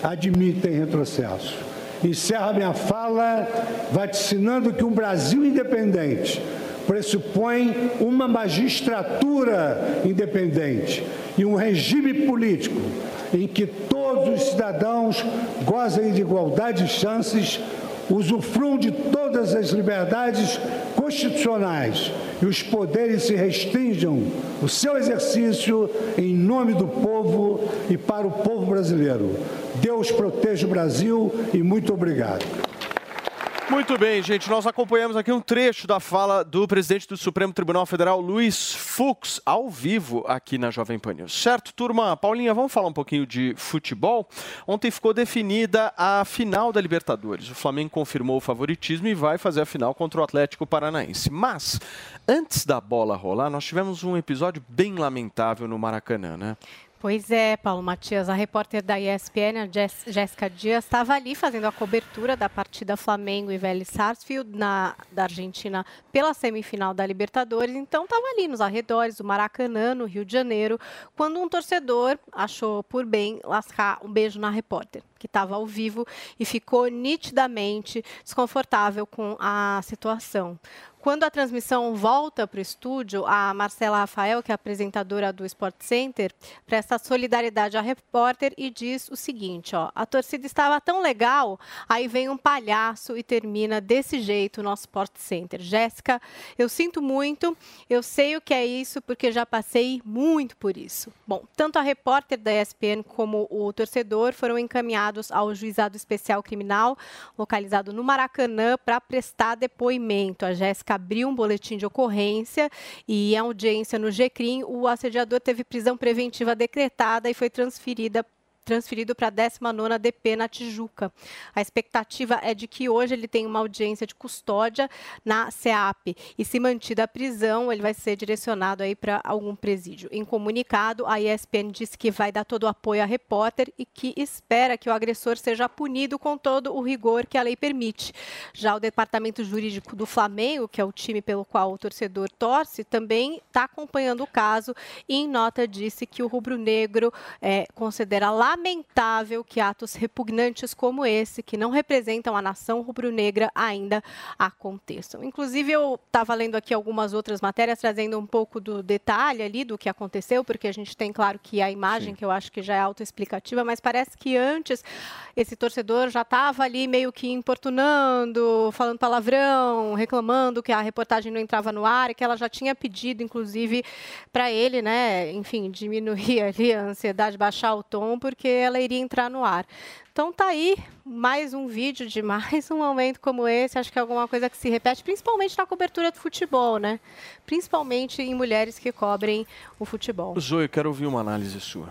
admitem retrocesso. Encerro minha fala vaticinando que um Brasil independente pressupõe uma magistratura independente e um regime político em que todos os cidadãos gozem de igualdade de chances, usufruam de todas as liberdades constitucionais e os poderes se restringam o seu exercício em nome do povo e para o povo brasileiro. Deus proteja o Brasil e muito obrigado. Muito bem, gente. Nós acompanhamos aqui um trecho da fala do presidente do Supremo Tribunal Federal, Luiz Fux, ao vivo aqui na Jovem Pan News. Certo, turma? Paulinha, vamos falar um pouquinho de futebol? Ontem ficou definida a final da Libertadores. O Flamengo confirmou o favoritismo e vai fazer a final contra o Atlético Paranaense. Mas, antes da bola rolar, nós tivemos um episódio bem lamentável no Maracanã, né? Pois é, Paulo Matias, a repórter da ESPN, a Jéssica Dias, estava ali fazendo a cobertura da partida Flamengo e Vélez Sarsfield na, da Argentina pela semifinal da Libertadores. Então estava ali nos arredores do Maracanã, no Rio de Janeiro, quando um torcedor achou por bem lascar um beijo na repórter que estava ao vivo e ficou nitidamente desconfortável com a situação. Quando a transmissão volta para o estúdio, a Marcela Rafael, que é apresentadora do Sport Center, presta solidariedade à repórter e diz o seguinte: ó, a torcida estava tão legal, aí vem um palhaço e termina desse jeito o nosso Sport Center. Jéssica, eu sinto muito, eu sei o que é isso, porque já passei muito por isso. Bom, tanto a repórter da ESPN como o torcedor foram encaminhados ao Juizado Especial Criminal, localizado no Maracanã, para prestar depoimento. A Jéssica abriu um boletim de ocorrência e em audiência no GCRIM, o assediador teve prisão preventiva decretada e foi transferida transferido para a 19ª DP na Tijuca. A expectativa é de que hoje ele tenha uma audiência de custódia na SEAP e se mantida a prisão, ele vai ser direcionado aí para algum presídio. Em comunicado, a ESPN disse que vai dar todo o apoio à repórter e que espera que o agressor seja punido com todo o rigor que a lei permite. Já o departamento jurídico do Flamengo, que é o time pelo qual o torcedor torce, também está acompanhando o caso e em nota disse que o rubro-negro eh, considera lamentável que atos repugnantes como esse, que não representam a nação rubro-negra, ainda aconteçam. Inclusive, eu estava lendo aqui algumas outras matérias, trazendo um pouco do detalhe ali do que aconteceu, porque a gente tem, claro, que a imagem, que eu acho que já é autoexplicativa, mas parece que antes esse torcedor já estava ali meio que importunando, falando palavrão, reclamando que a reportagem não entrava no ar e que ela já tinha pedido, inclusive, para ele, né, enfim, diminuir *laughs* ali a ansiedade, baixar o tom, porque ela iria entrar no ar. Então tá aí mais um vídeo de *laughs* mais um momento como esse. Acho que é alguma coisa que se repete, principalmente na cobertura do futebol, né? Principalmente em mulheres que cobrem o futebol. Zoe, eu quero ouvir uma análise sua.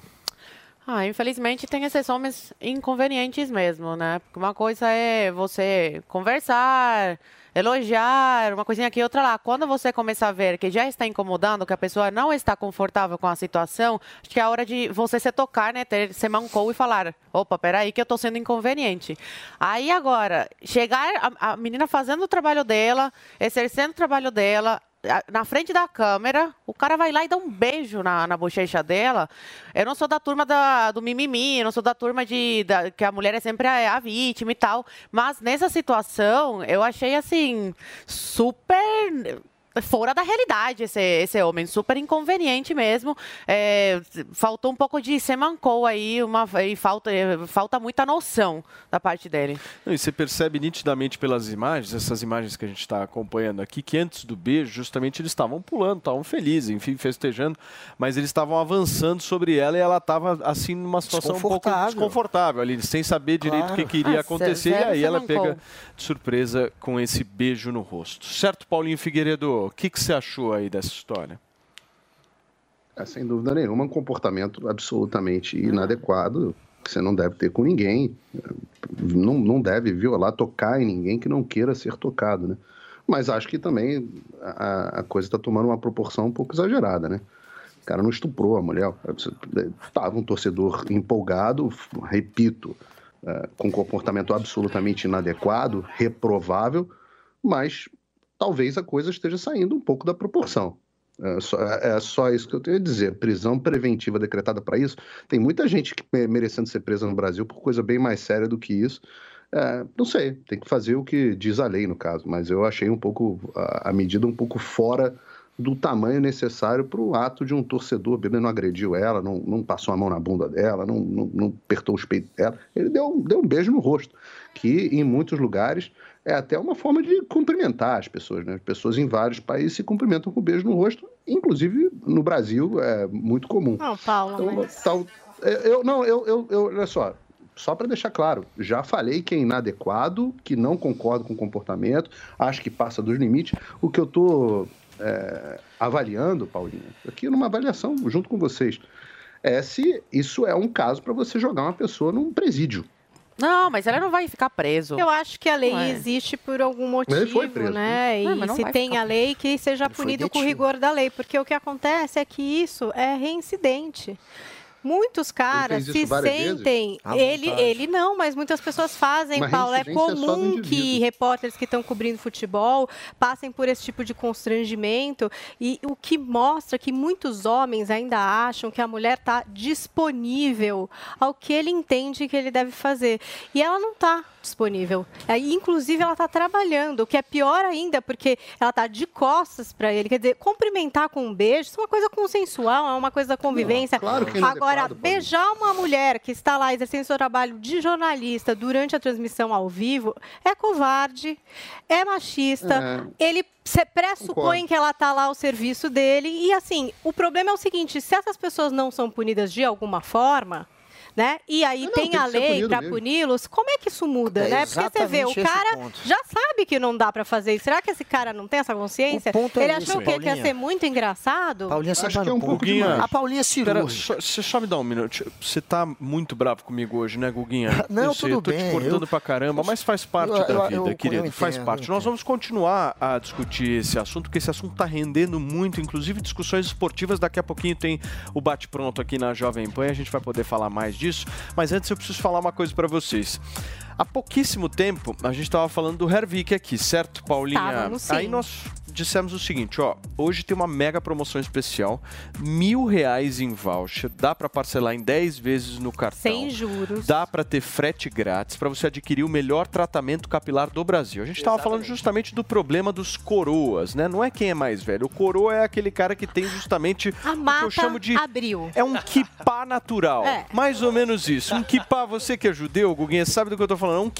Ah, infelizmente tem esses homens inconvenientes mesmo, né? Porque uma coisa é você conversar, elogiar, uma coisinha aqui, outra lá. Quando você começa a ver que já está incomodando, que a pessoa não está confortável com a situação, acho que é a hora de você se tocar, né? Ter, se mancou e falar, opa, peraí que eu estou sendo inconveniente. Aí agora, chegar a, a menina fazendo o trabalho dela, exercendo o trabalho dela, na frente da câmera, o cara vai lá e dá um beijo na, na bochecha dela. Eu não sou da turma da- do mimimi, eu não sou da turma de da- que a mulher é sempre a, a vítima e tal. Mas nessa situação, eu achei assim, super fora da realidade esse, esse homem, super inconveniente mesmo. É, faltou um pouco de semancou aí, uma, e falta, falta muita noção da parte dele. Não, E você percebe nitidamente pelas imagens, essas imagens que a gente está acompanhando aqui, que antes do beijo, justamente eles estavam pulando, estavam felizes, enfim, festejando, mas eles estavam avançando sobre ela e ela estava assim numa situação um pouco Desconfortável. ali, sem saber direito o que, Claro. que iria Ah, acontecer, e aí ela pega de surpresa com esse beijo no rosto. Certo, Paulinho Figueiredo? O que, que você achou aí dessa história? É, sem dúvida nenhuma, um comportamento absolutamente inadequado que você não deve ter com ninguém. Não, não deve violar, tocar em ninguém que não queira ser tocado, né? Mas acho que também a, a coisa está tomando uma proporção um pouco exagerada, né? O cara não estuprou a mulher. Estava um torcedor empolgado, repito, eh, com comportamento absolutamente inadequado, reprovável, mas talvez a coisa esteja saindo um pouco da proporção. É só, é só isso que eu tenho a dizer. Prisão preventiva decretada para isso. Tem muita gente que me- merecendo ser presa no Brasil por coisa bem mais séria do que isso. É, não sei, tem que fazer o que diz a lei no caso, mas eu achei um pouco a, a medida um pouco fora do tamanho necessário para o ato de um torcedor. Ele não agrediu ela, não, não passou a mão na bunda dela, não, não, não apertou os peitos dela. Ele deu, deu um beijo no rosto, que em muitos lugares é até uma forma de cumprimentar as pessoas. Né? As pessoas em vários países se cumprimentam com beijo no rosto, inclusive no Brasil é muito comum. Não, Paulo, Então, mas... tal- eu, eu- não, eu, eu, eu- olha só, só para deixar claro, já falei que é inadequado, que não concordo com o comportamento, acho que passa dos limites. O que eu estou avaliando, Paulinho, aqui numa avaliação junto com vocês, é se isso é um caso para você jogar uma pessoa num presídio. Não, mas ela não vai ficar preso. Eu acho que a lei Ué. existe por algum motivo, Ele foi preso, né? Não, mas E não se tem ficar a lei, que seja foi punido com detido. rigor da lei. Porque o que acontece é que isso é reincidente. Muitos caras se sentem. Ele, ele não, mas muitas pessoas fazem, Mas Paulo. É é comum indivíduo. que repórteres que estão cobrindo futebol passem por esse tipo de constrangimento. E o que mostra que muitos homens ainda acham que a mulher está disponível ao que ele entende que ele deve fazer. E ela não está disponível. Aí, inclusive, ela está trabalhando, o que é pior ainda, porque ela está de costas para ele. Quer dizer, cumprimentar com um beijo, isso é uma coisa consensual, é uma coisa da convivência. claro que é Agora, beijar uma mulher que está lá exercendo seu trabalho de jornalista durante a transmissão ao vivo é covarde, é machista. Ele se pressupõe Concordo. que ela está lá ao serviço dele. E assim, o problema é o seguinte: se essas pessoas não são punidas de alguma forma. Né? E aí Não, tem tem a lei para puni-los. Como é que isso muda, É né? Porque você vê, o cara ponto. já sabe que não dá para fazer. isso. Será que esse cara não tem essa consciência? É Ele esse, achou o quê? Que ia ser muito engraçado? Paulinha, você Acho que é um pouco demais. A Paulinha é Pera, só, você só me dá um minuto. Você tá muito bravo comigo hoje, né, Guguinha? *laughs* Não, eu sei, tudo eu tô te bem, cortando eu- pra caramba, mas faz parte Eu- da vida, eu- querido. eu faz parte. Nós vamos continuar a discutir esse assunto, porque esse assunto tá rendendo muito, inclusive discussões esportivas. Daqui a pouquinho tem o bate-pronto aqui na Jovem Pan e a gente vai poder falar mais disso. Mas antes eu preciso falar uma coisa pra vocês. Há pouquíssimo tempo, a gente estava falando do Hervik aqui, certo, Paulinha? Sim. Aí nós dissemos o seguinte, ó, hoje tem uma mega promoção especial, mil reais em voucher, dá para parcelar em 10 vezes no cartão. Sem juros. Dá para ter frete grátis para você adquirir o melhor tratamento capilar do Brasil. A gente estava falando justamente do problema dos coroas, né? Não é quem é mais velho. O coroa é aquele cara que tem justamente A o que mata eu chamo de é um kippah natural. *laughs* É. Mais ou menos isso. Um kippah, você que é judeu, Guguinha, sabe do que eu tô falando? É um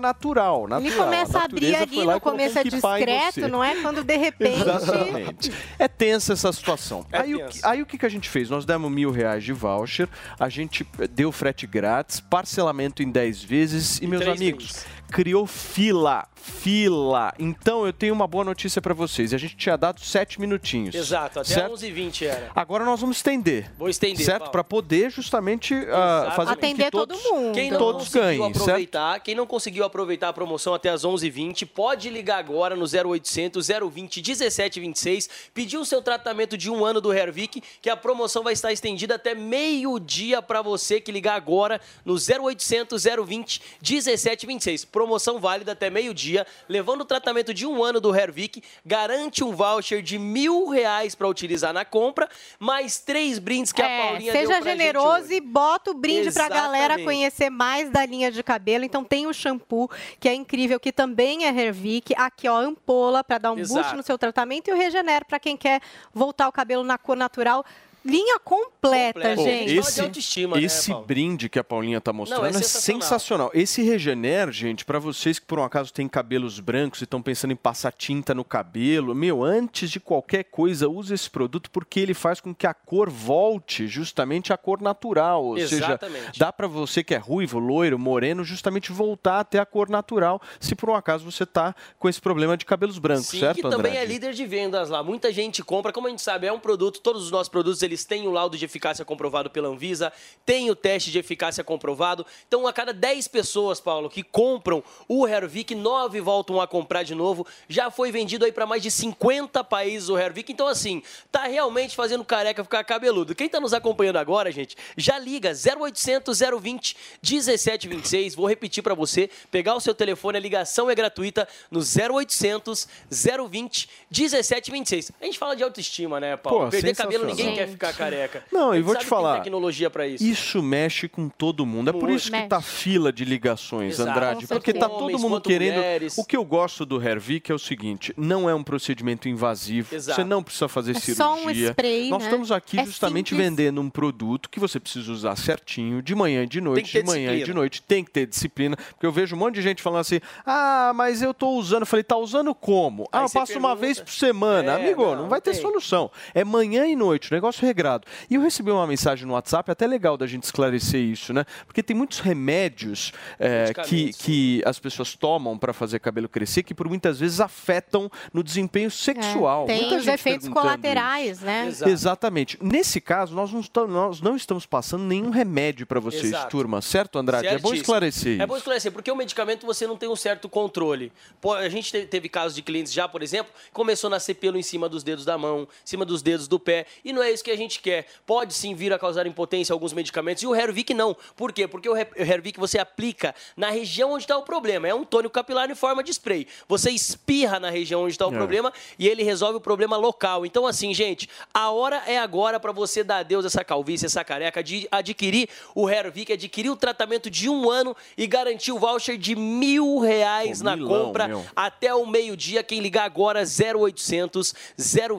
natural. natural. Ele começa a abrir natureza ali no e começo um é discreto, não é? Quando de repente. Exatamente. É tensa essa situação. É aí, o que, aí o que que a gente fez? Nós demos mil reais de voucher, a gente deu frete grátis, parcelamento em 10 vezes e, meus três amigos, criou fila. Fila. Então eu tenho uma boa notícia para vocês. A gente tinha dado sete minutinhos. Exato, até certo? 11h20 era. Agora nós vamos estender. Vou estender, Certo? Para poder justamente ah, fazer com que todos, Quem não todos conseguiu ganhem, certo? aproveitar, quem não conseguiu aproveitar a promoção até as 11h20, pode ligar agora no 0800 020 1726, pedir o seu tratamento de um ano do Hervik, que a promoção vai estar estendida até meio-dia para você que ligar agora no 0800 020 1726. Promoção válida até meio-dia, levando o tratamento de um ano do Hervik, garante um voucher de mil reais para utilizar na compra, mais três brindes que a É, Paulinha deu seja pra gente generoso e bota o brinde pra galera Exatamente. conhecer mais da linha de cabelo. Então tem o shampoo, que é incrível, que também é Hervik. Aqui, ó, ampola para dar um boost Exato. no seu tratamento e o Regener para quem quer voltar o cabelo na cor natural. Linha completa, Pô, gente. esse né, esse brinde que a Paulinha tá mostrando Não, é é, sensacional. sensacional. Esse Regener, gente, pra vocês que por um acaso têm cabelos brancos e estão pensando em passar tinta no cabelo, meu, antes de qualquer coisa, use esse produto porque ele faz com que a cor volte justamente à cor natural. Ou Exatamente. seja, dá pra você que é ruivo, loiro, moreno, justamente voltar até a cor natural, se por um acaso você tá com esse problema de cabelos brancos, Sim, certo, que também Andrade? é líder de vendas lá. Muita gente compra, como a gente sabe, é um produto, todos os nossos produtos eles têm o laudo de eficácia comprovado pela Anvisa, tem o teste de eficácia comprovado. Então, a cada 10 pessoas, Paulo, que compram o Hervik, 9 voltam a comprar de novo. Já foi vendido aí para mais de 50 países o Hervik. Então, assim, tá realmente fazendo careca ficar cabeludo. Quem tá nos acompanhando agora, gente, já liga 0800 020 1726. Vou repetir para você, pegar o seu telefone, a ligação é gratuita no 0800 020 1726. A gente fala de autoestima, né, Paulo? Pô, Perder cabelo, ninguém quer Gente. Ficar careca. Não, e vou sabe te que tem falar. tecnologia para isso. Isso mexe com todo mundo. É por isso que Mexe. tá fila de ligações, Exato. Andrade. Porque tá todo Homens mundo querendo. mulheres. O que eu gosto do Hervik é o seguinte: não é um procedimento invasivo. Exato. Você não precisa fazer É cirurgia. só um spray, Nós né? estamos aqui É justamente simples. vendendo um produto que você precisa usar certinho, de manhã e de noite, de manhã e de disciplina. noite. Tem que ter disciplina. Porque eu vejo um monte de gente falando assim: ah, mas eu tô usando. Eu falei, tá usando como? ah, Aí eu você passo uma pergunta. vez por semana. É, Amigo, não, não, vai ter tem. solução. É manhã e noite, negócio regrado. E eu recebi uma mensagem no WhatsApp, até legal da gente esclarecer isso, né? Porque tem muitos remédios é, que, que as pessoas tomam para fazer cabelo crescer que por muitas vezes afetam no desempenho sexual. É, tem Muita os efeitos colaterais, né? Exatamente. Nesse caso, nós não, estamos, nós não estamos passando nenhum remédio para vocês, Exato. turma. Certo, Andrade? É bom Certíssimo. esclarecer isso. É bom esclarecer, porque o medicamento você não tem um certo controle. A gente te- teve casos de clientes já, por exemplo, começou a nascer pelo em cima dos dedos da mão, em cima dos dedos do pé, e não é isso que a gente quer. Pode sim vir a causar impotência alguns medicamentos, e o Hervik não. Por quê? Porque o Her- o Hervik você aplica na região onde está o problema. É um tônico capilar em forma de spray. Você espirra na região onde está o É. problema e ele resolve o problema local. Então, assim, gente, a hora é agora para você dar adeus a essa calvície, essa careca, de adquirir o Hervik, adquirir o tratamento de um ano e garantir o voucher de mil reais na milão, compra meu. até o meio-dia. Quem ligar agora, 0800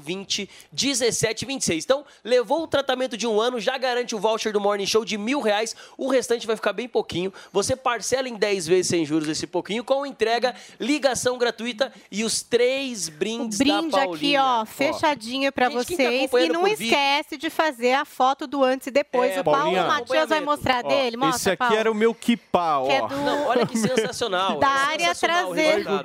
020 1726. Então, levou o tratamento de um ano, já garante o voucher do Morning Show de mil reais. O restante vai ficar bem pouquinho. Você parcela em 10 vezes sem juros esse pouquinho, com entrega, ligação gratuita e os três brindes Brinde da aqui, Paulinha. ó, fechadinho quem tá vocês. E acompanhando não por vídeo- esquece de fazer a foto do antes e depois. É, o Paulo Paulinha. Matias vai mostrar Ó, dele. Mostra, esse aqui Paulo. era o meu kipá, ó. Que é do- Não, olha que *laughs* sensacional. Da área o traseira.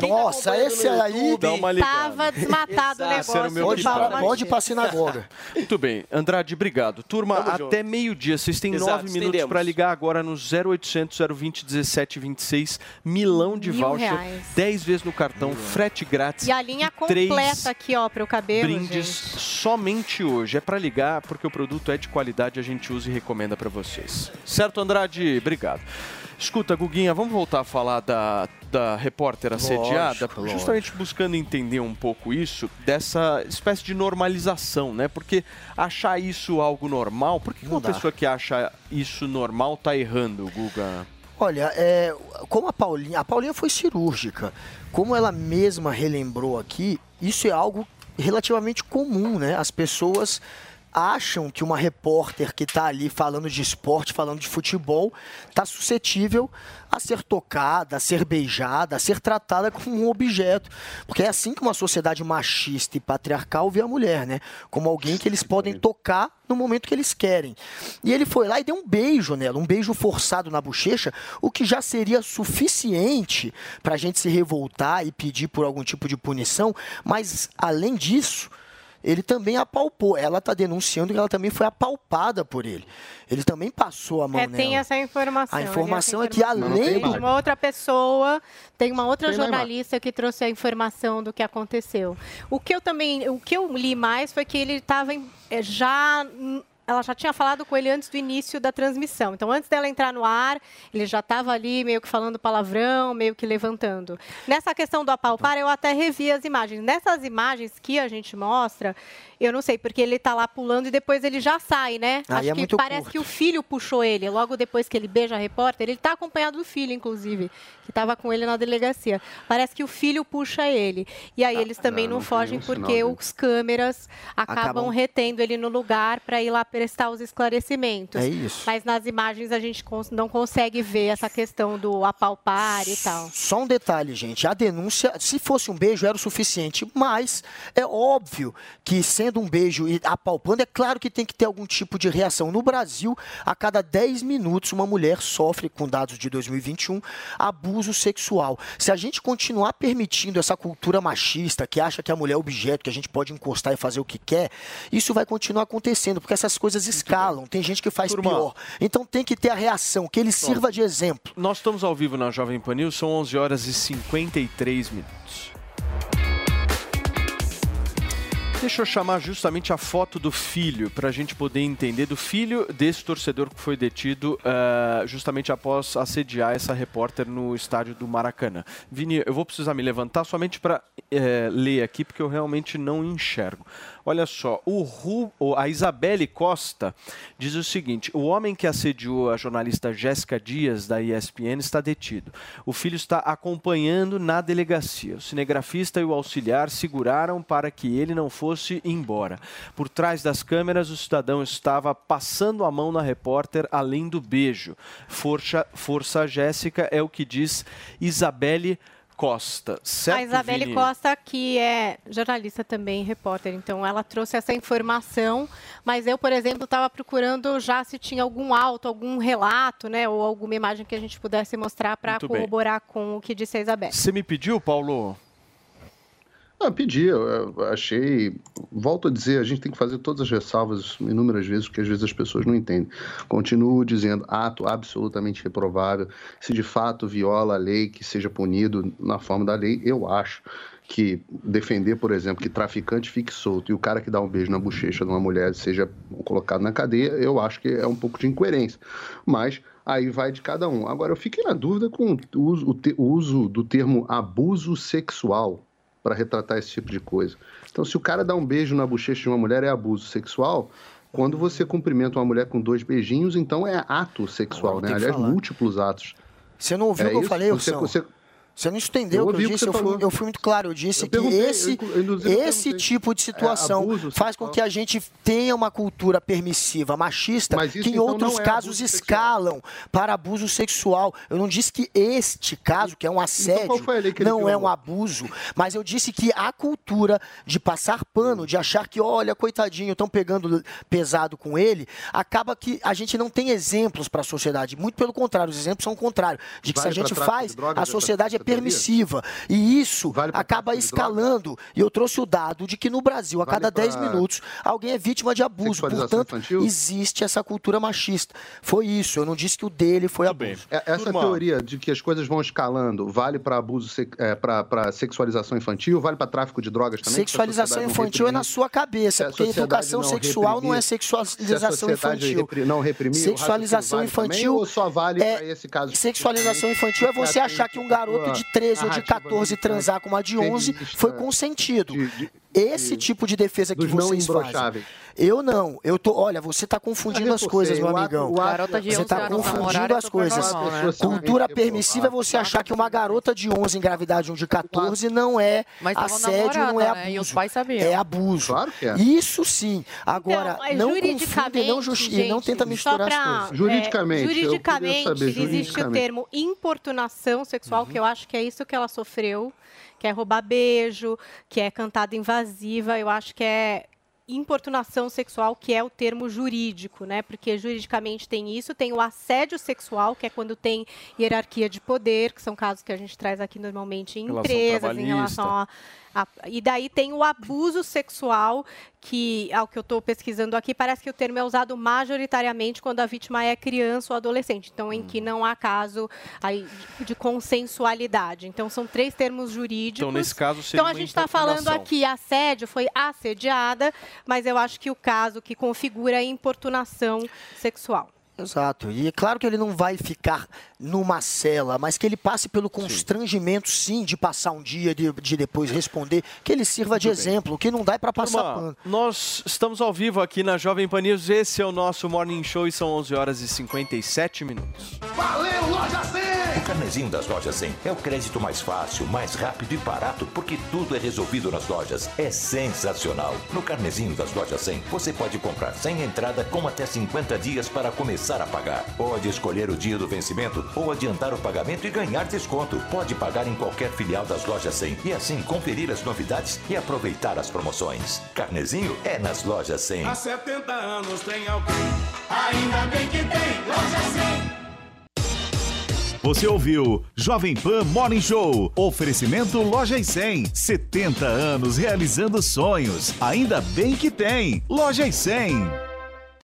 tá Nossa, esse aí- YouTube, Dá uma ligada. Tava desmatado o Exato. Esse era o negócio Pode, pode ir pra sinagoga. Muito bem. Andrade, obrigado. Turma, Tamo até meio-dia. Vocês têm Exato, nove minutos para ligar agora no 0800 020 1726. Milão de Mil voucher. reais. 10 vezes no cartão, frete grátis. E a linha completa aqui, ó, pro cabelo, brindes gente. somente hoje. É para ligar porque o produto é de qualidade, a gente usa e recomenda para vocês. Certo, Andrade? Obrigado. Escuta, Guguinha, vamos voltar a falar da, da repórter assediada, Lógico, justamente buscando entender um pouco isso, dessa espécie de normalização, né? Porque achar isso algo normal, por que que Não uma dá. pessoa que acha isso normal tá errando, Guga? Olha, é, como a Paulinha, a Paulinha foi cirúrgica, como ela mesma relembrou aqui, isso é algo relativamente comum, né? As pessoas acham que uma repórter que está ali falando de esporte, falando de futebol, está suscetível a ser tocada, a ser beijada, a ser tratada como um objeto. Porque é assim que uma sociedade machista e patriarcal vê a mulher, né? Como alguém que eles podem tocar no momento que eles querem. E ele foi lá e deu um beijo nela, um beijo forçado na bochecha, o que já seria suficiente para a gente se revoltar e pedir por algum tipo de punição, mas além disso ele também apalpou. Ela está denunciando que ela também foi apalpada por ele. Ele também passou a mão É, nela. tem essa informação. A informação é que além de uma outra pessoa, tem uma outra Tem na jornalista que trouxe a informação do que aconteceu. O que eu também, o que eu li mais foi que ele estava já ela já tinha falado com ele antes do início da transmissão. Então, antes dela entrar no ar, ele já estava ali meio que falando palavrão, meio que levantando. Nessa questão do apalpar, eu até revi as imagens. Nessas imagens que a gente mostra, eu não sei, porque ele está lá pulando e depois ele já sai, né? Aí Acho é que muito parece curto. que o filho puxou ele. Logo depois que ele beija a repórter, ele está acompanhado do filho, inclusive, que estava com ele na delegacia. Parece que o filho puxa ele. E aí eles também não, não tem fogem sinal porque de- os câmeras acabam, Acabam- retendo ele no lugar para ir lá prestar os esclarecimentos. É isso. Mas nas imagens a gente não consegue ver essa questão do apalpar e tal. Só um detalhe, gente. A denúncia, se fosse um beijo, era o suficiente. Mas é óbvio que, sendo um beijo e apalpando, é claro que tem que ter algum tipo de reação. No Brasil, a cada 10 minutos, uma mulher sofre, com dados de 2021, abuso sexual. Se a gente continuar permitindo essa cultura machista, que acha que a mulher é objeto, que a gente pode encostar e fazer o que quer, isso vai continuar acontecendo, porque essas coisas escalam. Tem gente que faz Turma. pior. Então tem que ter a reação, que ele sirva de exemplo. Nós estamos ao vivo na Jovem Pan News, são 11 horas e 53 minutos. Deixa eu chamar justamente a foto do filho, para a gente poder entender do filho desse torcedor que foi detido ah, justamente após assediar essa repórter no estádio do Maracanã. Vini, eu vou precisar me levantar somente para ler aqui, porque eu realmente não enxergo. Olha só, o Ru, a Isabelle Costa diz o seguinte: o homem que assediou a jornalista Jéssica Dias, da ESPN, está detido. O filho está acompanhando na delegacia. O cinegrafista e o auxiliar seguraram para que ele não fosse embora. Por trás das câmeras, o cidadão estava passando a mão na repórter além do beijo. Força, força Jéssica é o que diz Isabelle Costa. Certo, a Isabelle Vini? Costa, que é jornalista também, repórter, então ela trouxe essa informação, mas eu, por exemplo, estava procurando já se tinha algum auto, algum relato, né, ou alguma imagem que a gente pudesse mostrar para Muito bem. corroborar com o que disse a Isabelle. Você me pediu, Paulo? Ah, pedi, achei. Volto a dizer, a gente tem que fazer todas as ressalvas inúmeras vezes, porque às vezes as pessoas não entendem. Continuo dizendo, ato absolutamente reprovável. Se de fato viola a lei, que seja punido na forma da lei, eu acho que defender, por exemplo, que traficante fique solto e o cara que dá um beijo na bochecha de uma mulher seja colocado na cadeia, eu acho que é um pouco de incoerência. Mas aí vai de cada um. Agora, eu fiquei na dúvida com o uso do termo abuso sexual para retratar esse tipo de coisa. Então, se o cara dá um beijo na bochecha de uma mulher é abuso sexual, quando você cumprimenta uma mulher com dois beijinhos, então é ato sexual, né? Aliás, falar. múltiplos atos. Você não ouviu É o que eu falei, Você- você- Você não entendeu Eu o que eu que disse. você Eu fui, eu fui muito claro. Eu disse Eu que esse, esse tipo de situação É abuso faz com que a gente tenha uma cultura permissiva, machista, isso, que em então, outros é casos escalam para abuso sexual. Eu não disse que este caso, que é um assédio, qual foi a lei que ele não é um abuso, mas eu disse que a cultura de passar pano, de achar que, olha, coitadinho, estão pegando pesado com ele, acaba que a gente não tem exemplos para a sociedade. Muito pelo contrário, os exemplos são o contrário. De que se a gente faz, drogas, a sociedade é? Permissiva. E isso pra acaba escalando. E eu trouxe o dado de que no Brasil, a Vale cada 10 pra minutos, alguém é vítima de abuso. Portanto, infantil? existe essa cultura machista. Foi isso. Eu não disse que o dele foi abuso. É- Essa Turma, teoria de que as coisas vão escalando vale para abuso, é, para sexualização infantil, vale para tráfico de drogas também? Sexualização não infantil é na sua cabeça, porque educação não sexual não é reprimir- se a sexualização infantil. repri- não reprimir, o sexualização vale infantil também, ou só vale é pra esse caso Sexualização infantil é você achar que um garoto de 13 ou de 14 transar com uma de 11 foi consentido. esse tipo de defesa que vocês fazem. Eu não. Eu tô, olha, você tá confundindo as coisas, meu amigão. Você 11 tá confundindo é as coisas. né? Cultura permissiva é você achar que uma garota de 11 engravidar de um de 14 não é assédio, não é abuso. né? E os pais sabiam. É abuso. Claro que é. Isso sim. Agora, Então, é, não confunda e não, justi- e não gente, tenta misturar pra, as coisas. Juridicamente, é, juridicamente, saber, existe o termo importunação sexual, Uhum. que eu acho que é isso que ela sofreu, que é roubar beijo, que é cantada invasiva, eu acho que é importunação sexual, que é o termo jurídico, né? Porque juridicamente tem isso, tem o assédio sexual, que é quando tem hierarquia de poder, que são casos que a gente traz aqui normalmente em Relação empresas, em relação a a- e daí tem o abuso sexual, que, ao que eu estou pesquisando aqui, parece que o termo é usado majoritariamente quando a vítima é criança ou adolescente. Então, em Hum. que não há caso aí de- de consensualidade. Então, são três termos jurídicos. Então, nesse caso, seria Então, a gente está falando aqui assédio, foi assediada, mas eu acho que o caso que configura é importunação sexual. Exato. E é claro que ele não vai ficar numa cela, mas que ele passe pelo constrangimento, sim, de passar um dia, de, de depois responder, que ele sirva de Muito bem. exemplo, que não dá para passar Turma, pano. nós estamos ao vivo aqui na Jovem Pan News. Esse é o nosso Morning Show e são 11 horas e 57 minutos. Valeu, Loja 100! O carnezinho das lojas 100 é o crédito mais fácil, mais rápido e barato, porque tudo é resolvido nas lojas. É sensacional. No carnezinho das lojas 100, você pode comprar sem entrada com até 50 dias para começar a pagar. Pode escolher o dia do vencimento ou adiantar o pagamento e ganhar desconto. Pode pagar em qualquer filial das lojas 100 e assim conferir as novidades e aproveitar as promoções. Carnezinho é nas lojas 100. Há 70 anos tem alguém. Ainda bem que tem Loja 100. Você ouviu Jovem Pan Morning Show. Oferecimento Loja e 100. 70 anos realizando sonhos. Ainda bem que tem. Loja e 100.